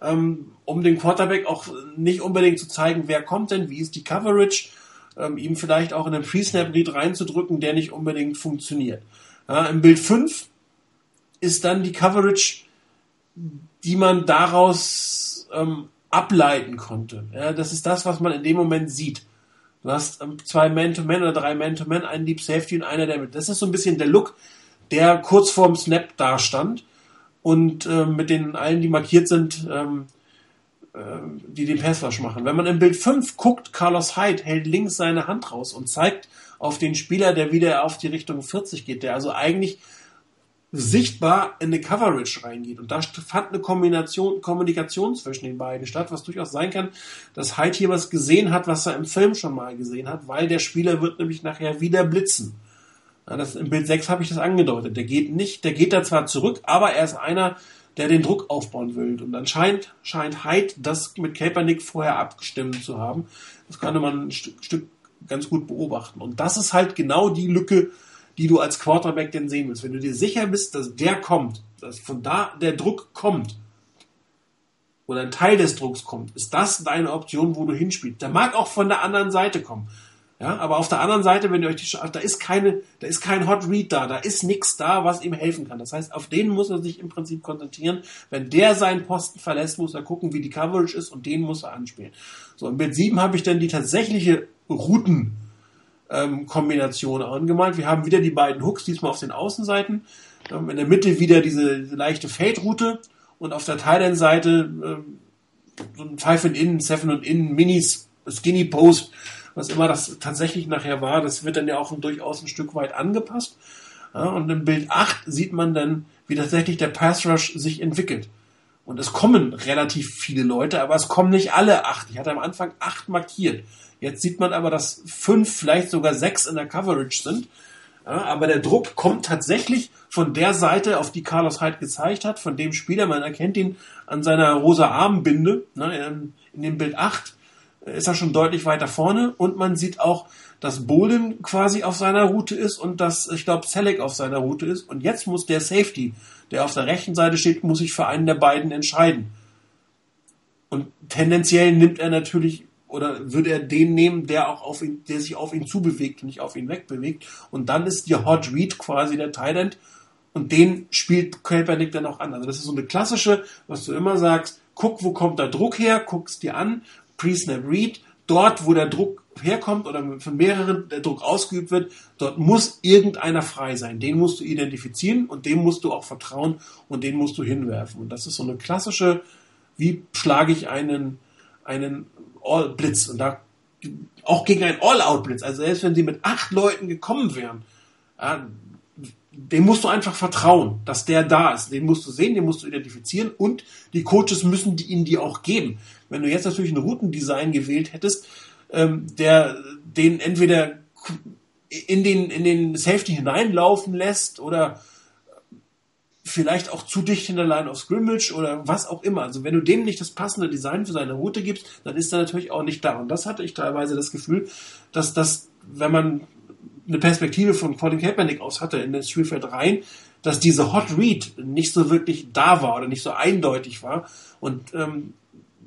ähm, um dem Quarterback auch nicht unbedingt zu zeigen, wer kommt denn, wie ist die Coverage, ähm, ihm vielleicht auch in einen Pre-Snap-Read reinzudrücken, der nicht unbedingt funktioniert. Ja, Im Bild 5 ist dann die Coverage, die man daraus ähm, ableiten konnte. Ja, das ist das, was man in dem Moment sieht. Du hast ähm, zwei Man-to-Man oder drei Man-to-Man, einen Deep Safety und einer der mit. Das ist so ein bisschen der Look, der kurz vorm Snap da stand und äh, mit den allen, die markiert sind, ähm, äh, die den Passwash machen. Wenn man im Bild 5 guckt, Carlos Hyde hält links seine Hand raus und zeigt auf den Spieler, der wieder auf die Richtung 40 geht, der also eigentlich sichtbar in eine Coverage reingeht. Und da fand eine Kombination, Kommunikation zwischen den beiden statt, was durchaus sein kann, dass Hyde hier was gesehen hat, was er im Film schon mal gesehen hat, weil der Spieler wird nämlich nachher wieder blitzen. Ja, das, Im Bild 6 habe ich das angedeutet. Der geht nicht, der geht da zwar zurück, aber er ist einer, der den Druck aufbauen will. Und anscheinend scheint Hyde das mit Kaepernick vorher abgestimmt zu haben. Das konnte man ein Stück, Stück ganz gut beobachten. Und das ist halt genau die Lücke, die du als Quarterback denn sehen willst. Wenn du dir sicher bist, dass der kommt, dass von da der Druck kommt, oder ein Teil des Drucks kommt, ist das deine Option, wo du hinspielst. Der mag auch von der anderen Seite kommen. Ja, aber auf der anderen Seite, wenn ihr euch die, da ist keine, da ist kein Hot Read da, da ist nichts da, was ihm helfen kann. Das heißt, auf den muss er sich im Prinzip konzentrieren. Wenn der seinen Posten verlässt, muss er gucken, wie die Coverage ist und den muss er anspielen. So, im Bild 7 habe ich dann die tatsächliche Routen, ähm, Kombination angemalt. Wir haben wieder die beiden Hooks, diesmal auf den Außenseiten. Ähm, in der Mitte wieder diese, leichte Fade-Route und auf der Thailand-Seite ähm, so ein Five and In, Seven und In, Minis, Skinny Post, was immer das tatsächlich nachher war, das wird dann ja auch durchaus ein Stück weit angepasst. Ja, und im Bild 8 sieht man dann, wie tatsächlich der Pass Rush sich entwickelt. Und es kommen relativ viele Leute, aber es kommen nicht alle acht. Ich hatte am Anfang acht markiert. Jetzt sieht man aber, dass fünf, vielleicht sogar sechs in der Coverage sind. Ja, aber der Druck kommt tatsächlich von der Seite, auf die Carlos Hyde gezeigt hat, von dem Spieler. Man erkennt ihn an seiner rosa Armbinde. Ne, in dem Bild 8 ist er schon deutlich weiter vorne und man sieht auch, dass Bolden quasi auf seiner Route ist und dass, ich glaube, Selleck auf seiner Route ist. Und jetzt muss der Safety, der auf der rechten Seite steht, muss sich für einen der beiden entscheiden. Und tendenziell nimmt er natürlich oder würde er den nehmen, der auch auf ihn, der sich auf ihn zubewegt und nicht auf ihn wegbewegt. Und dann ist die Hot Read quasi der Thailand und den spielt Kaepernick dann auch an. Also das ist so eine klassische, was du immer sagst, guck, wo kommt der Druck her, guck's dir an, Pre-Snap Read, dort, wo der Druck herkommt oder von mehreren der Druck ausgeübt wird, dort muss irgendeiner frei sein. Den musst du identifizieren und dem musst du auch vertrauen und den musst du hinwerfen. Und das ist so eine klassische, wie schlage ich einen, einen All-Blitz und da auch gegen einen All-Out-Blitz. Also selbst wenn sie mit acht Leuten gekommen wären, ja, dem musst du einfach vertrauen, dass der da ist. Den musst du sehen, den musst du identifizieren und die Coaches müssen die ihn dir auch geben. Wenn du jetzt natürlich ein Routendesign gewählt hättest, ähm, der den entweder in den, in den Safety hineinlaufen lässt oder vielleicht auch zu dicht in der Line of Scrimmage oder was auch immer. Also wenn du dem nicht das passende Design für seine Route gibst, dann ist er natürlich auch nicht da. Und das hatte ich teilweise das Gefühl, dass das, wenn man eine Perspektive von Colin Kaepernick aus hatte in das Spielfeld rein, dass diese Hot Read nicht so wirklich da war oder nicht so eindeutig war. Und ähm,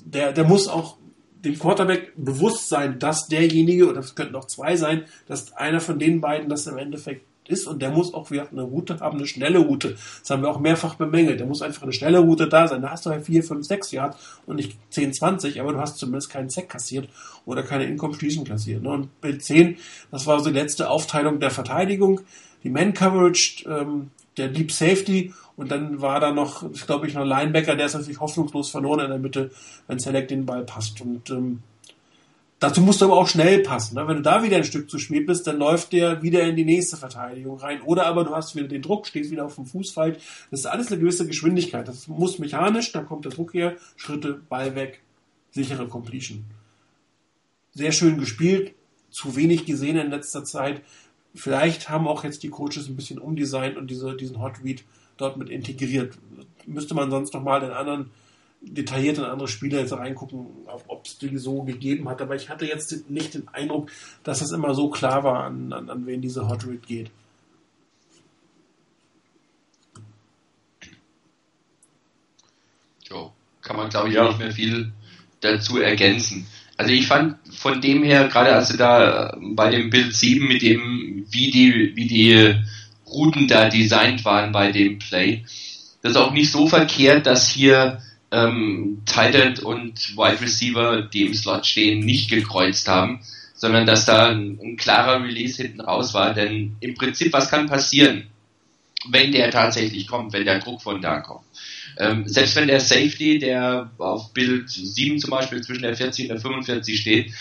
der, der muss auch dem Quarterback bewusst sein, dass derjenige, oder es könnten auch zwei sein, dass einer von den beiden das im Endeffekt ist und der muss auch wieder eine Route haben, eine schnelle Route. Das haben wir auch mehrfach bemängelt. Der muss einfach eine schnelle Route da sein. Da hast du halt 4, 5, 6 Yards und nicht 10, 20, aber du hast zumindest keinen Sack kassiert oder keine Incompletion kassiert. Ne? Und Bild 10, das war so die letzte Aufteilung der Verteidigung. Die Man-Coverage, ähm, der Deep Safety und dann war da noch, glaube ich, noch Linebacker, der ist natürlich hoffnungslos verloren in der Mitte, wenn Select den Ball passt. Und ähm, Dazu musst du aber auch schnell passen. Ne? Wenn du da wieder ein Stück zu spät bist, dann läuft der wieder in die nächste Verteidigung rein. Oder aber du hast wieder den Druck, stehst wieder auf dem Fußfalt. Das ist alles eine gewisse Geschwindigkeit. Das muss mechanisch, da kommt der Druck her, Schritte, Ball weg, sichere Completion. Sehr schön gespielt, zu wenig gesehen in letzter Zeit. Vielleicht haben auch jetzt die Coaches ein bisschen umdesignt und diese, diesen Hot Read dort mit integriert. Müsste man sonst nochmal den anderen detailliert in andere Spiele jetzt reingucken, ob es die so gegeben hat. Aber ich hatte jetzt nicht den Eindruck, dass es immer so klar war, an, an, an wen diese Hot Rate geht. Jo, kann man glaube ich ja. nicht mehr viel dazu ergänzen. Also ich fand von dem her, gerade als du da bei dem Bild 7 mit dem, wie die, wie die Routen da designt waren bei dem Play, das ist auch nicht so verkehrt, dass hier ähm, Tight und Wide Receiver, die im Slot stehen, nicht gekreuzt haben, sondern dass da ein, ein klarer Release hinten raus war. Denn im Prinzip, was kann passieren, wenn der tatsächlich kommt, wenn der Druck von da kommt? Ähm, selbst wenn der Safety, der auf Bild 7 zum Beispiel zwischen der 40 und der 45 steht,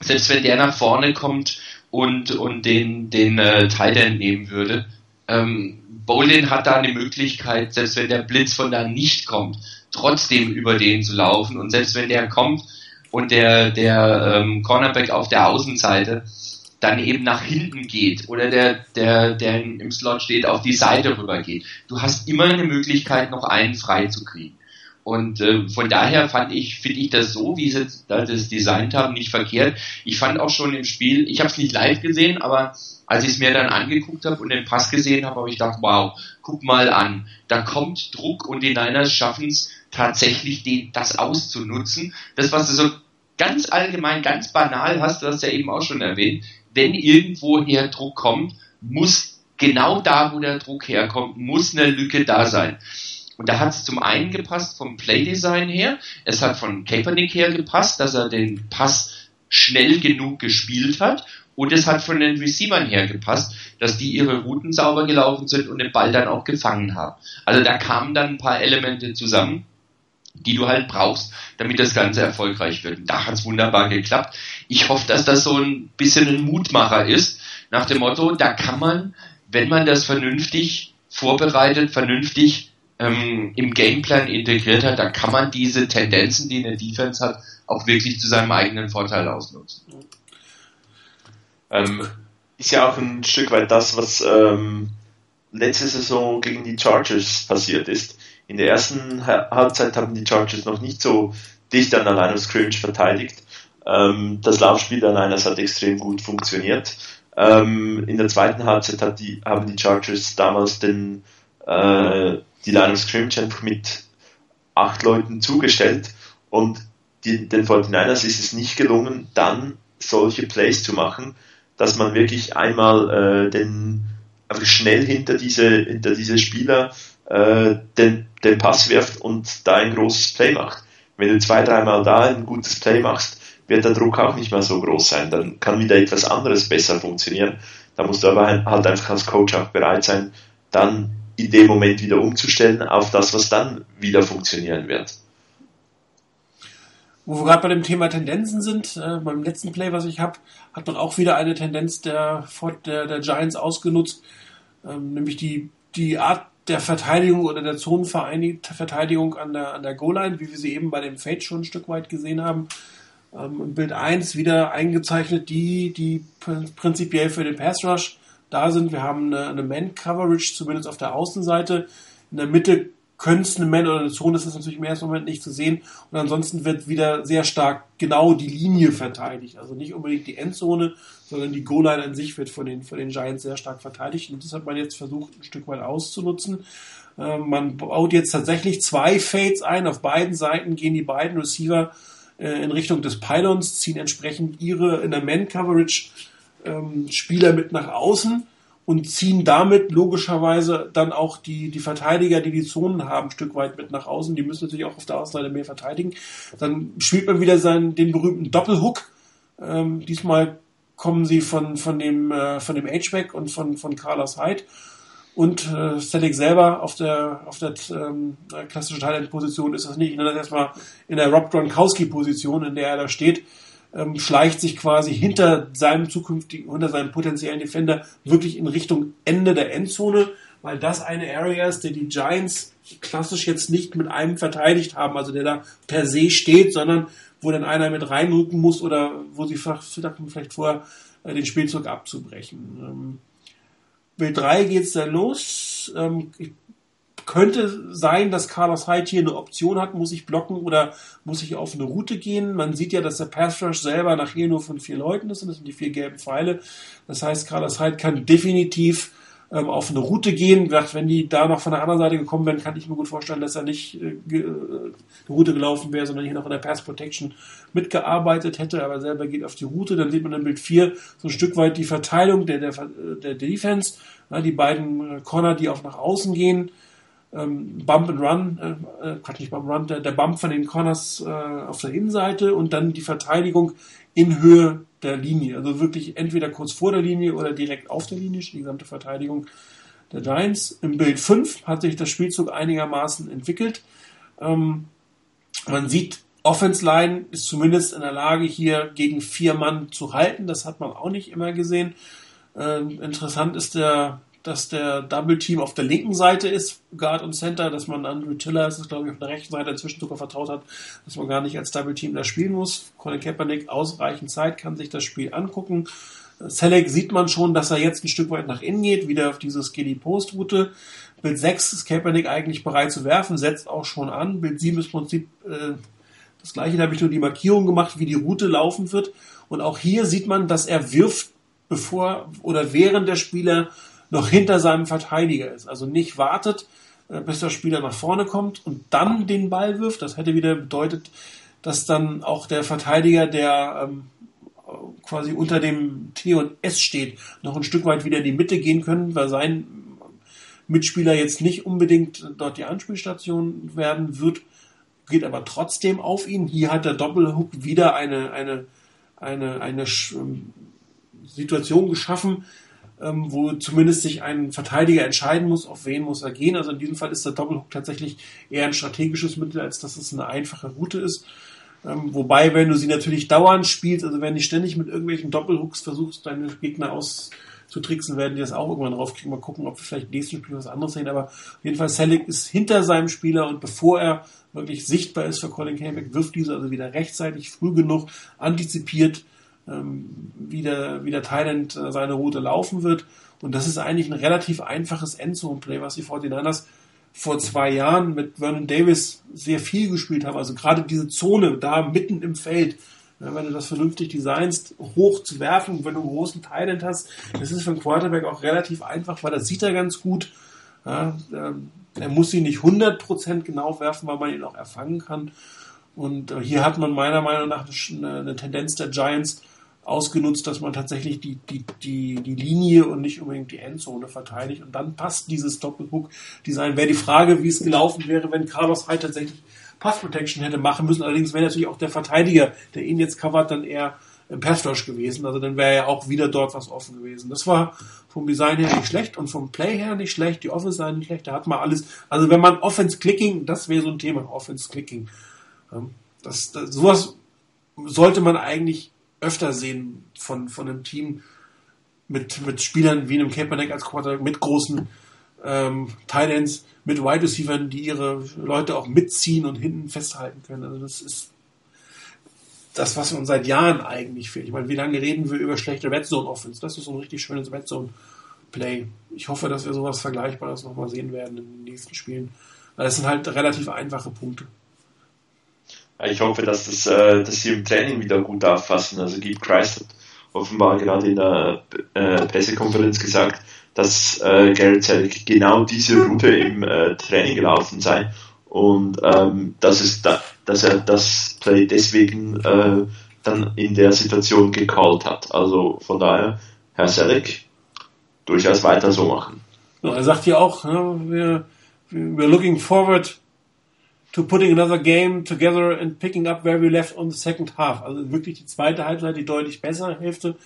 selbst wenn der nach vorne kommt und, und den, den äh, Tight nehmen würde, Ähm, Bolin hat da eine Möglichkeit, selbst wenn der Blitz von da nicht kommt, trotzdem über den zu laufen. Und selbst wenn der kommt und der, der ähm, Cornerback auf der Außenseite dann eben nach hinten geht oder der, der, der im Slot steht, auf die Seite rüber geht. Du hast immer eine Möglichkeit, noch einen frei zu kriegen. Und äh, von daher fand ich, finde ich das so, wie sie das designt haben, nicht verkehrt. Ich fand auch schon im Spiel, ich habe es nicht live gesehen, aber als ich es mir dann angeguckt habe und den Pass gesehen habe, habe ich gedacht, wow, guck mal an, da kommt Druck und die Niners schaffen es tatsächlich, den, das auszunutzen. Das, was du so ganz allgemein, ganz banal hast, du hast ja eben auch schon erwähnt, wenn irgendwoher Druck kommt, muss genau da, wo der Druck herkommt, muss eine Lücke da sein. Und da hat es zum einen gepasst vom Playdesign her, es hat von Kaepernick her gepasst, dass er den Pass schnell genug gespielt hat und es hat von den Receivern her gepasst, dass die ihre Routen sauber gelaufen sind und den Ball dann auch gefangen haben. Also da kamen dann ein paar Elemente zusammen, die du halt brauchst, damit das Ganze erfolgreich wird. Da hat es wunderbar geklappt. Ich hoffe, dass das so ein bisschen ein Mutmacher ist, nach dem Motto, da kann man, wenn man das vernünftig vorbereitet, vernünftig ähm, im Gameplan integriert hat, da kann man diese Tendenzen, die eine Defense hat, auch wirklich zu seinem eigenen Vorteil ausnutzen. Ähm, ist ja auch ein Stück weit das, was ähm, letzte Saison gegen die Chargers passiert ist. In der ersten Halbzeit haben die Chargers noch nicht so dicht an der Line of Scrimmage verteidigt. Ähm, das Laufspiel der Niners hat extrem gut funktioniert. Ähm, in der zweiten Halbzeit die, haben die Chargers damals den, äh, die Line of Scrimmage einfach mit acht Leuten zugestellt und die, den 49ers ist es nicht gelungen, dann solche Plays zu machen, dass man wirklich einmal äh, den einfach schnell hinter diese hinter diese Spieler äh, den, den Pass wirft und da ein großes Play macht. Wenn du zwei, dreimal da ein gutes Play machst, wird der Druck auch nicht mehr so groß sein. Dann kann wieder etwas anderes besser funktionieren. Da musst du aber halt einfach als Coach auch bereit sein, dann in dem Moment wieder umzustellen auf das, was dann wieder funktionieren wird. Wo wir gerade bei dem Thema Tendenzen sind, äh, beim letzten Play, was ich habe, hat man auch wieder eine Tendenz der, der, der Giants ausgenutzt, ähm, nämlich die, die Art der Verteidigung oder der Zonenverteidigung an der, an der Goal-Line, wie wir sie eben bei dem Fade schon ein Stück weit gesehen haben. Ähm, Im Bild 1 wieder eingezeichnet, die, die prinzipiell für den Pass Rush da sind. Wir haben eine, eine Man-Coverage, zumindest auf der Außenseite. In der Mitte könnte es eine Man oder eine Zone, das ist natürlich im ersten Moment nicht zu sehen. Und ansonsten wird wieder sehr stark genau die Linie verteidigt. Also nicht unbedingt die Endzone, sondern die Goal-Line an sich wird von den, von den Giants sehr stark verteidigt. Und das hat man jetzt versucht, ein Stück weit auszunutzen. Ähm, man baut jetzt tatsächlich zwei Fades ein. Auf beiden Seiten gehen die beiden Receiver äh, in Richtung des Pylons, ziehen entsprechend ihre in der Man-Coverage ähm, Spieler mit nach außen und ziehen damit logischerweise dann auch die, die Verteidiger, die die Zonen haben, ein Stück weit mit nach außen. Die müssen natürlich auch auf der Außenseite mehr verteidigen. Dann spielt man wieder seinen, den berühmten Doppelhook. Ähm, diesmal kommen sie von, von dem, äh, von dem H-Back und von, von Carlos Hyde. Und äh, Static selber auf der, auf der ähm, klassischen Thailand-Position ist das nicht. Ich nenne das erstmal in der Rob Gronkowski-Position, in der er da steht ähm, schleicht sich quasi hinter seinem zukünftigen, hinter seinem potenziellen Defender wirklich in Richtung Ende der Endzone, weil das eine Area ist, der die Giants klassisch jetzt nicht mit einem verteidigt haben, also der da per se steht, sondern wo dann einer mit reinrücken muss oder wo sie vielleicht vorher äh, den Spielzug abzubrechen. Ähm, Bild 3 geht's dann los. Ähm, ich könnte sein, dass Carlos Hyde hier eine Option hat, muss ich blocken oder muss ich auf eine Route gehen. Man sieht ja, dass der Pass Rush selber nachher nur von vier Leuten ist und das sind die vier gelben Pfeile. Das heißt, Carlos Hyde kann definitiv ähm, auf eine Route gehen. Wenn die da noch von der anderen Seite gekommen wären, kann ich mir gut vorstellen, dass er nicht äh, äh eine Route gelaufen wäre, sondern hier noch in der Pass Protection mitgearbeitet hätte, aber selber geht auf die Route. Dann sieht man im Bild 4 so ein Stück weit die Verteilung der, der, der Defense. Ja, die beiden äh, Corner, die auch nach außen gehen ähm, Bump and Run, äh, äh, Quatsch, nicht Bump and Run, der, der Bump von den Corners äh, auf der Innenseite und dann die Verteidigung in Höhe der Linie. Also wirklich entweder kurz vor der Linie oder direkt auf der Linie, die gesamte Verteidigung der Giants. Im Bild 5 hat sich das Spielzug einigermaßen entwickelt. Ähm, man sieht, Offense Line ist zumindest in der Lage, hier gegen vier Mann zu halten. Das hat man auch nicht immer gesehen. Ähm, interessant ist der dass der Double Team auf der linken Seite ist, Guard und Center, dass man Andrew Tiller, das ist glaube ich auf der rechten Seite inzwischen sogar vertraut hat, dass man gar nicht als Double Team da spielen muss. Colin Kaepernick ausreichend Zeit, kann sich das Spiel angucken. Selleck sieht man schon, dass er jetzt ein Stück weit nach innen geht, wieder auf diese Skinny Post Route. Bild 6 ist Kaepernick eigentlich bereit zu werfen, setzt auch schon an. Bild 7 ist im Prinzip äh, das gleiche, da habe ich nur die Markierung gemacht, wie die Route laufen wird. Und auch hier sieht man, dass er wirft, bevor oder während der Spieler noch hinter seinem Verteidiger ist. Also nicht wartet, äh, bis der Spieler nach vorne kommt und dann den Ball wirft. Das hätte wieder bedeutet, dass dann auch der Verteidiger, der ähm, quasi unter dem T und S steht, noch ein Stück weit wieder in die Mitte gehen können, weil sein Mitspieler jetzt nicht unbedingt dort die Anspielstation werden wird, geht aber trotzdem auf ihn. Hier hat der Doppelhook wieder eine, eine, eine, eine ähm, Situation geschaffen, ähm, wo zumindest sich ein Verteidiger entscheiden muss, auf wen muss er gehen. Also in diesem Fall ist der Doppelhook tatsächlich eher ein strategisches Mittel, als dass es eine einfache Route ist. Ähm, wobei, wenn du sie natürlich dauernd spielst, also wenn du ständig mit irgendwelchen Doppelhooks versuchst, deine Gegner auszutricksen, werden die das auch irgendwann raufkriegen. Mal gucken, ob wir vielleicht nächsten Spiel was anderes sehen. Aber auf jeden Fall, Selleck ist hinter seinem Spieler und bevor er wirklich sichtbar ist für Colin Kaepernick, wirft dieser also wieder rechtzeitig, früh genug, antizipiert, wie der, wie der Thailand äh, seine Route laufen wird. Und das ist eigentlich ein relativ einfaches Endzone-Play, was die 49ers vor zwei Jahren mit Vernon Davis sehr viel gespielt haben. Also gerade diese Zone da mitten im Feld, wenn du das vernünftig designst, hoch zu werfen, wenn du einen großen Thailand hast, das ist für einen Quarterback auch relativ einfach, weil das sieht er ganz gut. Ja, ähm, er muss sie nicht 100% genau werfen, weil man ihn auch erfangen kann. Und äh, hier hat man meiner Meinung nach eine Tendenz der Giants, ausgenutzt, dass man tatsächlich die, die, die, die Linie und nicht unbedingt die Endzone verteidigt. Und dann passt dieses Doppelhook-Design. Wäre die Frage, wie es gelaufen wäre, wenn Carlos Hyde tatsächlich Pass Protection hätte machen müssen. Allerdings wäre natürlich auch der Verteidiger, der ihn jetzt covert, dann eher im Pass Rush gewesen. Also dann wäre ja auch wieder dort was offen gewesen. Das war vom Design her nicht schlecht und vom Play her nicht schlecht. Die Offense sei nicht schlecht. Da hat man alles. Also wenn man Offense Clicking, das wäre so ein Thema, Offense Clicking. Ähm, das, das, sowas sollte man eigentlich öfter sehen von, von einem Team mit, mit Spielern wie einem Kaepernick als Quarterback, mit großen ähm, Titans, mit Wide Receivers, die ihre Leute auch mitziehen und hinten festhalten können. Also das ist das, was uns seit Jahren eigentlich fehlt. Ich meine, wie lange reden wir über schlechte Red Zone Offense? Das ist so ein richtig schönes Red Zone Play. Ich hoffe, dass wir sowas Vergleichbares nochmal sehen werden in den nächsten Spielen. Weil das sind halt relativ einfache Punkte. Ich hoffe, dass, das, äh, dass sie im Training wieder gut auffassen. Also Gib Christ hat offenbar gerade in der äh, Pressekonferenz gesagt, dass äh, Garrett Selleck genau diese Route im äh, Training gelaufen sei und ähm, dass, es da, dass er das Play deswegen äh, dann in der Situation gecallt hat. Also von daher, Herr Selleck, durchaus weiter so machen. Ja, er sagt ja auch, ne, wir, we're looking forward to putting another game together and picking up where we left on the second half. Also wirklich die zweite Halbzeit, die deutlich bessere Hälfte,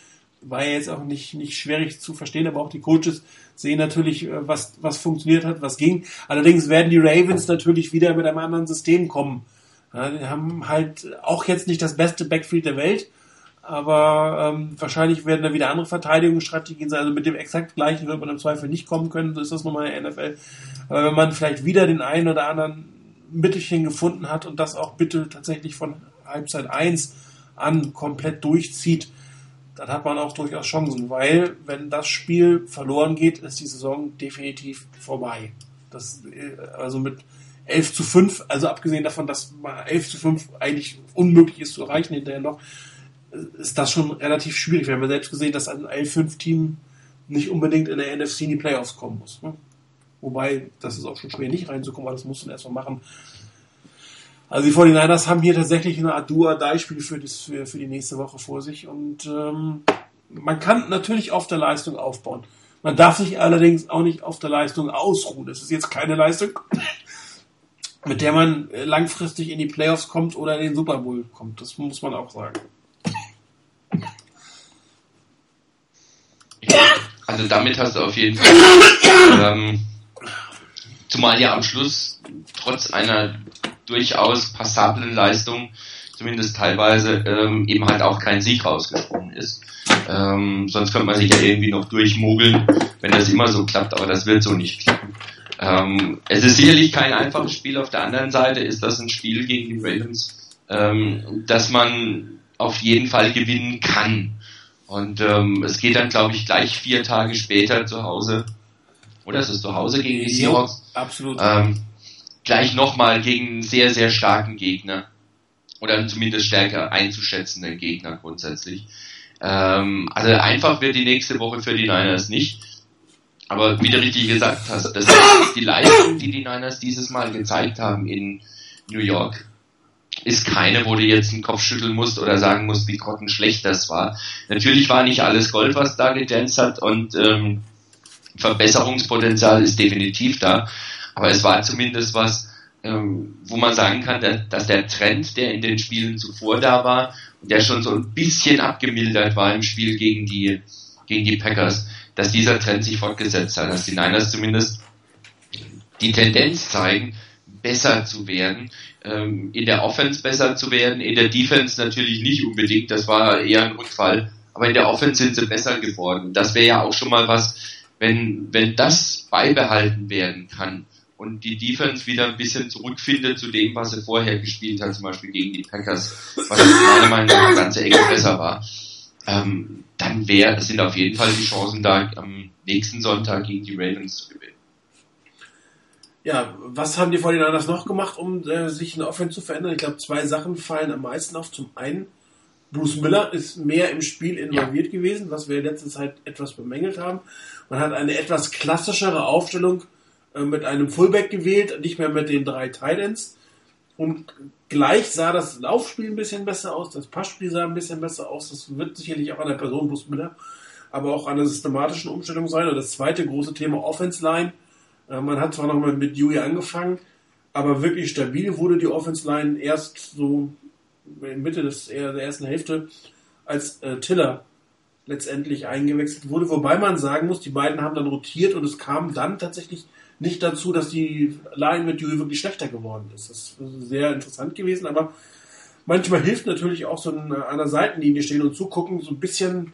war jetzt auch nicht, nicht schwierig zu verstehen, aber auch die Coaches sehen natürlich, äh, was, was funktioniert hat, was ging. Allerdings werden die Ravens natürlich wieder mit einem anderen System kommen. Ja, die haben halt auch jetzt nicht das beste Backfield der Welt, aber ähm, wahrscheinlich werden da wieder andere Verteidigungsstrategien sein. Also mit dem exakt gleichen wird man im Zweifel nicht kommen können, so ist das nochmal in der NFL. Aber wenn man vielleicht wieder den einen oder anderen Mittelchen gefunden hat und das auch bitte tatsächlich von Halbzeit 1 an komplett durchzieht, dann hat man auch durchaus Chancen, weil wenn das Spiel verloren geht, ist die Saison definitiv vorbei. Das, äh, also mit 11 zu 5, also abgesehen davon, dass 11 zu 5 eigentlich unmöglich ist zu erreichen hinterher noch, ist das schon relativ schwierig. Wir haben ja selbst gesehen, dass ein 11-5-Team nicht unbedingt in der NFC in die Playoffs kommen muss. Ne? Wobei, das ist auch schon schwer, nicht reinzukommen, aber das musst du erstmal machen. Also die 49ers haben hier tatsächlich eine Art Dua-Die-Spiel für, für, für die nächste Woche vor sich und ähm, man kann natürlich auf der Leistung aufbauen. Man darf sich allerdings auch nicht auf der Leistung ausruhen. Das ist jetzt keine Leistung, mit der man langfristig in die Playoffs kommt oder in den Super Bowl kommt. Das muss man auch sagen. Also damit hast du auf jeden Fall ähm, Zumal ja am Schluss trotz einer durchaus passablen Leistung, zumindest teilweise, ähm, eben halt auch kein Sieg rausgesprungen ist. Ähm, sonst könnte man sich ja irgendwie noch durchmogeln, wenn das immer so klappt, aber das wird so nicht klappen. Ähm, es ist sicherlich kein einfaches Spiel. Auf der anderen Seite ist das ein Spiel gegen die Ravens, ähm, das man auf jeden Fall gewinnen kann. Und ähm, es geht dann, glaube ich, gleich vier Tage später zu Hause. Oder ist es zu Hause gegen die Seahawks? Absolut. Ähm, gleich nochmal gegen einen sehr, sehr starken Gegner. Oder zumindest stärker einzuschätzenden Gegner grundsätzlich. Ähm, also einfach wird die nächste Woche für die Niners nicht. Aber wie du richtig gesagt hast, das ist die Leistung, die die Niners dieses Mal gezeigt haben in New York, ist keine, wo du jetzt den Kopf schütteln musst oder sagen musst, wie grottenschlecht das war. Natürlich war nicht alles Gold, was da gedanced hat und ähm, Verbesserungspotenzial ist definitiv da. Aber es war zumindest was, ähm, wo man sagen kann, dass der Trend, der in den Spielen zuvor da war, der schon so ein bisschen abgemildert war im Spiel gegen die, gegen die Packers, dass dieser Trend sich fortgesetzt hat, dass die Niners zumindest die Tendenz zeigen, besser zu werden, ähm, in der Offense besser zu werden, in der Defense natürlich nicht unbedingt, das war eher ein Rückfall, aber in der Offense sind sie besser geworden. Das wäre ja auch schon mal was, wenn, wenn das beibehalten werden kann und die Defense wieder ein bisschen zurückfindet zu dem, was sie vorher gespielt hat, zum Beispiel gegen die Packers, was meiner Meinung nach ganze Ecke besser war, ähm, dann wäre, sind auf jeden Fall die Chancen da, am nächsten Sonntag gegen die Ravens zu gewinnen. Ja, was haben die 49ers noch gemacht, um äh, sich in der Offense zu verändern? Ich glaube, zwei Sachen fallen am meisten auf. Zum einen, Bruce Miller ist mehr im Spiel involviert ja. gewesen, was wir in letzter Zeit etwas bemängelt haben. Man hat eine etwas klassischere Aufstellung äh, mit einem Fullback gewählt, nicht mehr mit den drei Titans. Und gleich sah das Laufspiel ein bisschen besser aus, das Passspiel sah ein bisschen besser aus. Das wird sicherlich auch an der Person Bruce Miller, aber auch an der systematischen Umstellung sein. Und das zweite große Thema Offense Line. Äh, man hat zwar nochmal mit Dewey angefangen, aber wirklich stabil wurde die Offense Line erst so Mitte des, der ersten Hälfte, als äh, Tiller letztendlich eingewechselt wurde. Wobei man sagen muss, die beiden haben dann rotiert und es kam dann tatsächlich nicht dazu, dass die Line mit Dewey wirklich schlechter geworden ist. Das ist sehr interessant gewesen, aber manchmal hilft natürlich auch so ein, an der Seitenlinie stehen und zugucken, so ein bisschen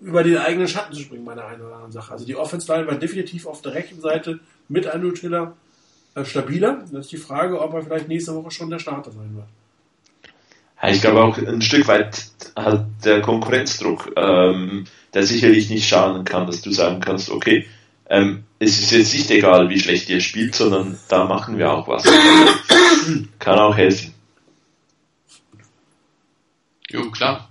über den eigenen Schatten zu springen, meine eine oder andere Sache. Also die Offense Line war definitiv auf der rechten Seite mit Andrew Tiller äh, stabiler. Das ist die Frage, ob er vielleicht nächste Woche schon der Starter sein wird. Ich glaube auch ein Stück weit halt der Konkurrenzdruck, ähm, der sicherlich nicht schaden kann, dass du sagen kannst, okay, ähm, es ist jetzt nicht egal, wie schlecht ihr spielt, sondern da machen wir auch was. kann auch helfen. Jo, klar.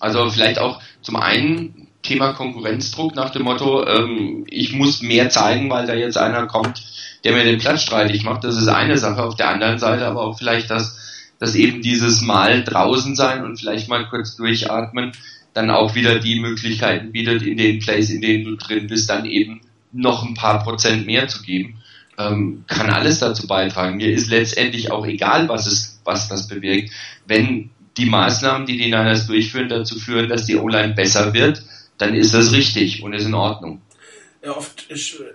Also vielleicht auch zum einen Thema Konkurrenzdruck nach dem Motto, ähm, ich muss mehr zeigen, weil da jetzt einer kommt, der mir den Platz streitig macht. Das ist eine Sache. Auf der anderen Seite aber auch vielleicht das, dass eben dieses Mal draußen sein und vielleicht mal kurz durchatmen dann auch wieder die Möglichkeiten bietet, in den Plays, in denen du drin bist, dann eben noch ein paar Prozent mehr zu geben, ähm, kann alles dazu beitragen. Mir ist letztendlich auch egal, was es, was das bewirkt. Wenn die Maßnahmen, die die Niners durchführen, dazu führen, dass die O-Line besser wird, dann ist das richtig und ist in Ordnung. Ja, oft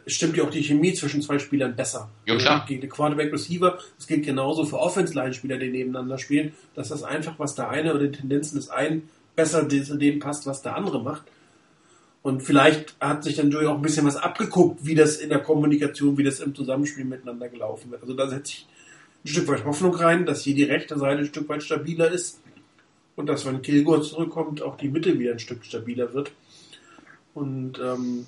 stimmt ja auch die Chemie zwischen zwei Spielern besser. Ja, klar. Gegen den Quarterback Receiver, das gilt genauso für Offense-Line-Spieler, die nebeneinander spielen, dass das einfach, was der eine oder die Tendenzen des einen besser zu dem passt, was der andere macht. Und vielleicht hat sich dann Joey auch ein bisschen was abgeguckt, wie das in der Kommunikation, wie das im Zusammenspiel miteinander gelaufen wird. Also da setze ich ein Stück weit Hoffnung rein, dass hier die rechte Seite ein Stück weit stabiler ist und dass, wenn Kilgore zurückkommt, auch die Mitte wieder ein Stück stabiler wird. Und ähm,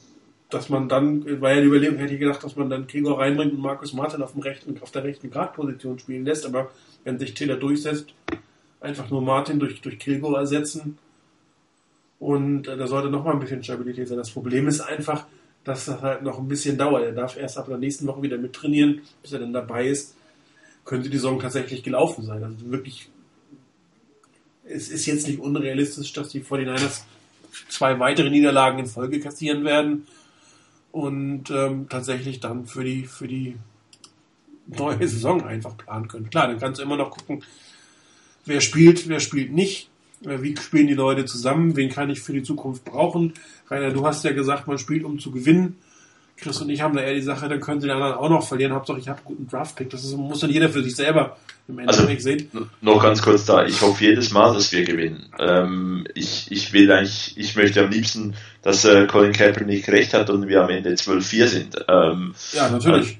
dass man dann, war ja die Überlegung, hätte ich gedacht, dass man dann Kilgore reinbringt und Markus Martin auf, dem rechten, auf der rechten Gradposition spielen lässt, aber wenn sich Taylor durchsetzt, einfach nur Martin durch, durch Kilgore ersetzen. Und äh, da sollte noch mal ein bisschen Stabilität sein. Das Problem ist einfach, dass das halt noch ein bisschen dauert. Er darf erst ab der nächsten Woche wieder mittrainieren, bis er dann dabei ist. Könnte die Saison tatsächlich gelaufen sein. Also wirklich, es ist jetzt nicht unrealistisch, dass die 49ers zwei weitere Niederlagen in Folge kassieren werden und ähm, tatsächlich dann für die, für die neue Saison einfach planen können. Klar, dann kannst du immer noch gucken, wer spielt, wer spielt nicht, äh, wie spielen die Leute zusammen, wen kann ich für die Zukunft brauchen. Rainer, du hast ja gesagt, man spielt um zu gewinnen. Chris und ich haben da eher die Sache, dann können sie die anderen auch noch verlieren. Hauptsache, ich habe einen guten Draft-Pick. Das ist, muss dann jeder für sich selber im Also, Endeffekt sehen. noch ganz kurz da, ich hoffe jedes Mal, dass wir gewinnen. Ähm, ich, ich will eigentlich, ich möchte am liebsten, dass äh, Colin Kaepernick recht hat und wir am Ende 12-4 sind. Ähm, Ja, natürlich.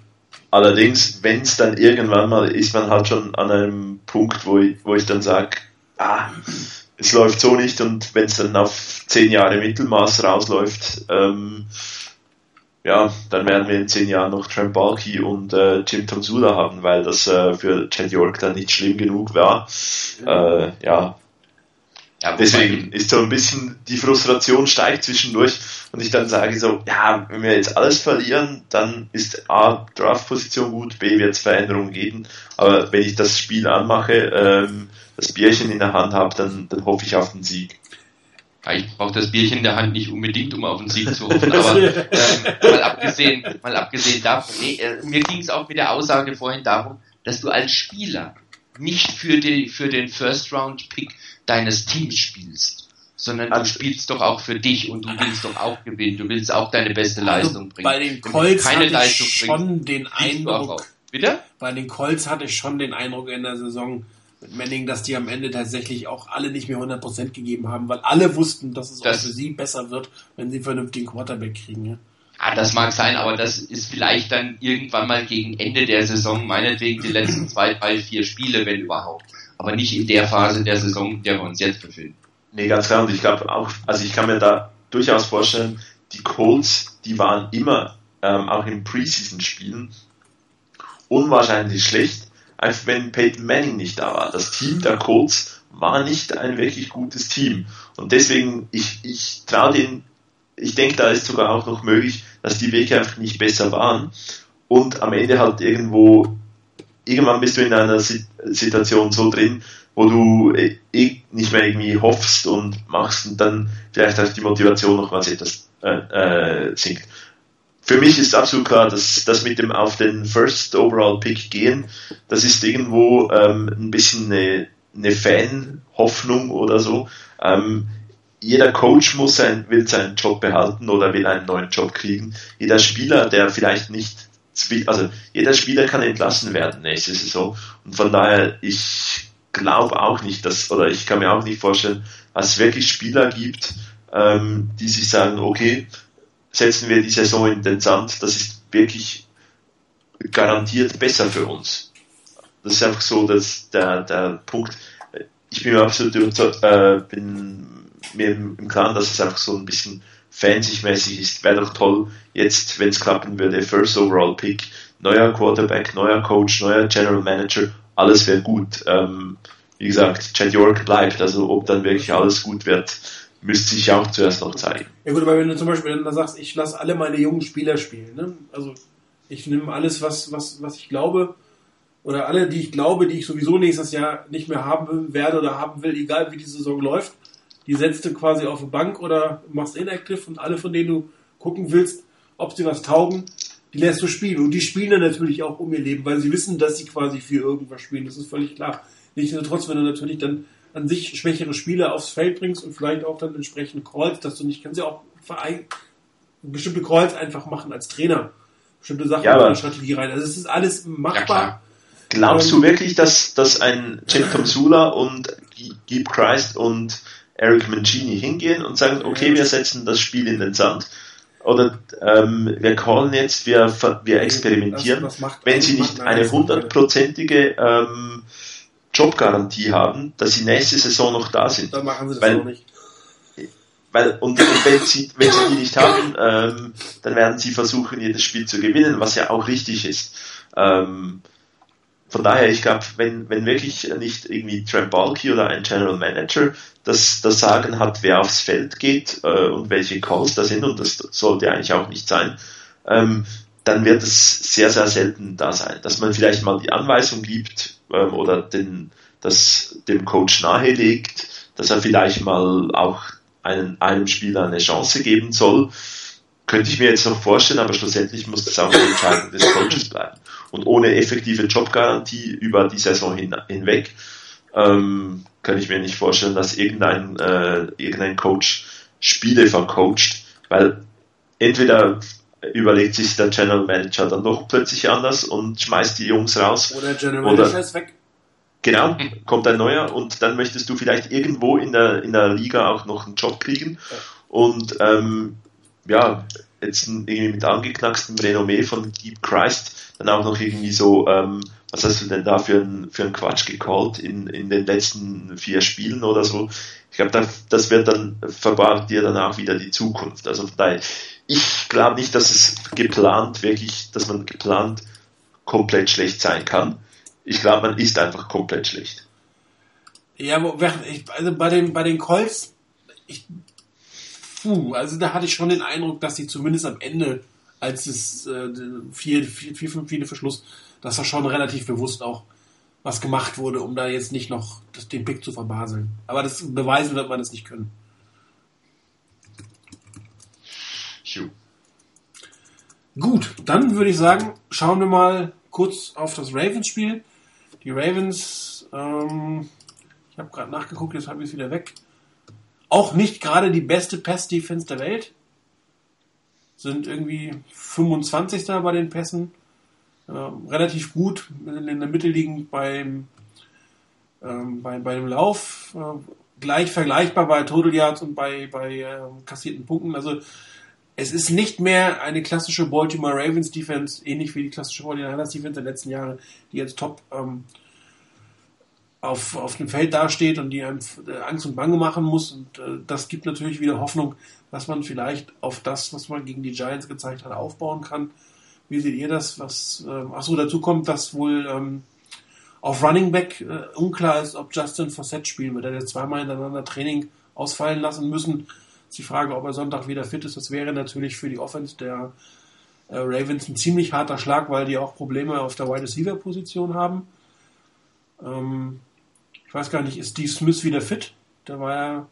allerdings, wenn es dann irgendwann mal ist, man halt schon an einem Punkt, wo ich, wo ich dann sage, ah, es läuft so nicht und wenn es dann auf 10 Jahre Mittelmaß rausläuft, ähm, ja, dann werden wir in 10 Jahren noch Trent Balky und äh, Jim Tomsula haben, weil das äh, für Chad York dann nicht schlimm genug war. Äh, ja, Ja, Deswegen ist so ein bisschen die Frustration steigt zwischendurch und ich dann sage so, ja, wenn wir jetzt alles verlieren, dann ist A, Draft-Position gut, B, wird es Veränderungen geben, aber wenn ich das Spiel anmache, ähm, das Bierchen in der Hand habe, dann, dann hoffe ich auf den Sieg. Ich brauche das Bierchen in der Hand nicht unbedingt, um auf den Sieg zu hoffen, aber ähm, mal abgesehen, mal abgesehen davon, nee, äh, mir ging es auch mit der Aussage vorhin darum, dass du als Spieler nicht für, die, für den First-Round-Pick deines Teams spielst, sondern du Also- spielst doch auch für dich und du willst doch auch gewinnen, du willst auch deine beste Leistung bringen. Also Bei den du Colts keine hatte ich Leistung schon bringst, den du Eindruck. Bitte? bei den Colts hatte ich schon den Eindruck in der Saison mit Manning, dass die am Ende tatsächlich auch alle nicht mehr 100% gegeben haben, weil alle wussten, dass es Das- auch für sie besser wird, wenn sie einen vernünftigen Quarterback kriegen. Ja? Ah, das mag sein, aber das ist vielleicht dann irgendwann mal gegen Ende der Saison, meinetwegen die letzten zwei, drei, vier Spiele, wenn überhaupt. Aber nicht in der Phase der Saison, in der wir uns jetzt befinden. Nee, ganz klar. Und ich glaube auch, also ich kann mir da durchaus vorstellen, die Colts, die waren immer, ähm, auch in Preseason-Spielen, unwahrscheinlich schlecht, einfach wenn Peyton Manning nicht da war. Das Team der Colts war nicht ein wirklich gutes Team. Und deswegen, ich, ich traue den, ich denke, da ist sogar auch noch möglich, dass die Wege einfach nicht besser waren. Und am Ende halt irgendwo, irgendwann bist du in einer Si- Situation so drin, wo du äh, eh nicht mehr irgendwie hoffst und machst und dann vielleicht auch die Motivation nochmals etwas äh, äh, sinkt. Für mich ist absolut klar, dass das mit dem auf den First Overall Pick gehen, das ist irgendwo ähm, ein bisschen eine, eine Fan-Hoffnung oder so. Ähm, jeder Coach muss sein, will seinen Job behalten oder will einen neuen Job kriegen. Jeder Spieler, der vielleicht nicht, also jeder Spieler kann entlassen werden nächste Saison. Und von daher, ich glaube auch nicht, dass, oder ich kann mir auch nicht vorstellen, dass es wirklich Spieler gibt, ähm, die sich sagen, okay, setzen wir die Saison in den Sand, das ist wirklich garantiert besser für uns. Das ist einfach so, dass der, der Punkt, ich bin mir absolut äh, bin mir im Klaren, dass es einfach so ein bisschen fansigmäßig ist. Wäre doch toll, jetzt, wenn es klappen würde, First Overall Pick, neuer Quarterback, neuer Coach, neuer General Manager, alles wäre gut. Ähm, wie gesagt, Chad York bleibt, also ob dann wirklich alles gut wird, müsste sich auch zuerst noch zeigen. Ja gut, aber wenn du zum Beispiel dann sagst, ich lasse alle meine jungen Spieler spielen, ne? also ich nehme alles, was, was, was ich glaube, oder alle, die ich glaube, die ich sowieso nächstes Jahr nicht mehr haben werde oder haben will, egal wie die Saison läuft, die setzt du quasi auf die Bank oder machst inactive und alle, von denen du gucken willst, ob sie was taugen, die lässt du spielen. Und die spielen dann natürlich auch um ihr Leben, weil sie wissen, dass sie quasi für irgendwas spielen. Das ist völlig klar. Nichtsdestotrotz, wenn du natürlich dann an sich schwächere Spieler aufs Feld bringst und vielleicht auch dann entsprechend Calls, dass du nicht, kannst ja auch Verein, bestimmte Calls einfach machen als Trainer. Bestimmte Sachen Ja, in aber- eine Strategie rein. Also es ist alles Ja, machbar. klar. Glaubst Ähm, du wirklich, dass, dass ein Jim Tomsula und Gib Christ und Eric Mancini hingehen und sagen, okay, wir setzen das Spiel in den Sand? Oder ähm, wir callen jetzt, wir, wir experimentieren. Das- das macht- Wenn sie nicht eine hundertprozentige ähm, Jobgarantie haben, dass sie nächste Saison noch da sind. Dann machen sie das Weil- auch nicht. Weil, und, und wenn, sie, wenn sie die nicht haben, ähm, dann werden sie versuchen, jedes Spiel zu gewinnen, was ja auch richtig ist. Ähm, von daher, ich glaube, wenn, wenn wirklich nicht irgendwie Trent Balky oder ein General Manager das, das Sagen hat, wer aufs Feld geht äh, und welche Calls da sind, und das sollte eigentlich auch nicht sein, ähm, dann wird es sehr, sehr selten da sein, dass man vielleicht mal die Anweisung gibt ähm, oder den, das dem Coach nahelegt, dass er vielleicht mal auch einen, einem Spieler eine Chance geben soll. Könnte ich mir jetzt noch vorstellen, aber schlussendlich muss das auch die Entscheidung des Coaches bleiben. Und ohne effektive Jobgarantie über die Saison hin, hinweg ähm, kann ich mir nicht vorstellen, dass irgendein, äh, irgendein Coach Spiele vercoacht, weil entweder überlegt sich der General Manager dann doch plötzlich anders und schmeißt die Jungs raus. Oder General Manager Oder- ist weg. Genau, kommt ein neuer und dann möchtest du vielleicht irgendwo in der, in der Liga auch noch einen Job kriegen. Und ähm, ja, jetzt irgendwie mit angeknackstem Renommee von Deep Christ, dann auch noch irgendwie so, ähm, was hast du denn da für einen für einen Quatsch gecallt in, in den letzten vier Spielen oder so? Ich glaube, das, das wird dann, verbargt dir dann auch wieder die Zukunft. Also von daher, ich glaube nicht, dass es geplant wirklich, dass man geplant komplett schlecht sein kann. Ich glaube, man ist einfach komplett schlecht. Ja, also bei den, bei den Colts, ich, puh, also da hatte ich schon den Eindruck, dass sie zumindest am Ende, als es äh, 4, 4, 4, 5 viele Verschluss, dass da schon relativ bewusst auch was gemacht wurde, um da jetzt nicht noch den Pick zu verbaseln. Aber das beweisen wird man das nicht können. Gut, dann würde ich sagen, schauen wir mal kurz auf das Ravens-Spiel. Die Ravens, ähm, ich habe gerade nachgeguckt, jetzt habe ich es wieder weg. Auch nicht gerade die beste Pass-Defense der Welt. Sind irgendwie 25. bei den Pässen. Ähm, relativ gut in der Mitte liegend beim, ähm, bei, bei dem Lauf. Äh, gleich vergleichbar bei Total Yards und bei, bei ähm, kassierten Punkten. Also es ist nicht mehr eine klassische Baltimore Ravens Defense, ähnlich wie die klassische Baltimore Defense der letzten Jahre, die jetzt top ähm, auf, auf dem Feld dasteht und die einem äh, Angst und Bange machen muss. Und äh, das gibt natürlich wieder Hoffnung, dass man vielleicht auf das, was man gegen die Giants gezeigt hat, aufbauen kann. Wie seht ihr das? Was, ähm, achso, dazu kommt, dass wohl ähm, auf Running Back äh, unklar ist, ob Justin Fossett spielen wird. Er hat zweimal hintereinander Training ausfallen lassen müssen. Ist die Frage, ob er Sonntag wieder fit ist. Das wäre natürlich für die Offense der äh, Ravens ein ziemlich harter Schlag, weil die auch Probleme auf der Wide Receiver Position haben. Ähm, ich weiß gar nicht, ist Steve Smith wieder fit? Der war ja,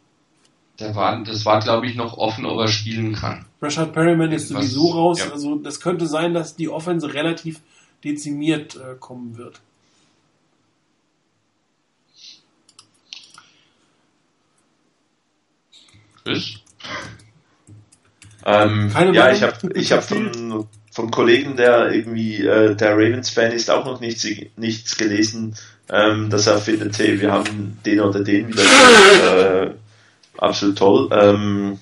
Der war, das war, glaube ich, noch offen, ob er spielen kann. Rashad Perryman ist Was- sowieso raus. ja. Also das könnte sein, dass die Offense relativ dezimiert äh, kommen wird. Chris? Ähm, Keine ja, ich habe ich hab von, vom Kollegen, der irgendwie äh, der Ravens-Fan ist, auch noch nichts, nichts gelesen, ähm, dass er findet, hey, wir haben den oder den wieder äh, absolut toll. Ähm,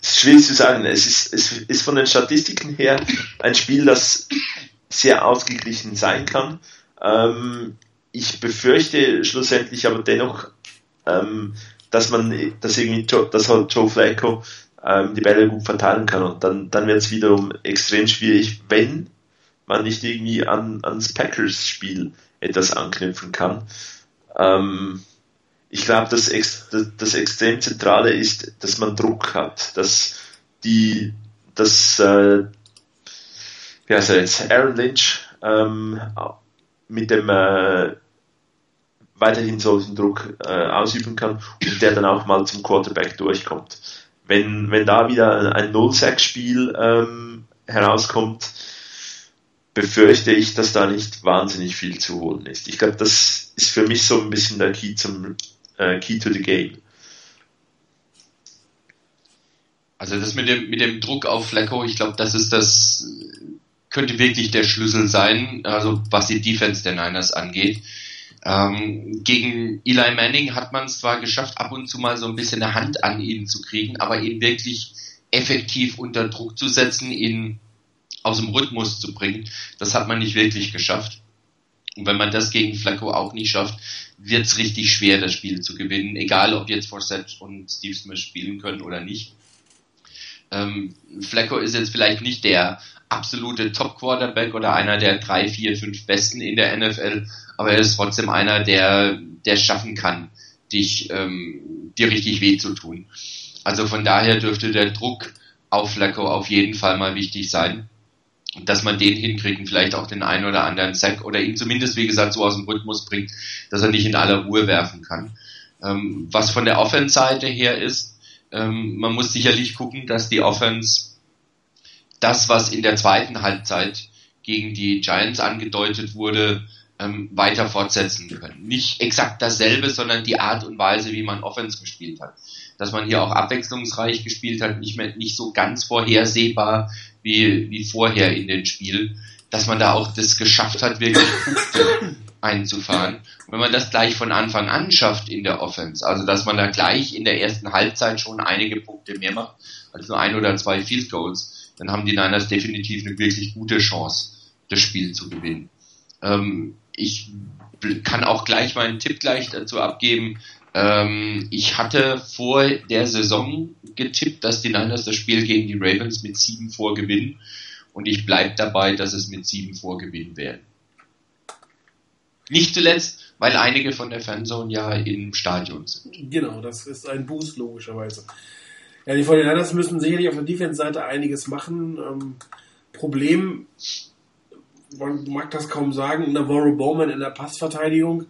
ist schwierig zu sagen. Es ist, es ist von den Statistiken her ein Spiel, das sehr ausgeglichen sein kann. Ähm, ich befürchte schlussendlich aber dennoch, ähm, dass man, dass irgendwie, Joe, dass halt Joe Flacco ähm, die Bälle gut verteilen kann und dann, dann wird es wiederum extrem schwierig, wenn man nicht irgendwie an, ans Packers-Spiel etwas anknüpfen kann. Ähm, ich glaube, das, ex, das, das extrem Zentrale ist, dass man Druck hat, dass die, dass, äh, wie heißt er jetzt, Aaron Lynch ähm, mit dem äh, weiterhin solchen Druck äh, ausüben kann und der dann auch mal zum Quarterback durchkommt. Wenn, wenn da wieder ein Null-Sack-Spiel ähm, herauskommt, befürchte ich, dass da nicht wahnsinnig viel zu holen ist. Ich glaube, das ist für mich so ein bisschen der Key zum äh, Key to the Game. Also das mit dem, mit dem Druck auf Flacco, ich glaube, das ist das, könnte wirklich der Schlüssel sein, also was die Defense der Niners angeht. Ähm, gegen Eli Manning hat man es zwar geschafft, ab und zu mal so ein bisschen eine Hand an ihn zu kriegen, aber ihn wirklich effektiv unter Druck zu setzen, ihn aus dem Rhythmus zu bringen, das hat man nicht wirklich geschafft. Und wenn man das gegen Flacco auch nicht schafft, wird es richtig schwer, das Spiel zu gewinnen, egal ob jetzt Forsett und Steve Smith spielen können oder nicht. Ähm, Flacco ist jetzt vielleicht nicht der absolute Top-Quarterback oder einer der drei, vier, fünf Besten in der NFL, aber er ist trotzdem einer, der, der schaffen kann, dich, ähm, dir richtig weh zu tun. Also von daher dürfte der Druck auf Flacco auf jeden Fall mal wichtig sein. Dass man den hinkriegt und vielleicht auch den einen oder anderen Sack oder ihn zumindest, wie gesagt, so aus dem Rhythmus bringt, dass er nicht in aller Ruhe werfen kann. Ähm, was von der Offense-Seite her ist, ähm, man muss sicherlich gucken, dass die Offense das, was in der zweiten Halbzeit gegen die Giants angedeutet wurde, ähm, weiter fortsetzen können. Nicht exakt dasselbe, sondern die Art und Weise, wie man Offense gespielt hat. Dass man hier auch abwechslungsreich gespielt hat, nicht mehr nicht so ganz vorhersehbar wie, wie vorher in den Spielen, dass man da auch das geschafft hat, wirklich Punkte einzufahren. Und wenn man das gleich von Anfang an schafft in der Offense, also dass man da gleich in der ersten Halbzeit schon einige Punkte mehr macht, als nur ein oder zwei Field Goals, dann haben die Niners definitiv eine wirklich gute Chance, das Spiel zu gewinnen. Ähm, ich kann auch gleich meinen Tipp gleich dazu abgeben. Ähm, ich hatte vor der Saison getippt, dass die Niners das Spiel gegen die Ravens mit sieben vorgewinnen. Und ich bleibe dabei, dass es mit sieben vorgewinnen werden. Nicht zuletzt, weil einige von der Fanzone ja im Stadion sind. Genau, das ist ein Boost logischerweise. Ja, die 49ers müssen sicherlich auf der Defense-Seite einiges machen. Ähm, Problem man mag das kaum sagen, Navarro Bowman in der Passverteidigung.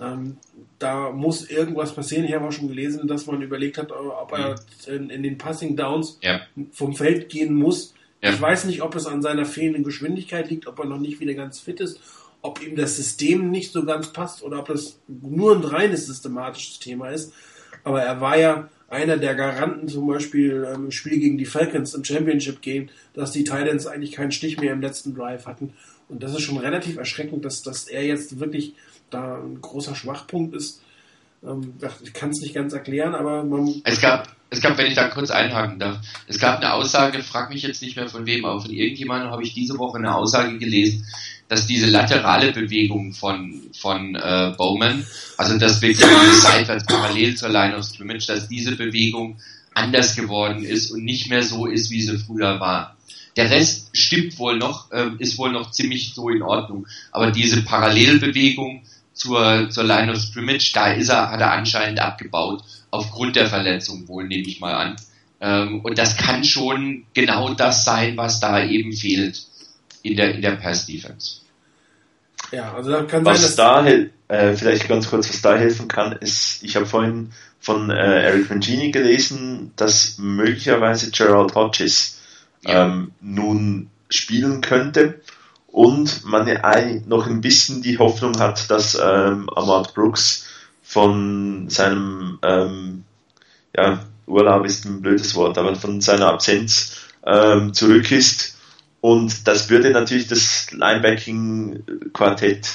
Ähm, da muss irgendwas passieren. Ich habe auch schon gelesen, dass man überlegt hat, ob er in, in den Passing Downs ja. vom Feld gehen muss. Ja. Ich weiß nicht, ob es an seiner fehlenden Geschwindigkeit liegt, ob er noch nicht wieder ganz fit ist, ob ihm das System nicht so ganz passt oder ob das nur ein reines systematisches Thema ist. Aber er war ja einer der Garanten zum Beispiel ähm, im Spiel gegen die Falcons im Championship Game, dass die Titans eigentlich keinen Stich mehr im letzten Drive hatten. Und das ist schon relativ erschreckend, dass, dass er jetzt wirklich da ein großer Schwachpunkt ist. Ähm, ich kann es nicht ganz erklären, aber man. Es gab, es gab, wenn ich da kurz einhaken darf, es gab eine Aussage, frag mich jetzt nicht mehr von wem, aber von irgendjemandem habe ich diese Woche eine Aussage gelesen, dass diese laterale Bewegung von, von äh, Bowman, also das wirklich seitwärts parallel zur Line of Scrimmage, dass diese Bewegung anders geworden ist und nicht mehr so ist, wie sie früher war. Der Rest stimmt wohl noch, äh, ist wohl noch ziemlich so in Ordnung. Aber diese Parallelbewegung zur, zur Line of Scrimmage, da ist er, hat er anscheinend abgebaut, aufgrund der Verletzung wohl, nehme ich mal an. Ähm, und das kann schon genau das sein, was da eben fehlt in der, in der Pass-Defense. Ja, also da kann was sein, da äh, vielleicht ganz kurz, was da helfen kann, ist, ich habe vorhin von äh, Eric Mangini gelesen, dass möglicherweise Gerald Hodges ja. ähm, nun spielen könnte und man noch ein bisschen die Hoffnung hat, dass ähm, Ahmad Brooks von seinem ähm, ja, Urlaub ist ein blödes Wort, aber von seiner Absenz ähm, zurück ist. Und das würde natürlich das Linebacking-Quartett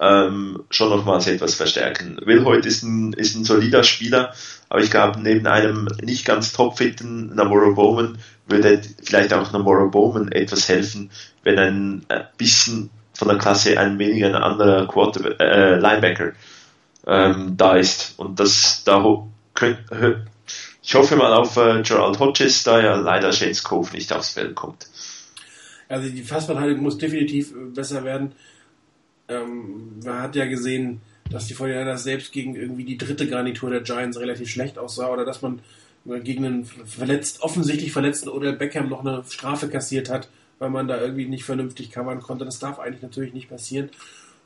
ähm, schon nochmals etwas verstärken. Will heute ist ein, ist ein solider Spieler, aber ich glaube, neben einem nicht ganz topfitten Namoro Bowman würde vielleicht auch Namoro Bowman etwas helfen, wenn ein bisschen von der Klasse ein weniger ein anderer Quarter, äh, Linebacker ähm, da ist. Und das da könnt, ich hoffe mal auf äh, Gerald Hodges, da ja leider Shades Cove nicht aufs Feld kommt. Also die Fassverteidigung muss definitiv äh, besser werden. Ähm, man hat ja gesehen, dass die 49 selbst gegen irgendwie die dritte Garnitur der Giants relativ schlecht aussah oder dass man äh, gegen einen verletzt, offensichtlich verletzten Odell Beckham noch eine Strafe kassiert hat, weil man da irgendwie nicht vernünftig covern konnte. Das darf eigentlich natürlich nicht passieren.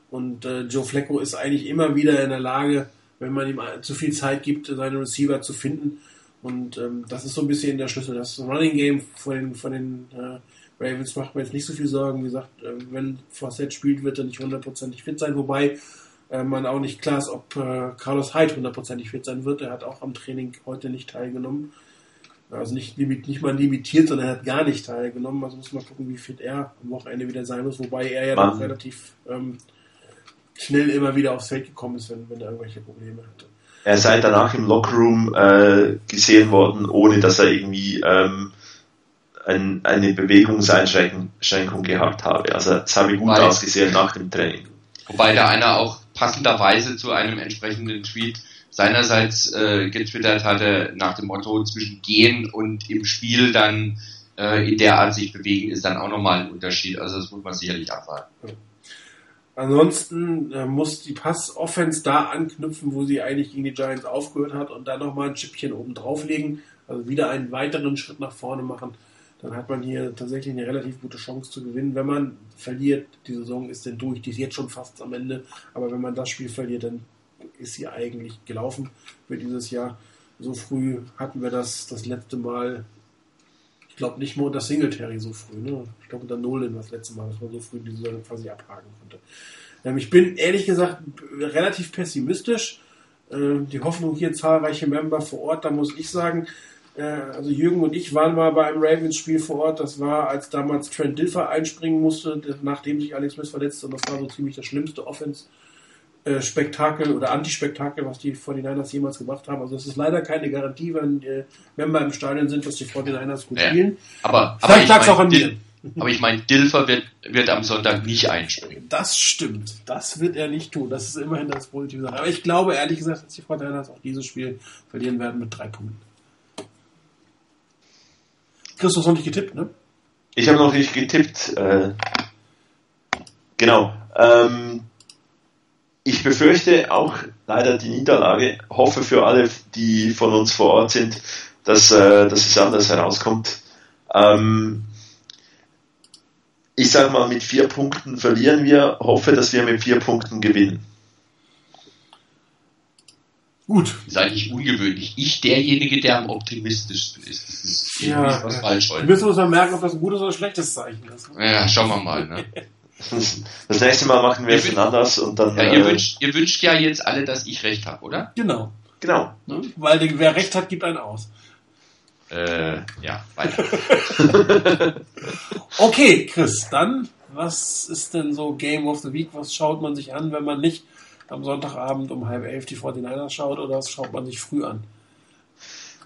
Und äh, Joe Flecko ist eigentlich immer wieder in der Lage, wenn man ihm zu viel Zeit gibt, seine Receiver zu finden. Und ähm, das ist so ein bisschen der Schlüssel. Das Running Game von den, von den äh, Ravens macht mir jetzt nicht so viel Sorgen. Wie gesagt, äh, wenn Forsett spielt, wird er nicht hundertprozentig fit sein, wobei äh, man auch nicht klar ist, ob äh, Carlos Hyde hundertprozentig fit sein wird. Er hat auch am Training heute nicht teilgenommen. Also nicht, nicht mal limitiert, sondern er hat gar nicht teilgenommen. Also muss man gucken, wie fit er am Wochenende wieder sein muss, wobei er ja noch relativ ähm, schnell immer wieder aufs Feld gekommen ist, wenn, wenn er irgendwelche Probleme hatte. Er sei danach im Lockerroom äh, gesehen worden, ohne dass er irgendwie ähm, ein, eine Bewegungseinschränkung gehabt habe. Also es habe gut wobei, ausgesehen nach dem Training. Wobei da einer auch passenderweise zu einem entsprechenden Tweet seinerseits äh, getwittert hatte nach dem Motto zwischen gehen und im Spiel dann äh, in der Art sich bewegen ist dann auch nochmal ein Unterschied. Also das muss man sicherlich abwarten. Ansonsten äh, muss die Pass-Offense da anknüpfen, wo sie eigentlich gegen die Giants aufgehört hat und dann nochmal ein Chipchen oben drauflegen. Also wieder einen weiteren Schritt nach vorne machen dann hat man hier tatsächlich eine relativ gute Chance zu gewinnen. Wenn man verliert, die Saison ist dann durch, die ist jetzt schon fast am Ende, aber wenn man das Spiel verliert, dann ist sie eigentlich gelaufen für dieses Jahr. So früh hatten wir das das letzte Mal, ich glaube nicht nur unter Singletary so früh, ne? Ich glaube unter Nolan das letzte Mal, dass man so früh die Saison quasi abhaken konnte. Ähm, ich bin ehrlich gesagt relativ pessimistisch. Äh, die Hoffnung hier zahlreiche Member vor Ort, da muss ich sagen, also Jürgen und ich waren mal bei einem Ravens-Spiel vor Ort. Das war, als damals Trent Dilfer einspringen musste, nachdem sich Alex Smith verletzte. Und das war so ziemlich das schlimmste Offense. Spektakel oder Anti-Spektakel, was die 49ers jemals gemacht haben. Also es ist leider keine Garantie, wenn Member im Stadion sind, dass die 49ers gut ja, spielen. Aber, aber Vielleicht lag es auch an mir. Aber ich meine, Dilfer wird, wird am Sonntag nicht einspringen. Das stimmt. Das wird er nicht tun. Das ist immerhin das Positive. Aber ich glaube ehrlich gesagt, dass die 49ers auch dieses Spiel verlieren werden mit drei Punkten. Christoph noch nicht getippt, ne? Ich habe noch nicht getippt. Äh, genau. Ähm, ich befürchte auch leider die Niederlage. Hoffe für alle, die von uns vor Ort sind, dass, äh, dass es anders herauskommt. Ähm, ich sage mal, mit vier Punkten verlieren wir. Hoffe, dass wir mit vier Punkten gewinnen. Gut. Ist eigentlich ungewöhnlich. Ich derjenige, der am optimistischsten ist. Das ist ja, was falsch heute. Wir müssen uns mal merken, ob das ein gutes oder ein schlechtes Zeichen ist. Ja, schauen wir mal. Ne? Das nächste Mal machen wir es anders und dann. Ja, ihr, äh, wünscht, ihr wünscht ja jetzt alle, dass ich recht habe, oder? Genau. Genau. Ne? Weil wer recht hat, gibt einen aus. Äh, ja, weiter. okay, Chris, dann, was ist denn so Game of the Week? Was schaut man sich an, wenn man nicht am Sonntagabend um halb elf die 49ers schaut oder was schaut man sich früh an?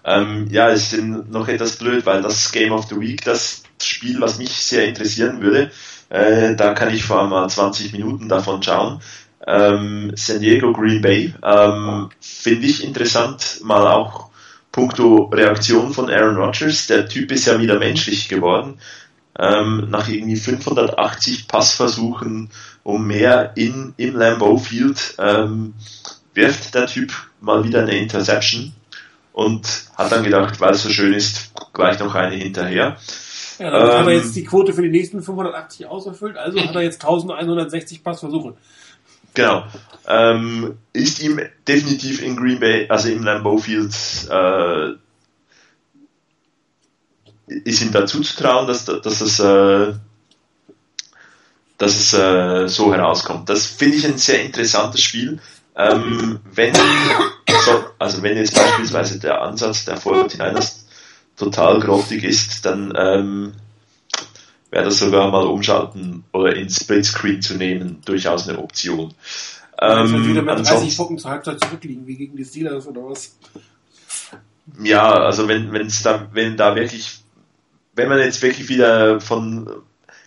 Ähm, ja, es ist noch etwas blöd, weil das Game of the Week, das Spiel, was mich sehr interessieren würde, äh, da kann ich vor allem mal 20 Minuten davon schauen. Ähm, San Diego Green Bay ähm, finde ich interessant, mal auch puncto Reaktion von Aaron Rodgers. Der Typ ist ja wieder menschlich geworden. Ähm, nach irgendwie 580 Passversuchen um mehr in, im Lambeau Field ähm, wirft der Typ mal wieder eine Interception und hat dann gedacht, weil es so schön ist, gleich noch eine hinterher. Ja, dann ähm, hat er jetzt die Quote für die nächsten 580 auserfüllt, also hat er jetzt 1160 Passversuche. Genau. Ähm, ist ihm definitiv in Green Bay, also im Lambeau Field, äh, ist ihm dazu zu trauen, dass, dass es, äh, dass es äh, so herauskommt. Das finde ich ein sehr interessantes Spiel. Ähm, wenn, so, also wenn jetzt beispielsweise der Ansatz der 49ers total grottig ist, dann ähm, wäre das sogar mal umschalten oder in Splitscreen zu nehmen durchaus eine Option. Ähm, wieder mit 30 Punkten zur Halbzeit zurückliegen, wie gegen die Steelers oder was? Ja, also wenn, wenn's da, wenn da wirklich, wenn man jetzt wirklich wieder von,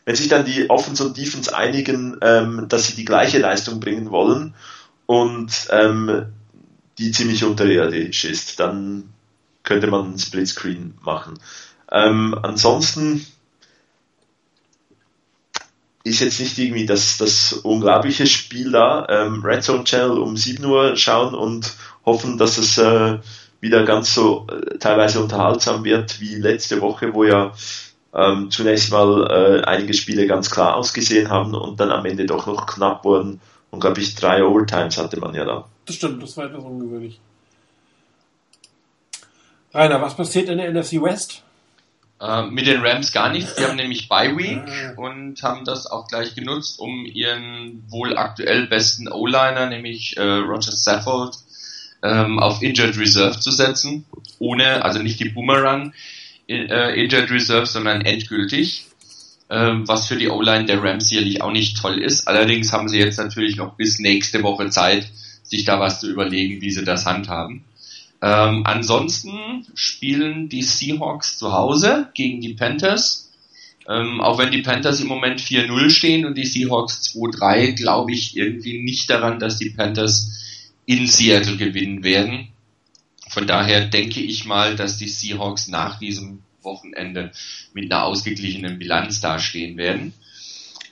wenn sich dann die Offense und Defense einigen, ähm, dass sie die gleiche Leistung bringen wollen und ähm, die ziemlich unterirdisch ist, dann könnte man einen Splitscreen machen. Ähm, ansonsten ist jetzt nicht irgendwie das, das unglaubliche Spiel da. Ähm, Red Zone Channel um 7 Uhr schauen und hoffen, dass es äh, wieder ganz so äh, teilweise unterhaltsam wird wie letzte Woche, wo ja ähm, zunächst mal äh, einige Spiele ganz klar ausgesehen haben und dann am Ende doch noch knapp wurden. Und glaube ich, drei Overtimes hatte man ja da. Das stimmt, das war etwas ungewöhnlich. Rainer, was passiert in der NFC West? Äh, mit den Rams gar nichts. Die haben nämlich Bye Week und haben das auch gleich genutzt, um ihren wohl aktuell besten O-Liner, nämlich äh, Roger Saffold, ähm, auf Injured Reserve zu setzen. Ohne, also nicht die Boomerang äh, Injured Reserve, sondern endgültig. Ähm, was für die O-Line der Rams sicherlich auch nicht toll ist. Allerdings haben sie jetzt natürlich noch bis nächste Woche Zeit, sich da was zu überlegen, wie sie das handhaben. Ähm, ansonsten spielen die Seahawks zu Hause gegen die Panthers. Ähm, auch wenn die Panthers im Moment 4-0 stehen und die Seahawks 2-3, glaube ich irgendwie nicht daran, dass die Panthers in Seattle gewinnen werden. Von daher denke ich mal, dass die Seahawks nach diesem Wochenende mit einer ausgeglichenen Bilanz dastehen werden.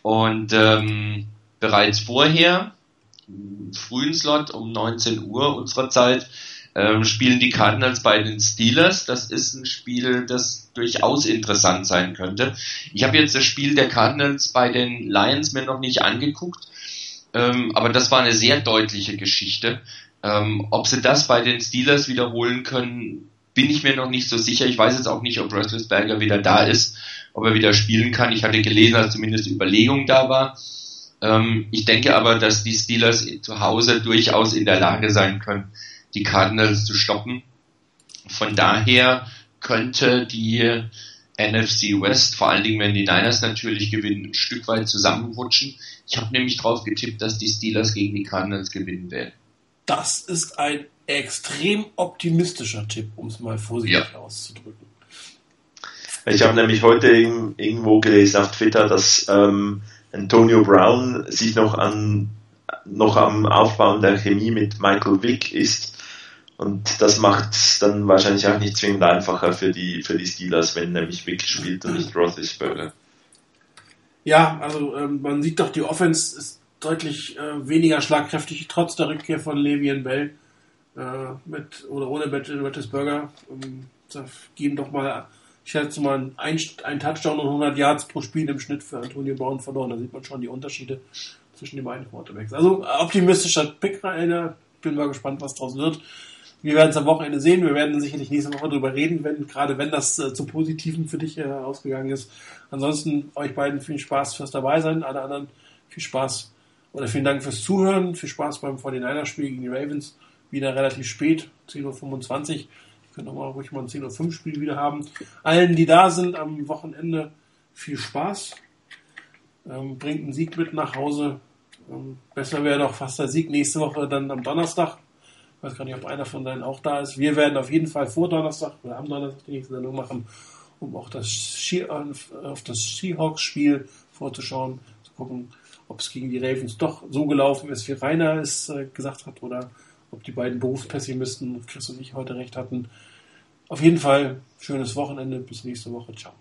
Und ähm, bereits vorher, frühen Slot um 19 Uhr unserer Zeit, ähm, spielen die Cardinals bei den Steelers. Das ist ein Spiel, das durchaus interessant sein könnte. Ich habe jetzt das Spiel der Cardinals bei den Lions mir noch nicht angeguckt, ähm, aber das war eine sehr deutliche Geschichte. Ähm, ob sie das bei den Steelers wiederholen können, bin ich mir noch nicht so sicher. Ich weiß jetzt auch nicht, ob Roethlisberger wieder da ist, ob er wieder spielen kann. Ich hatte gelesen, dass zumindest die Überlegung da war. Ähm, ich denke aber, dass die Steelers zu Hause durchaus in der Lage sein können, die Cardinals zu stoppen. Von daher könnte die NFC West, vor allen Dingen wenn die Niners natürlich gewinnen, ein Stück weit zusammenrutschen. Ich habe nämlich drauf getippt, dass die Steelers gegen die Cardinals gewinnen werden. Das ist ein extrem optimistischer Tipp, um es mal vorsichtig ja. auszudrücken. Ich habe nämlich heute irgendwo gelesen auf Twitter, dass ähm, Antonio Brown sich noch an noch am Aufbauen der Chemie mit Michael Vick ist. Und das macht es dann wahrscheinlich auch nicht zwingend einfacher für die, für die Steelers, wenn nämlich Vick spielt und nicht Roethlisberger. Ja, also ähm, man sieht doch, die Offense ist deutlich äh, weniger schlagkräftig, trotz der Rückkehr von Le'Veon Bell äh, mit oder ohne Roethlisberger. Ähm, geben doch mal ich schätze mal, ein, ein Touchdown und 100 Yards pro Spiel im Schnitt für Antonio Brown verloren. Da sieht man schon die Unterschiede zwischen den beiden Quarterbacks. Also optimistischer Pick, Rainer. Bin mal gespannt, was draus wird. Wir werden es am Wochenende sehen. Wir werden sicherlich nächste Woche darüber reden, wenn, gerade wenn das äh, zum Positiven für dich äh, ausgegangen ist. Ansonsten euch beiden viel Spaß fürs dabei sein. Alle anderen viel Spaß oder vielen Dank fürs Zuhören. Viel Spaß beim 49er-Spiel gegen die Ravens. Wieder relativ spät, 10.25 Uhr können wir ruhig mal ein 10 5 Spiel wieder haben. Allen, die da sind am Wochenende, viel Spaß. Ähm, bringt einen Sieg mit nach Hause. Ähm, besser wäre doch fast der Sieg nächste Woche dann am Donnerstag. Ich weiß gar nicht, ob einer von denen auch da ist. Wir werden auf jeden Fall vor Donnerstag oder am Donnerstag die nächste Sendung machen, um auch das auf das Seahawks-Spiel vorzuschauen, zu gucken, ob es gegen die Ravens doch so gelaufen ist, wie Rainer es äh, gesagt hat, oder ob die beiden Berufspessimisten, Chris und ich, heute recht hatten. Auf jeden Fall schönes Wochenende. Bis nächste Woche. Ciao.